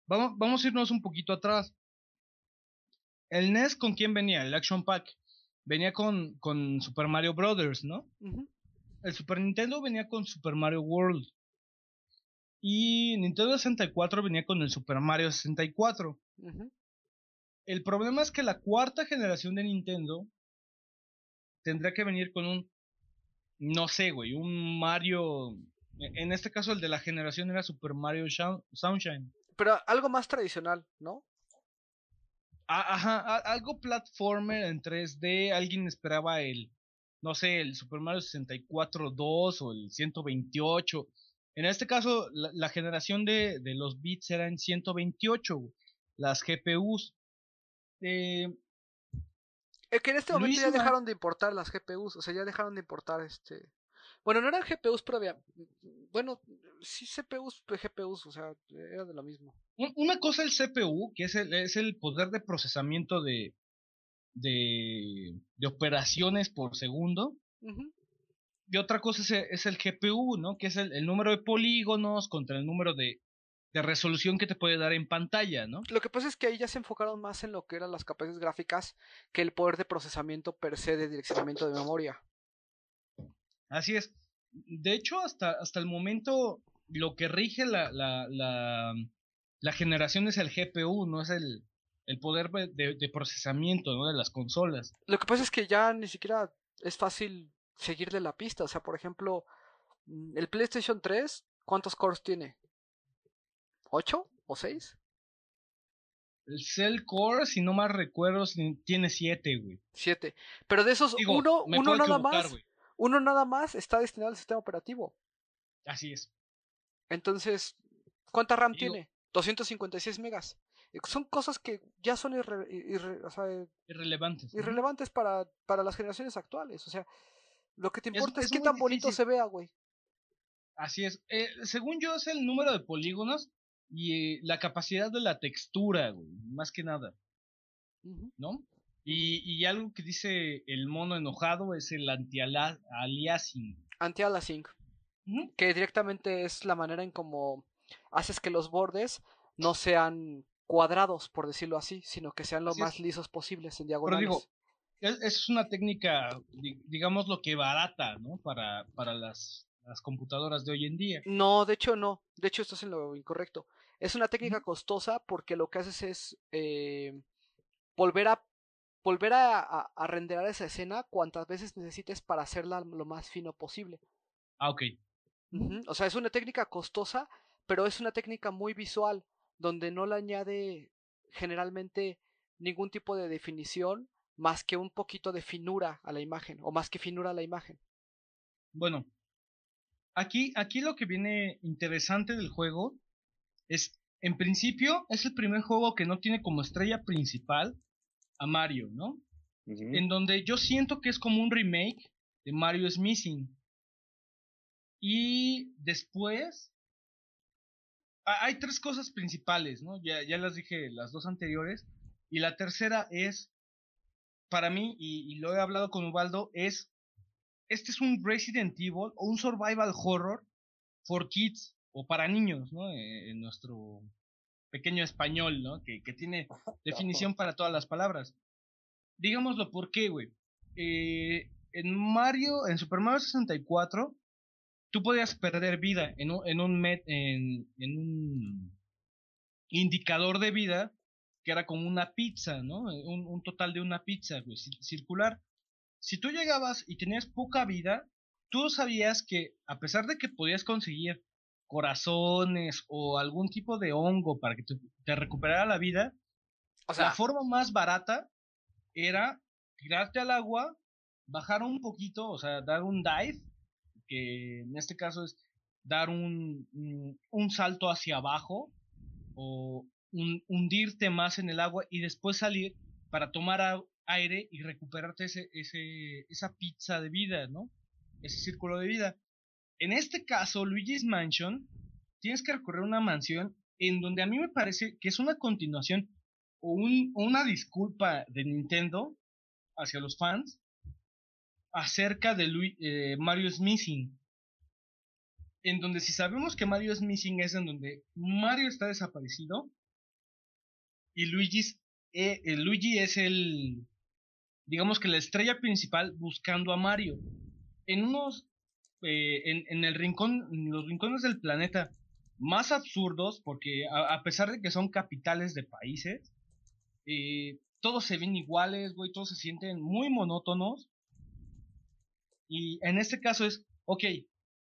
Vamos, vamos a irnos un poquito atrás. El NES con quién venía? El Action Pack. Venía con, con Super Mario Brothers, ¿no? Ujú. El Super Nintendo venía con Super Mario World. Y Nintendo 64 venía con el Super Mario 64. Ujú. El problema es que la cuarta generación de Nintendo tendrá que venir con un, no sé, güey, un Mario. En este caso, el de la generación era Super Mario Sunshine. Pero algo más tradicional, ¿no? A- Ajá, a- algo platformer en 3D. Alguien esperaba el, no sé, el Super Mario 64 2 o el 128. En este caso, la, la generación de, de los bits era en 128, güey, las GPUs. Eh, Es que en este momento ya dejaron de importar las GPUs, o sea, ya dejaron de importar este... Bueno, no eran GPUs, pero había... Bueno, sí CPUs, pues, GPUs, o sea, era de lo mismo. Un- Una cosa el CPU, que es el, es el poder de procesamiento de, de, de operaciones por segundo. Y otra cosa es el, es el GPU, ¿no? Que es el, el número de polígonos contra el número de, de resolución que te puede dar en pantalla, ¿no? Lo que pasa es que ahí ya se enfocaron más en lo que eran las capacidades gráficas que el poder de procesamiento per se de direccionamiento de memoria. Así es. De hecho, hasta, hasta el momento, lo que rige la, la, la, la generación es el GPU, no es el, el poder de, de procesamiento ¿no? de las consolas. Lo que pasa es que ya ni siquiera es fácil seguirle la pista. O sea, por ejemplo, mm, el PlayStation 3, ¿cuántos cores tiene? ¿Ocho o seis? El Cell Core, si no mal recuerdo, tiene 7, güey. Siete. Pero de esos, Digo, uno, uno nada más, uno nada más está destinado al sistema operativo. Así es. Entonces, ¿cuánta RAM Digo- tiene? 256 megas. Eh, Son cosas que ya son irre- irre- o sea, eh, Irrelevantes. ¿no? irrelevantes para, para las generaciones actuales. O sea, lo que te importa es, es qué tan bonito difícil. se vea, güey. Así es. Eh, según yo, es el número de polígonos y eh, la capacidad de la textura, güey. Más que nada. ¿no? Y, y algo que dice el mono enojado es el anti-aliasing. Anti-aliasing, que directamente es la manera en cómo haces que los bordes no sean cuadrados, por decirlo así, sino que sean lo Así es. más lisos posibles en Pero diagonales. digo, es, es una técnica, di- digamos lo que barata, ¿no? Para, para las, las computadoras de hoy en día. No, de hecho no. De hecho estás en lo incorrecto. Es una técnica costosa porque lo que haces es eh, volver a volver a, a, a renderar esa escena cuantas veces necesites para hacerla lo más fino posible. Ah, ok. O sea, es una técnica costosa, pero es una técnica muy visual, donde no le añade generalmente ningún tipo de definición más que un poquito de finura a la imagen, o más que finura a la imagen. Bueno, aquí, aquí lo que viene interesante del juego es, en principio, es el primer juego que no tiene como estrella principal a Mario, ¿no? En donde yo siento que es como un remake de Mario is Missing. Y después, hay tres cosas principales, ¿no? Ya, ya las dije las dos anteriores. Y la tercera es, para mí, y, y lo he hablado con Ubaldo, es, este es un Resident Evil o un survival horror for kids o para niños, ¿no? Eh, en nuestro pequeño español, ¿no? Que, que tiene [LAUGHS] definición para todas las palabras. Digámoslo por qué, güey. Eh, en Mario, en Super Mario 64, tú podías perder vida en un, en un, met- en, en un indicador de vida que era como una pizza, ¿no? Un, un total de una pizza, güey, circular. Si tú llegabas y tenías poca vida, tú sabías que a pesar de que podías conseguir corazones o algún tipo de hongo para que te, te recuperara la vida, O la forma más barata era tirarte al agua, bajar un poquito, o sea, dar un dive, que en este caso es dar un, un, un salto hacia abajo o un- hundirte más en el agua y después salir para tomar aire y recuperarte ese, ese, esa pizza de vida, ¿no? Ese círculo de vida. En este caso, Luigi's Mansion, tienes que recorrer una mansión en donde a mí me parece que es una continuación o un- una disculpa de Nintendo hacia los fans acerca de Lui- eh, Mario's Missing. En donde si sabemos que Mario es Missing es en donde Mario está desaparecido y eh, eh, Luigi es el, digamos que la estrella principal buscando a Mario. En unos, eh, en, en el rincón, en los rincones del planeta más absurdos, porque a, pesar de que son capitales de países, todos se ven iguales, todos se sienten muy monótonos. Y en este caso es, ok,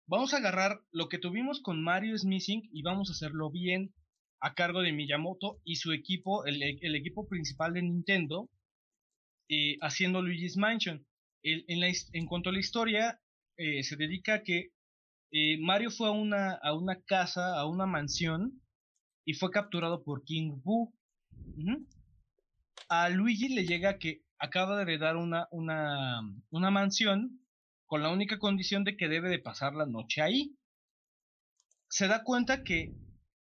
vamos a agarrar lo que tuvimos con Mario is Missing y vamos a hacerlo bien a cargo de Miyamoto y su equipo, el, el equipo principal de Nintendo, eh, haciendo Luigi's Mansion. En, la en cuanto a la historia, eh, se dedica a que eh, Mario fue a una, a una casa, a una mansión, y fue capturado por King Boo. A Luigi le llega que acaba de heredar una, una, una mansión con la única condición de que debe de pasar la noche ahí. Se da cuenta que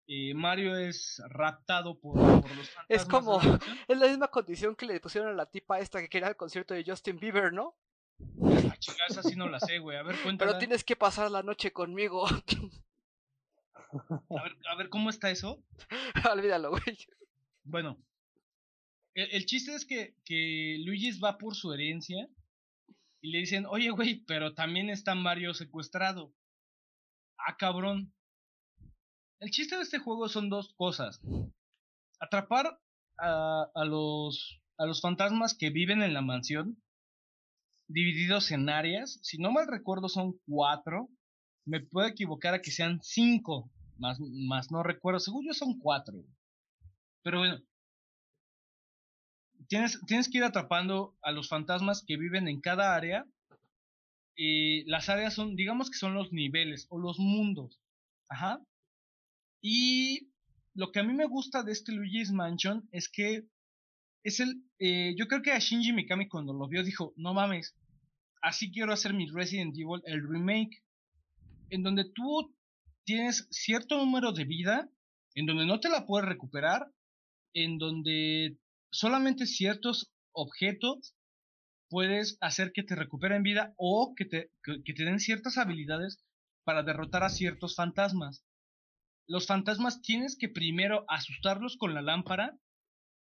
eh, Mario es raptado por, por los fantasmas. Es como, la [LAUGHS] es la misma condición que le pusieron a la tipa esta que quería el concierto de Justin Bieber, ¿no? Ah, chinga, esa sí no la sé, güey. A ver, [LAUGHS] cuéntala. Pero tienes que pasar la noche conmigo. A ver, a ver, ¿cómo está eso? [LAUGHS] Olvídalo, güey. Bueno, el, el chiste es que, que Luigi va por su herencia y le dicen, oye, güey, pero también está Mario secuestrado. Ah, cabrón. El chiste de este juego son dos cosas. Atrapar a, a los, a los fantasmas que viven en la mansión, divididos en áreas. Si no mal recuerdo, son cuatro. Me puedo equivocar a que sean cinco, más, más no recuerdo. Según yo, son cuatro. Pero bueno, tienes, tienes que ir atrapando a los fantasmas que viven en cada área. Y las áreas son, digamos que son los niveles o los mundos. Ajá. Y lo que a mí me gusta de este Luigi's Mansion es que es el. eh, yo creo que a Shinji Mikami cuando lo vio dijo: No mames, así quiero hacer mi Resident Evil, el remake. En donde tú tienes cierto número de vida, en donde no te la puedes recuperar, en donde solamente ciertos objetos puedes hacer que te recuperen vida o que te, den ciertas habilidades para derrotar a ciertos fantasmas. Los fantasmas tienes que primero asustarlos con la lámpara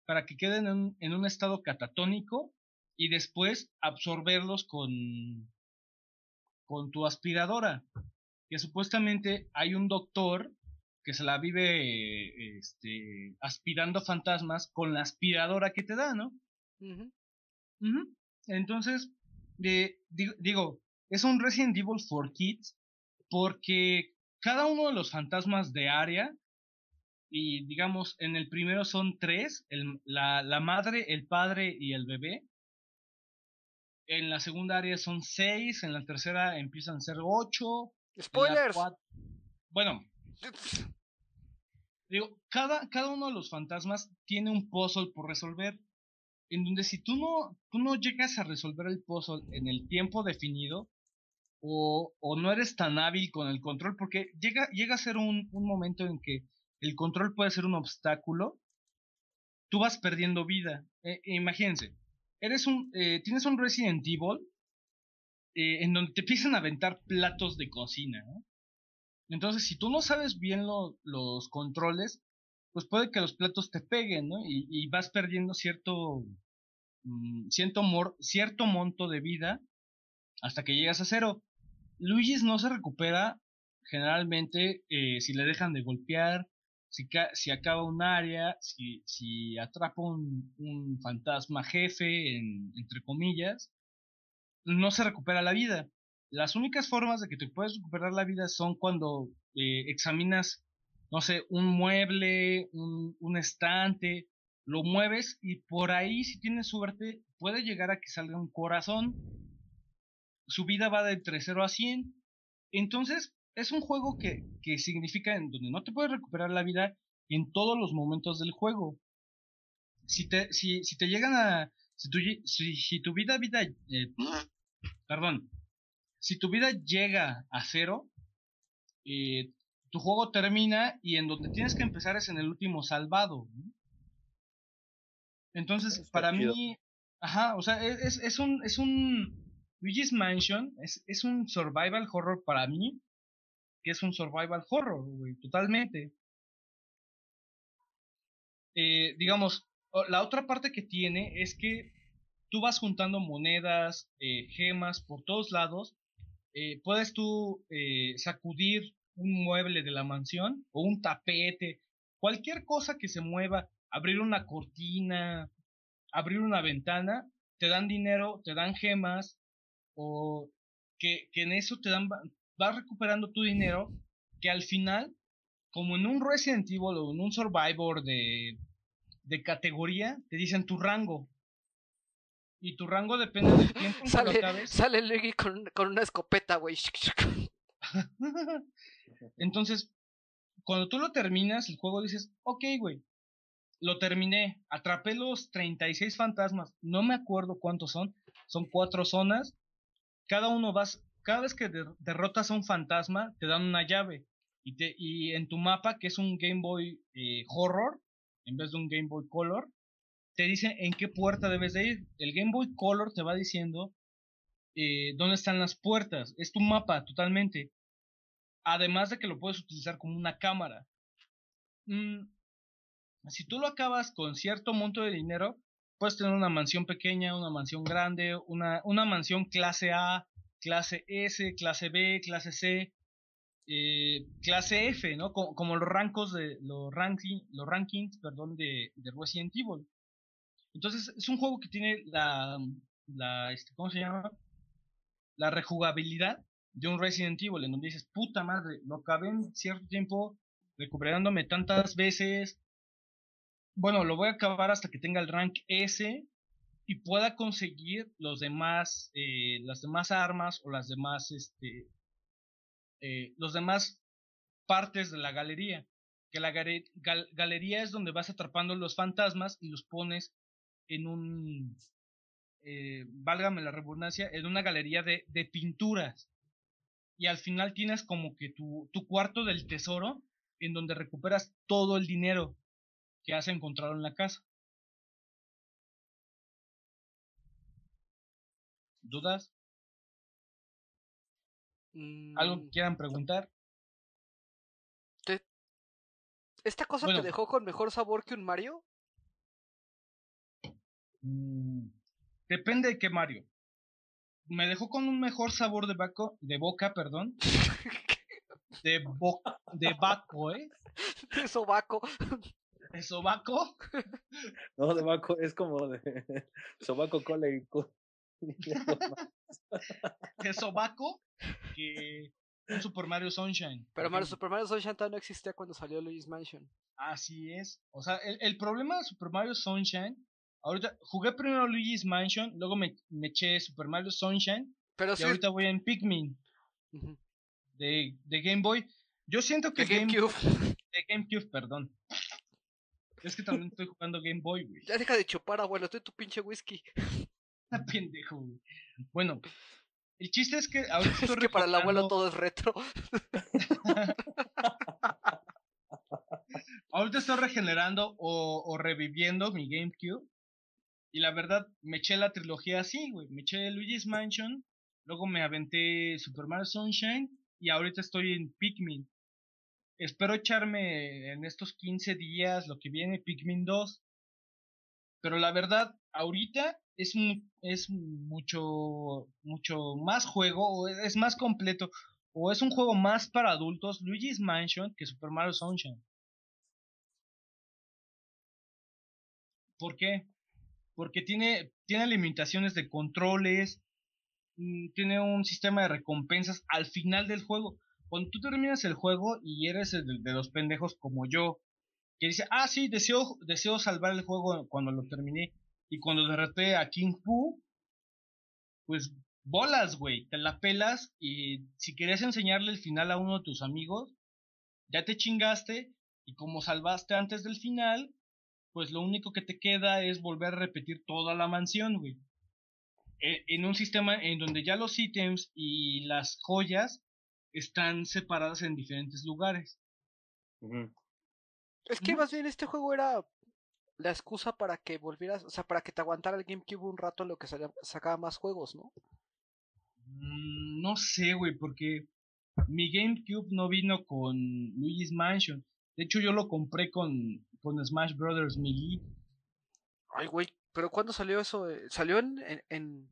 para que queden en en un estado catatónico y después absorberlos con, con tu aspiradora. Que supuestamente hay un doctor que se la vive este, aspirando fantasmas con la aspiradora que te da, ¿no? Entonces, eh, digo, digo, es un Resident Evil for Kids porque cada uno de los fantasmas de área, y digamos, en el primero son tres, el- la, la madre, el padre y el bebé. En la segunda área son seis, en la tercera empiezan a ser ocho. Spoilers. Bueno, Cada, uno de los fantasmas tiene un puzzle por resolver. En donde si tú no, llegas a resolver el puzzle en el tiempo definido, o, no eres tan hábil con el control, porque llega, a ser un, momento en que el control puede ser un obstáculo, tú vas perdiendo vida. Eh, imagínense, eres un, eh, tienes un Resident Evil eh, en donde te empiezan a aventar platos de cocina. Entonces, si tú no sabes bien lo- los controles, pues puede que los platos te peguen, ¿no? Y, vas perdiendo cierto, mm, cierto, monto de vida hasta que llegas a cero. Luigi's no se recupera generalmente eh, si le dejan de golpear, si, ca- si acaba un área, si, si atrapa un, un fantasma jefe, en- entre comillas, no se recupera la vida. Las únicas formas de que te puedes recuperar la vida son cuando eh, examinas, no sé, un mueble, un, un estante, lo mueves y por ahí, si tienes suerte, puede llegar a que salga un corazón. Su vida va de entre 0 a 100. Entonces, es un juego que, que significa en donde no te puedes recuperar la vida en todos los momentos del juego. Si te, si, si te llegan a... Si tu, si, si tu vida, vida... eh, perdón. Si tu vida llega a cero, eh, tu juego termina y en donde tienes que empezar es en el último salvado. Entonces, Está para chido. mí, ajá, o sea, es, es un, es un Luigi's Mansion, es, es un survival horror para mí, que es un survival horror, güey, totalmente. Eh, digamos, la otra parte que tiene es que tú vas juntando monedas, eh, gemas por todos lados. Eh, puedes tú eh, sacudir un mueble de la mansión o un tapete, cualquier cosa que se mueva, abrir una cortina, abrir una ventana, te dan dinero, te dan gemas, o que, que en eso te dan, va- vas recuperando tu dinero, que al final, como en un Resident Evil o en un Survivor de, de categoría, te dicen tu rango. Y tu rango depende del tiempo en que Sale, sale Luigi con, con una escopeta, güey. [LAUGHS] Entonces, cuando tú lo terminas, el juego dices, ok, güey, lo terminé, atrapé los 36 fantasmas, no me acuerdo cuántos son, son cuatro zonas, cada uno vas, cada vez que derrotas a un fantasma te dan una llave y, te, y en tu mapa que es un Game Boy eh, Horror en vez de un Game Boy Color te dice en qué puerta debes de ir. El Game Boy Color te va diciendo eh, dónde están las puertas, es tu mapa totalmente. Además de que lo puedes utilizar como una cámara. Mm, si tú lo acabas con cierto monto de dinero, puedes tener una mansión pequeña, una mansión grande, una, una mansión clase A, clase S, clase B, clase C, eh, clase F, ¿no? Como, los rankos de los, los rankings, perdón, de, de, Resident Evil. Entonces es un juego que tiene la, la este, ¿cómo se llama? La rejugabilidad de un Resident Evil, en donde dices, puta madre, lo acabé en cierto tiempo, recuperándome tantas veces, bueno, lo voy a acabar hasta que tenga el rank S y pueda conseguir los demás, eh, las demás armas o las demás, este, eh, los demás partes de la galería. Que la galería es donde vas atrapando los fantasmas y los pones en un, eh, válgame la redundancia, en una galería de, de, pinturas. Y al final tienes como que tu, tu cuarto del tesoro en donde recuperas todo el dinero que has encontrado en la casa. ¿Dudas? ¿Algo que mm, quieran preguntar? ¿Esta cosa te dejó con mejor sabor que un Mario? Mm, depende de qué Mario. Me dejó con un mejor sabor de, baco, de boca, perdón. [LAUGHS] de, bo, de baco, ¿eh? De sobaco. ¿De sobaco? [LAUGHS] No, de baco es como de [LAUGHS] sobaco cola y de sobaco que un Super Mario Sunshine. Pero Mario, Super Mario Sunshine todavía no existía cuando salió Luigi's Mansion. Así es. O sea, el, el, problema de Super Mario Sunshine, ahorita jugué primero Luigi's Mansion, luego me, me eché Super Mario Sunshine, pero y ahorita voy en Pikmin de, de Game Boy. Yo siento que de GameCube. [LAUGHS] de GameCube, perdón. Es que también estoy jugando Game Boy, güey. Ya deja de chupar, abuelo, estoy tu pinche whisky. [LAUGHS] Pendejo, güey. Bueno, el chiste es que ahorita [LAUGHS] es que para el abuelo todo es retro. ahorita estoy regenerando o, o, reviviendo mi GameCube. Y la verdad, me eché la trilogía así, güey. Me eché Luigi's Mansion. Luego me aventé Super Mario Sunshine. Y ahorita estoy en Pikmin espero echarme en estos 15 días lo que viene Pikmin 2. Pero la verdad, ahorita es, es mucho, mucho más juego, es más completo, o es un juego más para adultos, Luigi's Mansion, que Super Mario Sunshine. ¿Por qué? Porque tiene, tiene limitaciones de controles, mm, tiene un sistema de recompensas al final del juego. Cuando tú terminas el juego y eres de, los pendejos como yo, que dice, ah, sí, deseo, deseo salvar el juego cuando lo terminé, y cuando derroté a King Fu, pues bolas, güey, te la pelas, y si querías enseñarle el final a uno de tus amigos, ya te chingaste, y como salvaste antes del final, pues lo único que te queda es volver a repetir toda la mansión, güey. E, en un sistema en donde ya los ítems y las joyas están separadas en diferentes lugares. Es que más bien este juego era la excusa para que volvieras, o sea, para que te aguantara el GameCube un rato en lo que sacaba más juegos, ¿no? Mm, no sé, güey, porque mi GameCube no vino con Luigi's Mansion. De hecho, yo lo compré con, con Smash Brothers Melee. Ay, güey, pero ¿cuándo salió eso? ¿Salió en...? en,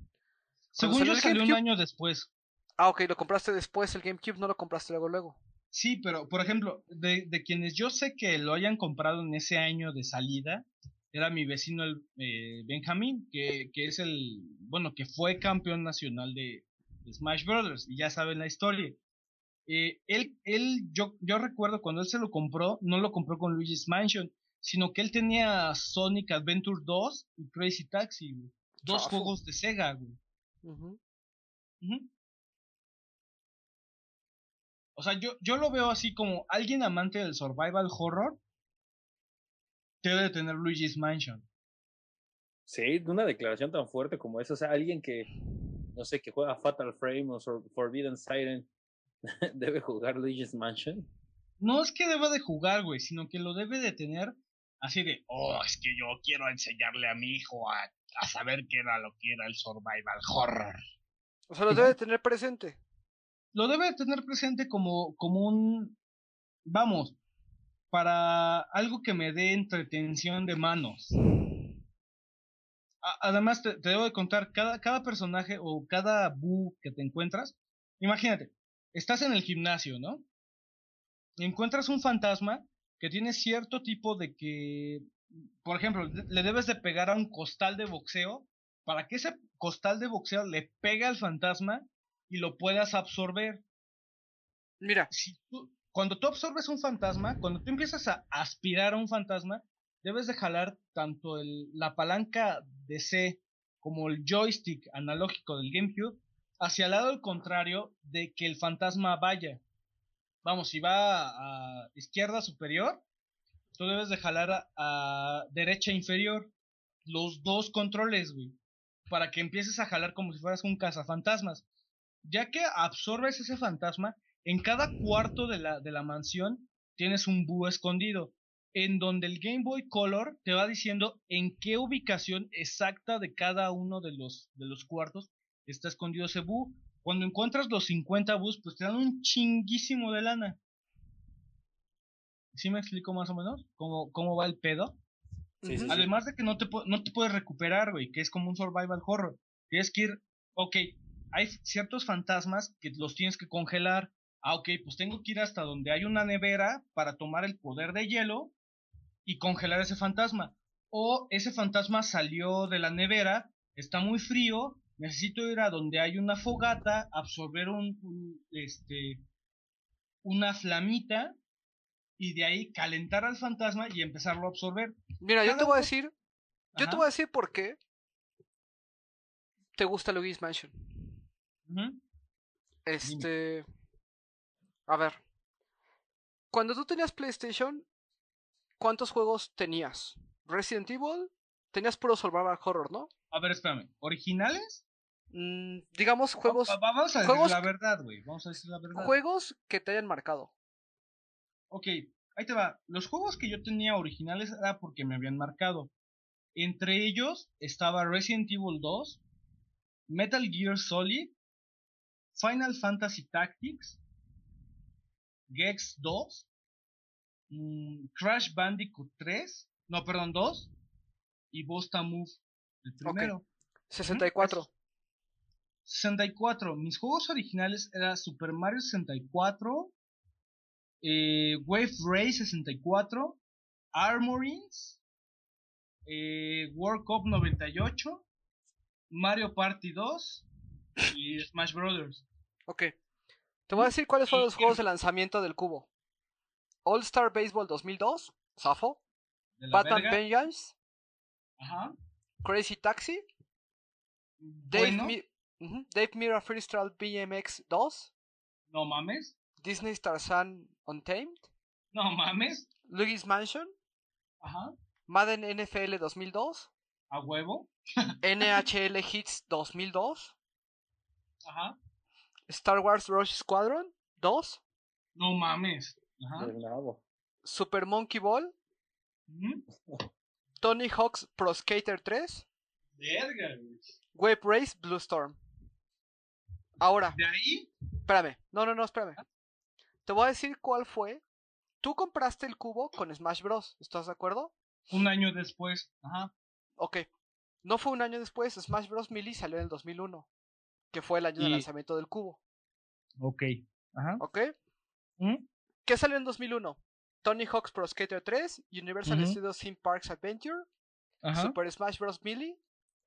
Según yo salió un año después. Ah, ok, lo compraste después, el GameCube no lo compraste luego luego. Sí, pero por ejemplo, de, de quienes yo sé que lo hayan comprado en ese año de salida, era mi vecino el, eh, Benjamín, que, que, es el, bueno, que fue campeón nacional de, Smash Brothers, y ya saben la historia. Eh, él, él, yo, yo recuerdo cuando él se lo compró, no lo compró con Luigi's Mansion, sino que él tenía Sonic Adventure 2 y Crazy Taxi, Dos juegos de Sega, güey. O sea, yo, yo lo veo así como alguien amante del survival horror. debe de tener Luigi's Mansion. Sí, una declaración tan fuerte como esa, o sea, alguien que, no sé, que juega Fatal Frame o Forbidden Siren, [LAUGHS] debe jugar Luigi's Mansion. No es que deba de jugar, güey, sino que lo debe de tener así de, oh, es que yo quiero enseñarle a mi hijo a, a saber qué era lo que era el survival horror. O sea, lo debe de tener presente. Lo debe de tener presente como, como un, vamos, para algo que me dé entretención de manos. además, te, debo de contar, cada, cada personaje o cada bu que te encuentras, imagínate, estás en el gimnasio, ¿no? Encuentras un fantasma que tiene cierto tipo de que, por ejemplo, le debes de pegar a un costal de boxeo para que ese costal de boxeo le pegue al fantasma y lo puedas absorber. Mira, si tú, cuando tú absorbes un fantasma, cuando tú empiezas a aspirar a un fantasma, debes de jalar tanto el, la palanca de C como el joystick analógico del GameCube hacia el lado contrario de que el fantasma vaya. Vamos, si va a, izquierda superior, tú debes de jalar a, derecha inferior. Los dos controles, güey. Para que empieces a jalar como si fueras un cazafantasmas. Ya que absorbes ese fantasma, en cada cuarto de la, de la mansión tienes un búho escondido. En donde el Game Boy Color te va diciendo en qué ubicación exacta de cada uno de los, de los cuartos está escondido ese búho. Cuando encuentras los 50 bus, pues te dan un chinguísimo de lana. ¿Sí me explico más o menos cómo, cómo va el pedo? Además de que no te, no te puedes recuperar, güey, que es como un survival horror. Tienes que ir, ok, hay ciertos fantasmas que los tienes que congelar. Ah, ok, pues tengo que ir hasta donde hay una nevera para tomar el poder de hielo y congelar ese fantasma. O ese fantasma salió de la nevera, está muy frío, necesito ir a donde hay una fogata, absorber un, este una flamita y de ahí calentar al fantasma y empezarlo a absorber. Mira, yo te voy a decir, yo te voy a decir por qué te gusta Luigi's Mansion. Este, a ver, cuando tú tenías PlayStation, ¿cuántos juegos tenías? Resident Evil, tenías puro survival horror, ¿no? A ver, espérame, ¿originales? Mm, digamos, juegos. Vamos a decir la verdad, güey. Vamos a decir la verdad. Juegos que te hayan marcado. Ok, ahí te va. Los juegos que yo tenía originales era porque me habían marcado. Entre ellos estaba Resident Evil 2, Metal Gear Solid, Final Fantasy Tactics, Gex 2, mm, Crash Bandicoot 3, no, perdón, 2, y Bosta Move, el primero. 64. 64. Mis juegos originales eran Super Mario 64, eh, Wave Race 64, Armorings, eh, World Cup 98, Mario Party 2 y Smash Brothers. Ok. Te voy a decir cuáles fueron los juegos de lanzamiento del cubo. All Star Baseball 2002, Safo. Batman Vengeance. Ajá. Crazy Taxi. Dave, Dave Mira Freestyle BMX 2. No mames. Disney Tarzan Untamed. No mames. Luigi's Mansion. Ajá. Madden NFL 2002. A huevo. NHL Hits 2002. Ajá. Star Wars Rush Squadron 2. No mames. Ajá. Super Monkey Ball. Tony Hawk's Pro Skater 3. Verga, Web Race Blue Storm. Ahora. ¿De ahí? Espérame. No, no, no, espérame. Te voy a decir cuál fue. Tú compraste el cubo con Smash Bros. ¿Estás de acuerdo? Un año después. Ajá. Ok. No fue un año después. Smash Bros. Melee salió en el 2001. Que fue el año de lanzamiento del cubo. Ok. Ajá. Ok. ¿Mm? ¿Qué salió en 2001? Tony Hawk's Pro Skater 3, Universal Studios Theme Parks Adventure, Super Smash Bros. Melee,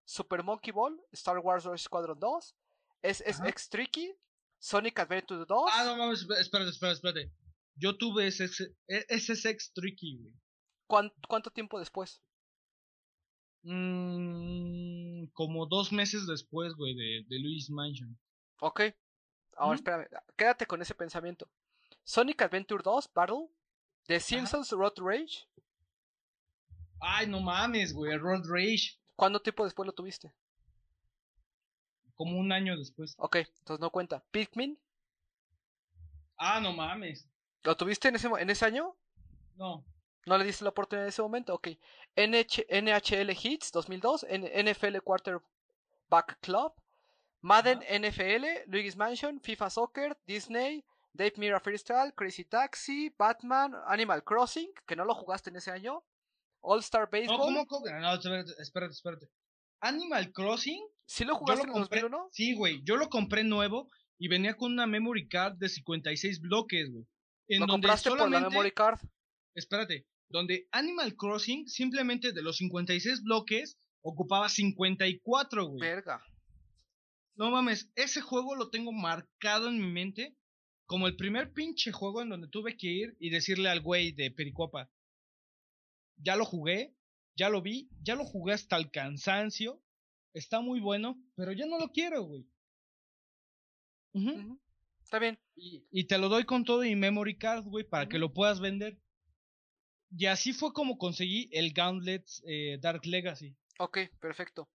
Super Monkey Ball, Star Wars Squadron 2, es, es X Tricky, Sonic Adventure 2. Ah, no mames, espérate, espérate, espérate. Yo tuve ese, ese X Tricky, güey. ¿Cuánto, tiempo después? Mm, como dos meses después, güey, de, de Luis Mansion. Ok. Ahora, espérame, quédate con ese pensamiento. Sonic Adventure 2 Battle, The Simpsons Road Rage, Ay, no mames, güey, Road Rage. ¿Cuánto tiempo después lo tuviste? Como un año después. Ok, entonces no cuenta. Pikmin, Ah, no mames. ¿lo tuviste en ese, en ese año? No. ¿No le diste la oportunidad en ese momento? Ok. NH NHL Hits 2002, N- NFL Quarterback Club, Madden NFL, Luigi's Mansion, FIFA Soccer, Disney, Dave Mira Freestyle, Crazy Taxi, Batman, Animal Crossing, que no lo jugaste en ese año, All Star No, Baseball. ¿cómo? cómo? No, espérate, espérate, espérate. Animal Crossing, ¿Sí lo yo jugaste lo en compré. 2001? Sí, güey, yo lo compré nuevo y venía con una memory card de 56 bloques, güey. Lo donde compraste por la solamente- memory card. Espérate, donde Animal Crossing simplemente de los 56 bloques ocupaba 54, güey. Verga. No mames, ese juego lo tengo marcado en mi mente como el primer pinche juego en donde tuve que ir y decirle al güey de Pericuapa, ya lo jugué, ya lo vi, ya lo jugué hasta el cansancio, está muy bueno, pero ya no lo quiero, güey. Está bien. y, y te lo doy con todo y memory card, güey, para que lo puedas vender. Y así fue como conseguí el Gauntlet eh, Dark Legacy. Ok, perfecto.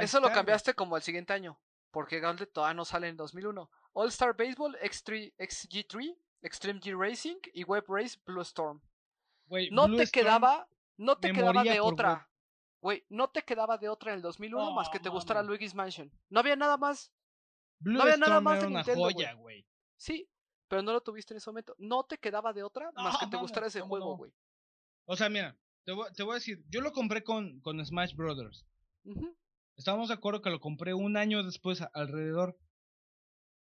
Eso lo güey. cambiaste como el siguiente año, porque Gauntlet todavía no sale en 2001. All Star Baseball, X3, XG3, Extreme G Racing y Web Race Blue Storm. Güey, No Blue te Storm- quedaba, no te quedaba de otra. Güey, no te quedaba de otra en el 2001 más que te gustara. Luigi's Mansion. No había nada más. Blue no había nada más de una Nintendo, joya, güey. Sí, pero no lo tuviste en ese momento. No te quedaba de otra más que te gustara ese ¿cómo juego, güey. O sea, mira, te voy, te voy a decir, yo lo compré con, con Smash Brothers. Ujú, Estamos de acuerdo que lo compré un año después a- alrededor.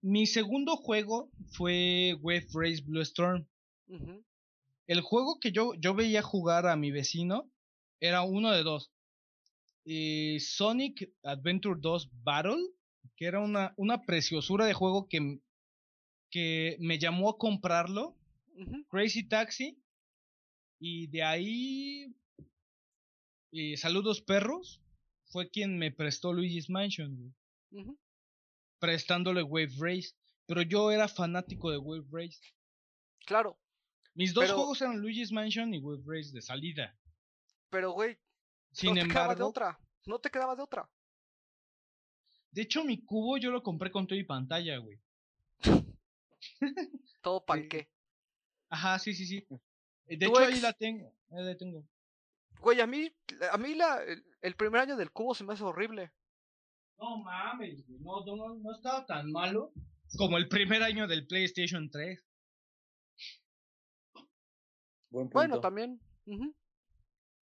Mi segundo juego fue Wave Race Blue Storm. El juego que yo, yo veía jugar a mi vecino era uno de dos. Eh, Sonic Adventure 2 Battle, que era una, una preciosura de juego que, que me llamó a comprarlo. Crazy Taxi. Y de ahí. eh, Saludos Perros. Fue quien me prestó Luigi's Mansion, Ujú. prestándole Wave Race. Pero yo era fanático de Wave Race. Claro, Mis dos Pero- juegos eran Luigi's Mansion y Wave Race de salida. pero güey, Sin no te quedaba de embargo, otra. No te quedaba de otra. de hecho, mi cubo yo lo compré con todo y pantalla, güey. [LAUGHS] Todo panqué. Ajá, sí, sí, sí. Eh, De hecho, ahí la tengo. Ahí la tengo. Güey, a mí, a mí la, el, el primer año del cubo se me hace horrible. No mames, güey. No, no, estaba tan malo como el primer año del PlayStation 3. Buen punto. Bueno, también.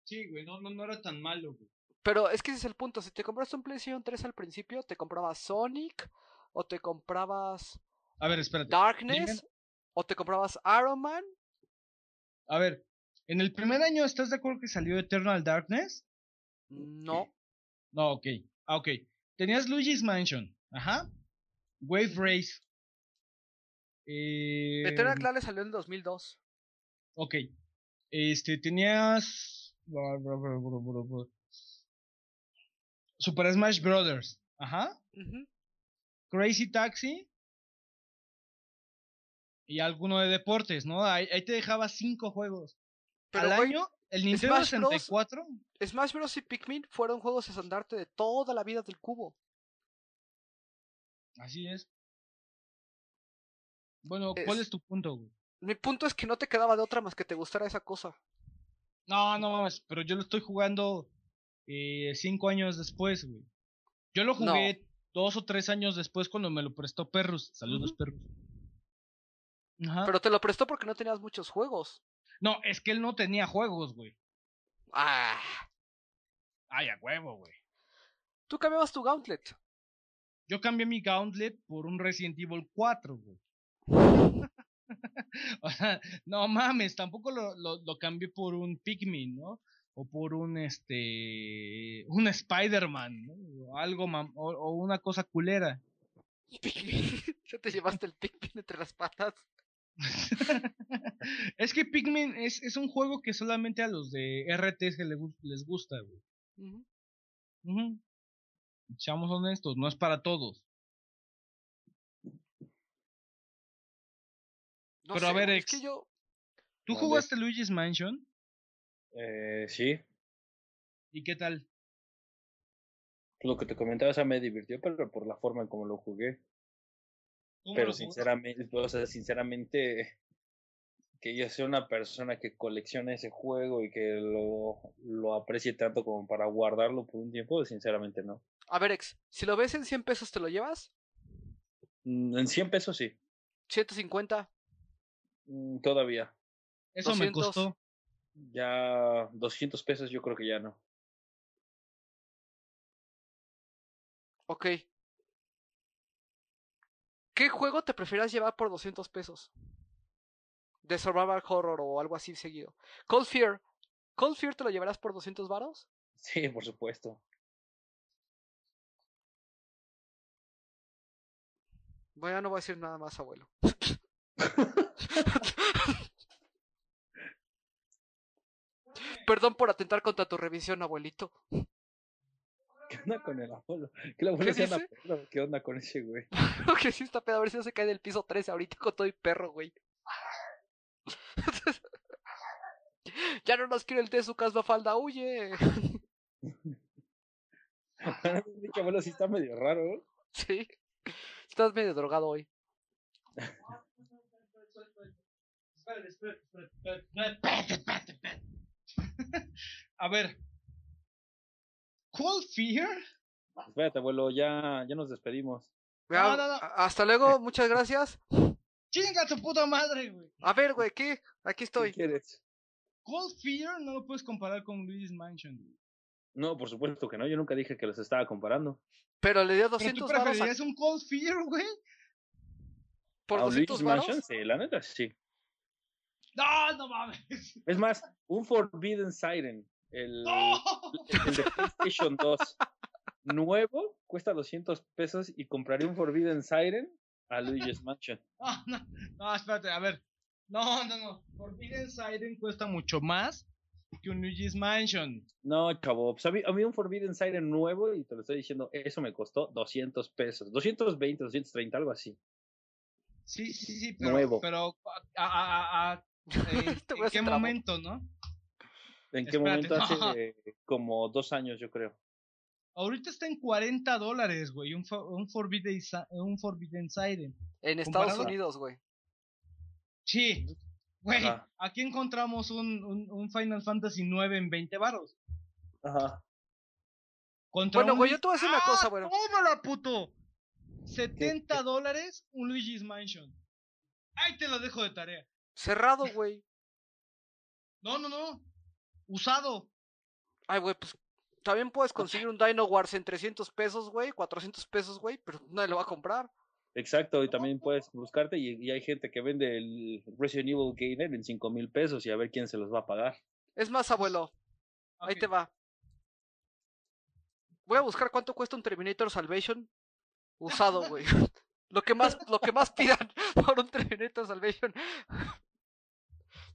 Sí, güey, no, no, no era tan malo, güey. Pero es que ese es el punto. Si te compraste un PlayStation 3 al principio, te comprabas Sonic, o te comprabas A ver, espérate. Darkness, o te comprabas Iron Man. A ver, en el primer año, ¿estás de acuerdo que salió Eternal Darkness? No. No, ok. Ah, ok. Tenías Luigi's Mansion. Ajá. Wave Race. Eh, Eternal Clash salió en 2002. Ok. Este, tenías. Super Smash Brothers. Ajá. Ujú. Crazy Taxi. Y alguno de deportes, ¿no? Ahí, ahí te dejaba cinco juegos. Pero, Al año, el Nintendo Smash Bros. 64. Smash Bros. y Pikmin fueron juegos estandarte de toda la vida del cubo. Así es. Bueno, ¿cuál Es- es tu punto, güey? Mi punto es que no te quedaba de otra más que te gustara esa cosa. No, no mames, pero yo lo estoy jugando eh, cinco años después, güey. Yo lo No. jugué dos o tres años después cuando me lo prestó Perros. Saludos, Ujú. Perros. Ajá. Pero te lo prestó porque no tenías muchos juegos. No, es que él no tenía juegos, güey. Ah. Ay, a huevo, güey. Tú cambiabas tu Gauntlet. Yo cambié mi Gauntlet por un Resident Evil 4, güey. [LAUGHS] [LAUGHS] o sea, no mames, tampoco lo, lo, lo cambié por un Pikmin, ¿no? O por un, este, un Spider-Man, ¿no? O algo, mam- o, o una cosa culera. Pikmin. [LAUGHS] Ya te llevaste el Pikmin entre las patas. [LAUGHS] es que Pikmin es, es un juego que solamente a los de RTS le gu- les gusta, güey. Seamos honestos, no es para todos. No Pero a ver, ex. Es que yo. ¿Tú jugaste Luigi's Mansion? Eh, sí. ¿Y qué tal? Lo que te comentaba, o sea, me divirtió, pero por la forma en cómo lo jugué. ¿Cómo Pero lo sinceramente, o sea, sinceramente, que yo sea una persona que colecciona ese juego y que lo, lo aprecie tanto como para guardarlo por un tiempo, sinceramente no. A ver, ex, si lo ves en 100 pesos, ¿te lo llevas? Mm, En 100 pesos sí, 150. Mm, todavía. Eso me 200. costó. Ya 200 pesos yo creo que ya no. Ok. ¿Qué juego te prefieras llevar por 200 pesos? De survival horror o algo así seguido. Cold Fear. ¿Cold Fear te lo llevarás por 200 varos? Sí, por supuesto. Bueno, ya no voy a decir nada más, abuelo. [LAUGHS] Perdón por atentar contra tu revisión, abuelito. ¿Qué onda con el abuelo? Que el abuelo ¿Qué dice? pedo, ¿Qué onda con ese güey? [LAUGHS] que sí está pedo, a ver si no se cae del piso 13 ahorita con todo y perro, güey. [LAUGHS] ya no nos quiere el té su casba falda, huye. Pinche abuelo sí está medio raro. ¿eh? sí. Estás medio drogado hoy. Espérate, espérate, espérate, espérate, espérate. [LAUGHS] A ver. Cold Fear. Espérate, abuelo, ya, ya nos despedimos. Ya, No, no, no. Hasta luego, muchas gracias. Chinga tu puta madre, güey. A ver, güey, ¿qué? Aquí ¿Qué estoy. quieres? Cold Fear no lo puedes comparar con Luigi's Mansion, güey. No, por supuesto que no. Yo nunca dije que los estaba comparando. Pero le dio ¿Pero tú 200 varos a- preferirías un Cold Fear, güey? por ¿A 200 Luigi's varos. Mansion? Sí, la neta, sí. No, no mames. Es más, un Forbidden Siren, el, No. el de PlayStation 2 nuevo, cuesta 200 pesos y compraría un Forbidden Siren a Luigi's Mansion. No, [LAUGHS] no, no, espérate, a ver. No, no, no. Forbidden Siren cuesta mucho más que un Luigi's Mansion. No, chavo, pues a mí, a mí un Forbidden Siren nuevo, y te lo estoy diciendo, eso me costó 200 pesos, 220, 230, algo así. Sí, sí, sí, pero, Nuevo. pero a, a- [LAUGHS] eh, güey ¿en qué momento, no? ¿En qué Espérate, momento? no. Hace [LAUGHS] eh, como dos años, yo creo. Ahorita está en 40 dólares, güey, un, fo- un, Forbidden, un Forbidden Siren. En Estados Comparado- Unidos, güey. Sí, güey, Ajá. aquí encontramos un, un, un Final Fantasy 9 en 20 varos. Ajá. Contra Bueno, un güey, yo te voy a decir una ¡Ah, cosa, bueno. tómala, puto! 70 dólares un Luigi's Mansion. Ahí te lo dejo de tarea. Cerrado, güey. No, no, no. Usado. Ay, güey, pues también puedes conseguir un Dino Wars en 300 pesos, güey, 400 pesos, güey, pero nadie lo va a comprar. Exacto, y también puedes buscarte y, y hay gente que vende el Resident Evil Gainer en 5 mil pesos y a ver quién se los va a pagar. Es más, abuelo, ahí te va. Voy a buscar cuánto cuesta un Terminator Salvation usado, güey. [LAUGHS] Lo que más, lo que más pidan [LAUGHS] por un Terminator Salvation.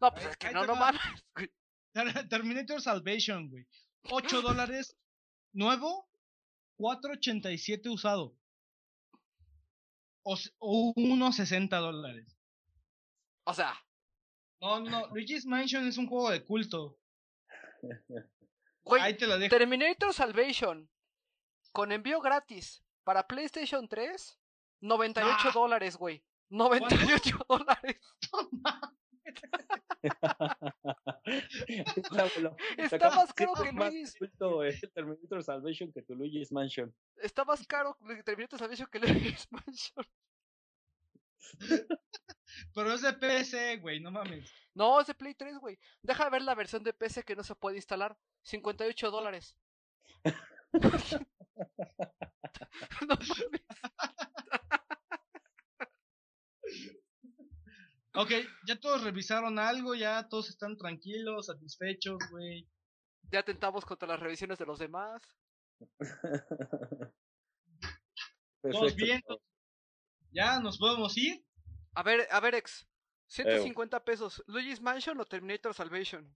No, pues es que no, no mames. güey. Ter- Terminator Salvation, güey. 8 [LAUGHS] dólares nuevo, 4.87 usado. O, s- o unos 60 dólares. O sea, No, no, no. Luigi's Mansion es un juego de culto. güey, Ahí te lo dejo. Terminator Salvation con envío gratis para PlayStation 3, 98 Ah. dólares, güey. 98 dólares. [LAUGHS] [LAUGHS] [LAUGHS] Está más caro que más Luigi's. culto el [LAUGHS] Terminator Salvation que tu Luigi's Mansion. Está más caro el Terminator Salvation que Luigi's Mansion. Pero es de PC, güey, no mames. No, es de Play 3, güey. Deja ver la versión de PC que no se puede instalar. 58 dólares. no mames. Ok, ya todos revisaron algo, ya todos están tranquilos, satisfechos, güey. Ya atentamos contra las revisiones de los demás. [LAUGHS] Todos bien. Ya nos podemos ir. A ver, a ver, ex. 150 pesos. ¿Luigi's Mansion o Terminator Salvation?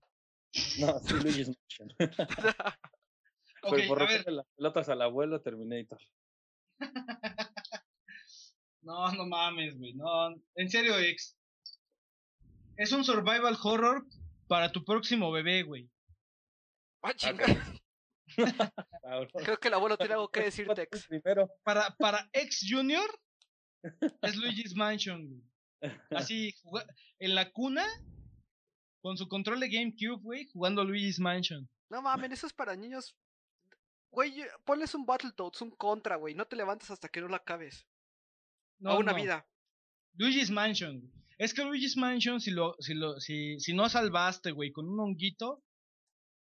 No, sí, Luigi's Mansion. [LAUGHS] Ok, Pero por a ver. las pelotas al abuelo Terminator. [LAUGHS] No, no mames, güey. No, en serio, ex. Es un survival horror para tu próximo bebé, güey. Ah. Cabrón. [LAUGHS] Creo que el abuelo tiene algo que decir, Tex. Primero. Para, para ex Junior es Luigi's Mansion. güey. Así, en la cuna, con su control de GameCube, güey, jugando Luigi's Mansion. No mames, eso es para niños. Güey, ponles un Battletoads, un contra, güey. No te levantas hasta que no la acabes. No, a una no. vida. Luigi's Mansion. güey. Es que Luigi's Mansion, si lo, si lo, si, si no salvaste, güey, con un honguito,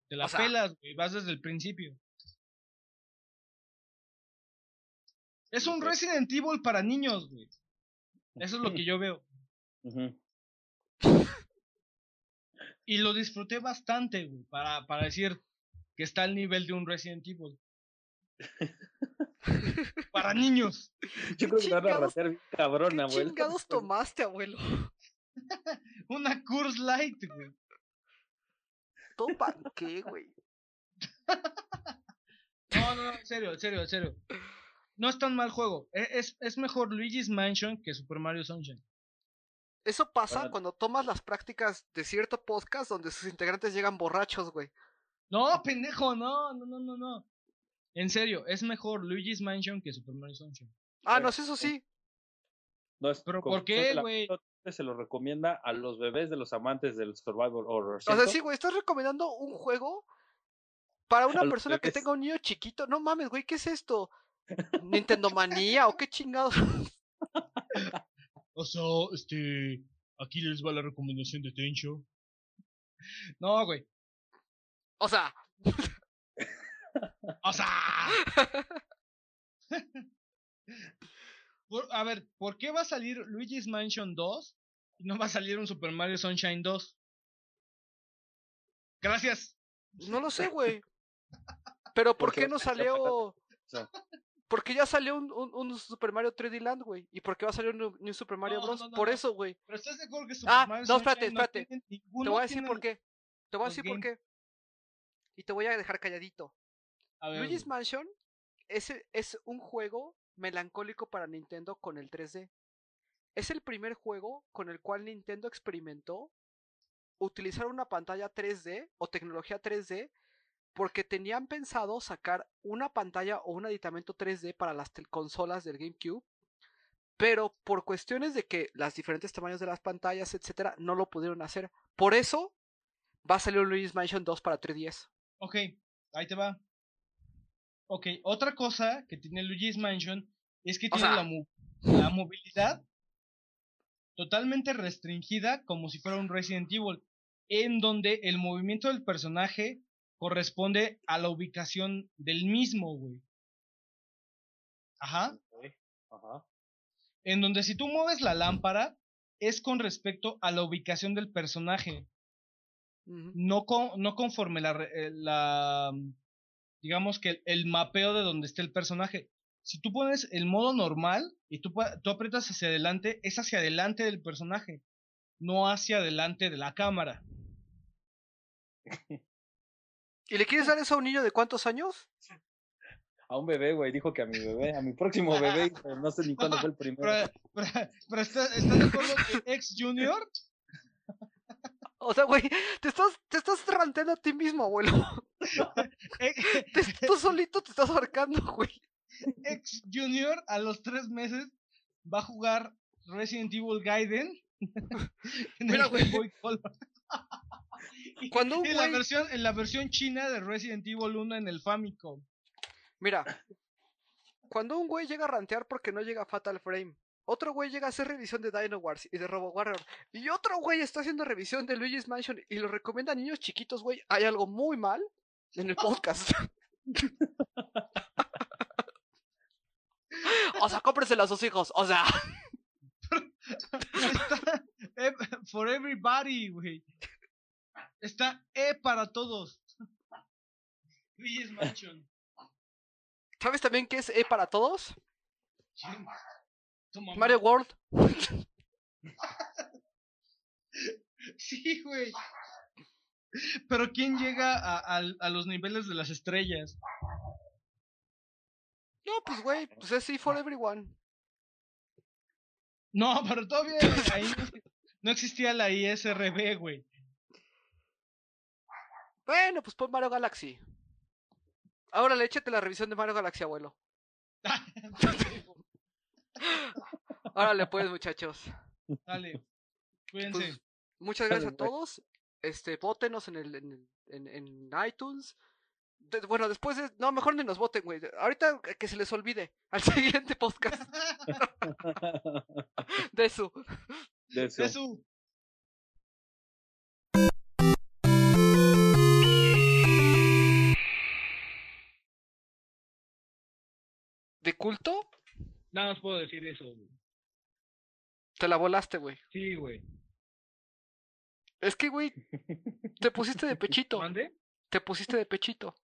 te la O sea- pelas, güey, vas desde el principio. Es un. Resident Evil para niños, güey. Eso es lo que yo veo. Y lo disfruté bastante, güey, para, para decir que está al nivel de un Resident Evil. [LAUGHS] para niños. [LAUGHS] Yo creo que me van a chingados- ratear bien cabrón, ¿Qué abuelo. chingados tomaste, abuelo? [LAUGHS] Una Curse Light, güey. ¿Topa qué, güey? [LAUGHS] No, no, no, en serio, en serio, en serio. No es tan mal juego. E- Es, es mejor Luigi's Mansion que Super Mario Sunshine. Eso pasa Bueno. cuando tomas las prácticas de cierto podcast donde sus integrantes llegan borrachos, güey. No, pendejo, no, no, no, no, no. En serio, es mejor Luigi's Mansion que Super Mario Sunshine. Ah, no, eso sí. No es Pero ¿por qué, güey? Se lo recomienda a los bebés de los amantes del survival horror. O sea, sí, güey, estás recomendando un juego para una A persona que tenga un niño chiquito. No mames, güey, ¿qué es esto? ¿Nintendo manía o qué chingados? [LAUGHS] O sea, este. Aquí les va la recomendación de Tencho. No, güey. O sea, O sea. [LAUGHS] Por- a ver, ¿por qué va a salir Luigi's Mansion 2 y no va a salir un Super Mario Sunshine 2? Gracias. no lo sé, güey. [LAUGHS] Pero ¿por qué no salió? Porque ya salió un, un, un Super Mario 3D Land, güey. ¿Y por qué va a salir un, un Super Mario No, Bros? no, no, por no. eso, güey. Pero estás de acuerdo que Super Ah, Mario no, espérate, espérate. Te voy a decir por qué. Te voy a decir por qué. Y te voy a dejar calladito. A ver, Luigi's. Mansion es, es un juego melancólico para Nintendo con el 3D. Es el primer juego con el cual Nintendo experimentó utilizar una pantalla 3D o tecnología 3D porque tenían pensado sacar una pantalla o un aditamento 3D para las consolas del GameCube, pero por cuestiones de que las diferentes tamaños de las pantallas, etcétera, no lo pudieron hacer. Por eso va a salir un Luigi's Mansion 2 para 3DS. Ok, ahí te va. Ok, otra cosa que tiene Luigi's Mansion es que O tiene sea- la, mo- la movilidad totalmente restringida como si fuera un Resident Evil, en donde el movimiento del personaje corresponde a la ubicación del mismo, güey. Ajá. Ajá. En donde si tú mueves la lámpara es con respecto a la ubicación del personaje. No, con, no conforme la, re- eh, la digamos que el, el mapeo de donde esté el personaje. Si tú pones el modo normal y tú, tú aprietas hacia adelante, es hacia adelante del personaje, no hacia adelante de la cámara. [LAUGHS] ¿Y le quieres dar eso a un niño de cuántos años? A un bebé, güey. Dijo que a mi bebé, a mi próximo bebé. No sé ni cuándo fue el [LAUGHS] primero. Pero, pero- pero ¿está- ¿estás de acuerdo que ex junior? O sea, güey, te estás, te estás ranteando a ti mismo, abuelo. [LAUGHS] [LAUGHS] Te- tú solito te estás ahorcando, güey. ex junior a los tres meses va a jugar Resident Evil Gaiden [LAUGHS] en Mira, güey. Cuando un en la versión en la versión china de Resident Evil 1 en el Famicom. Mira, cuando un güey llega a rantear porque no llega a Fatal Frame, otro güey llega a hacer revisión de Dino Wars y de Robo Warrior, y otro güey está haciendo revisión de Luigi's Mansion y lo recomienda a niños chiquitos, güey, hay algo muy mal en el podcast. [LAUGHS] o sea, cómpresela a sus hijos, o sea, Está [LAUGHS] E for everybody, güey. Está E para todos. Luigi's Mansion. ¿sabes también qué es E para todos? Mamá. Mario World. [LAUGHS] Sí, güey. Pero ¿quién llega a, los niveles de las estrellas? No, pues güey, pues es E for everyone. No, pero todavía ahí no, no existía la ISRB, güey. Bueno, pues pon Mario Galaxy. Ahora le échate la revisión de Mario Galaxy, abuelo. [LAUGHS] Órale, pues, muchachos. Dale. Cuídense. Pues, muchas gracias a Dale, todos. Este, votenos en el, en, en, en iTunes. De- bueno, después de, no, mejor ni nos voten, güey. Ahorita que se les olvide. [LAUGHS] Al siguiente podcast de [LAUGHS] su. De. Eso. ¿De culto? Nada más puedo decir eso. güey. Te la volaste, güey. Sí, güey. Es que, güey, te pusiste de pechito. ¿Mande? Te pusiste de pechito.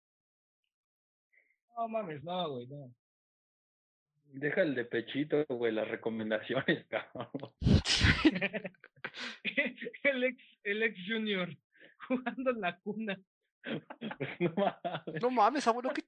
No mames, no, güey, no. Deja el de pechito, güey, las recomendaciones, [LAUGHS] cabrón. [LAUGHS] el ex, el ex junior [LAUGHS] jugando en la cuna. No mames. No mames, abuelo, ¿qué,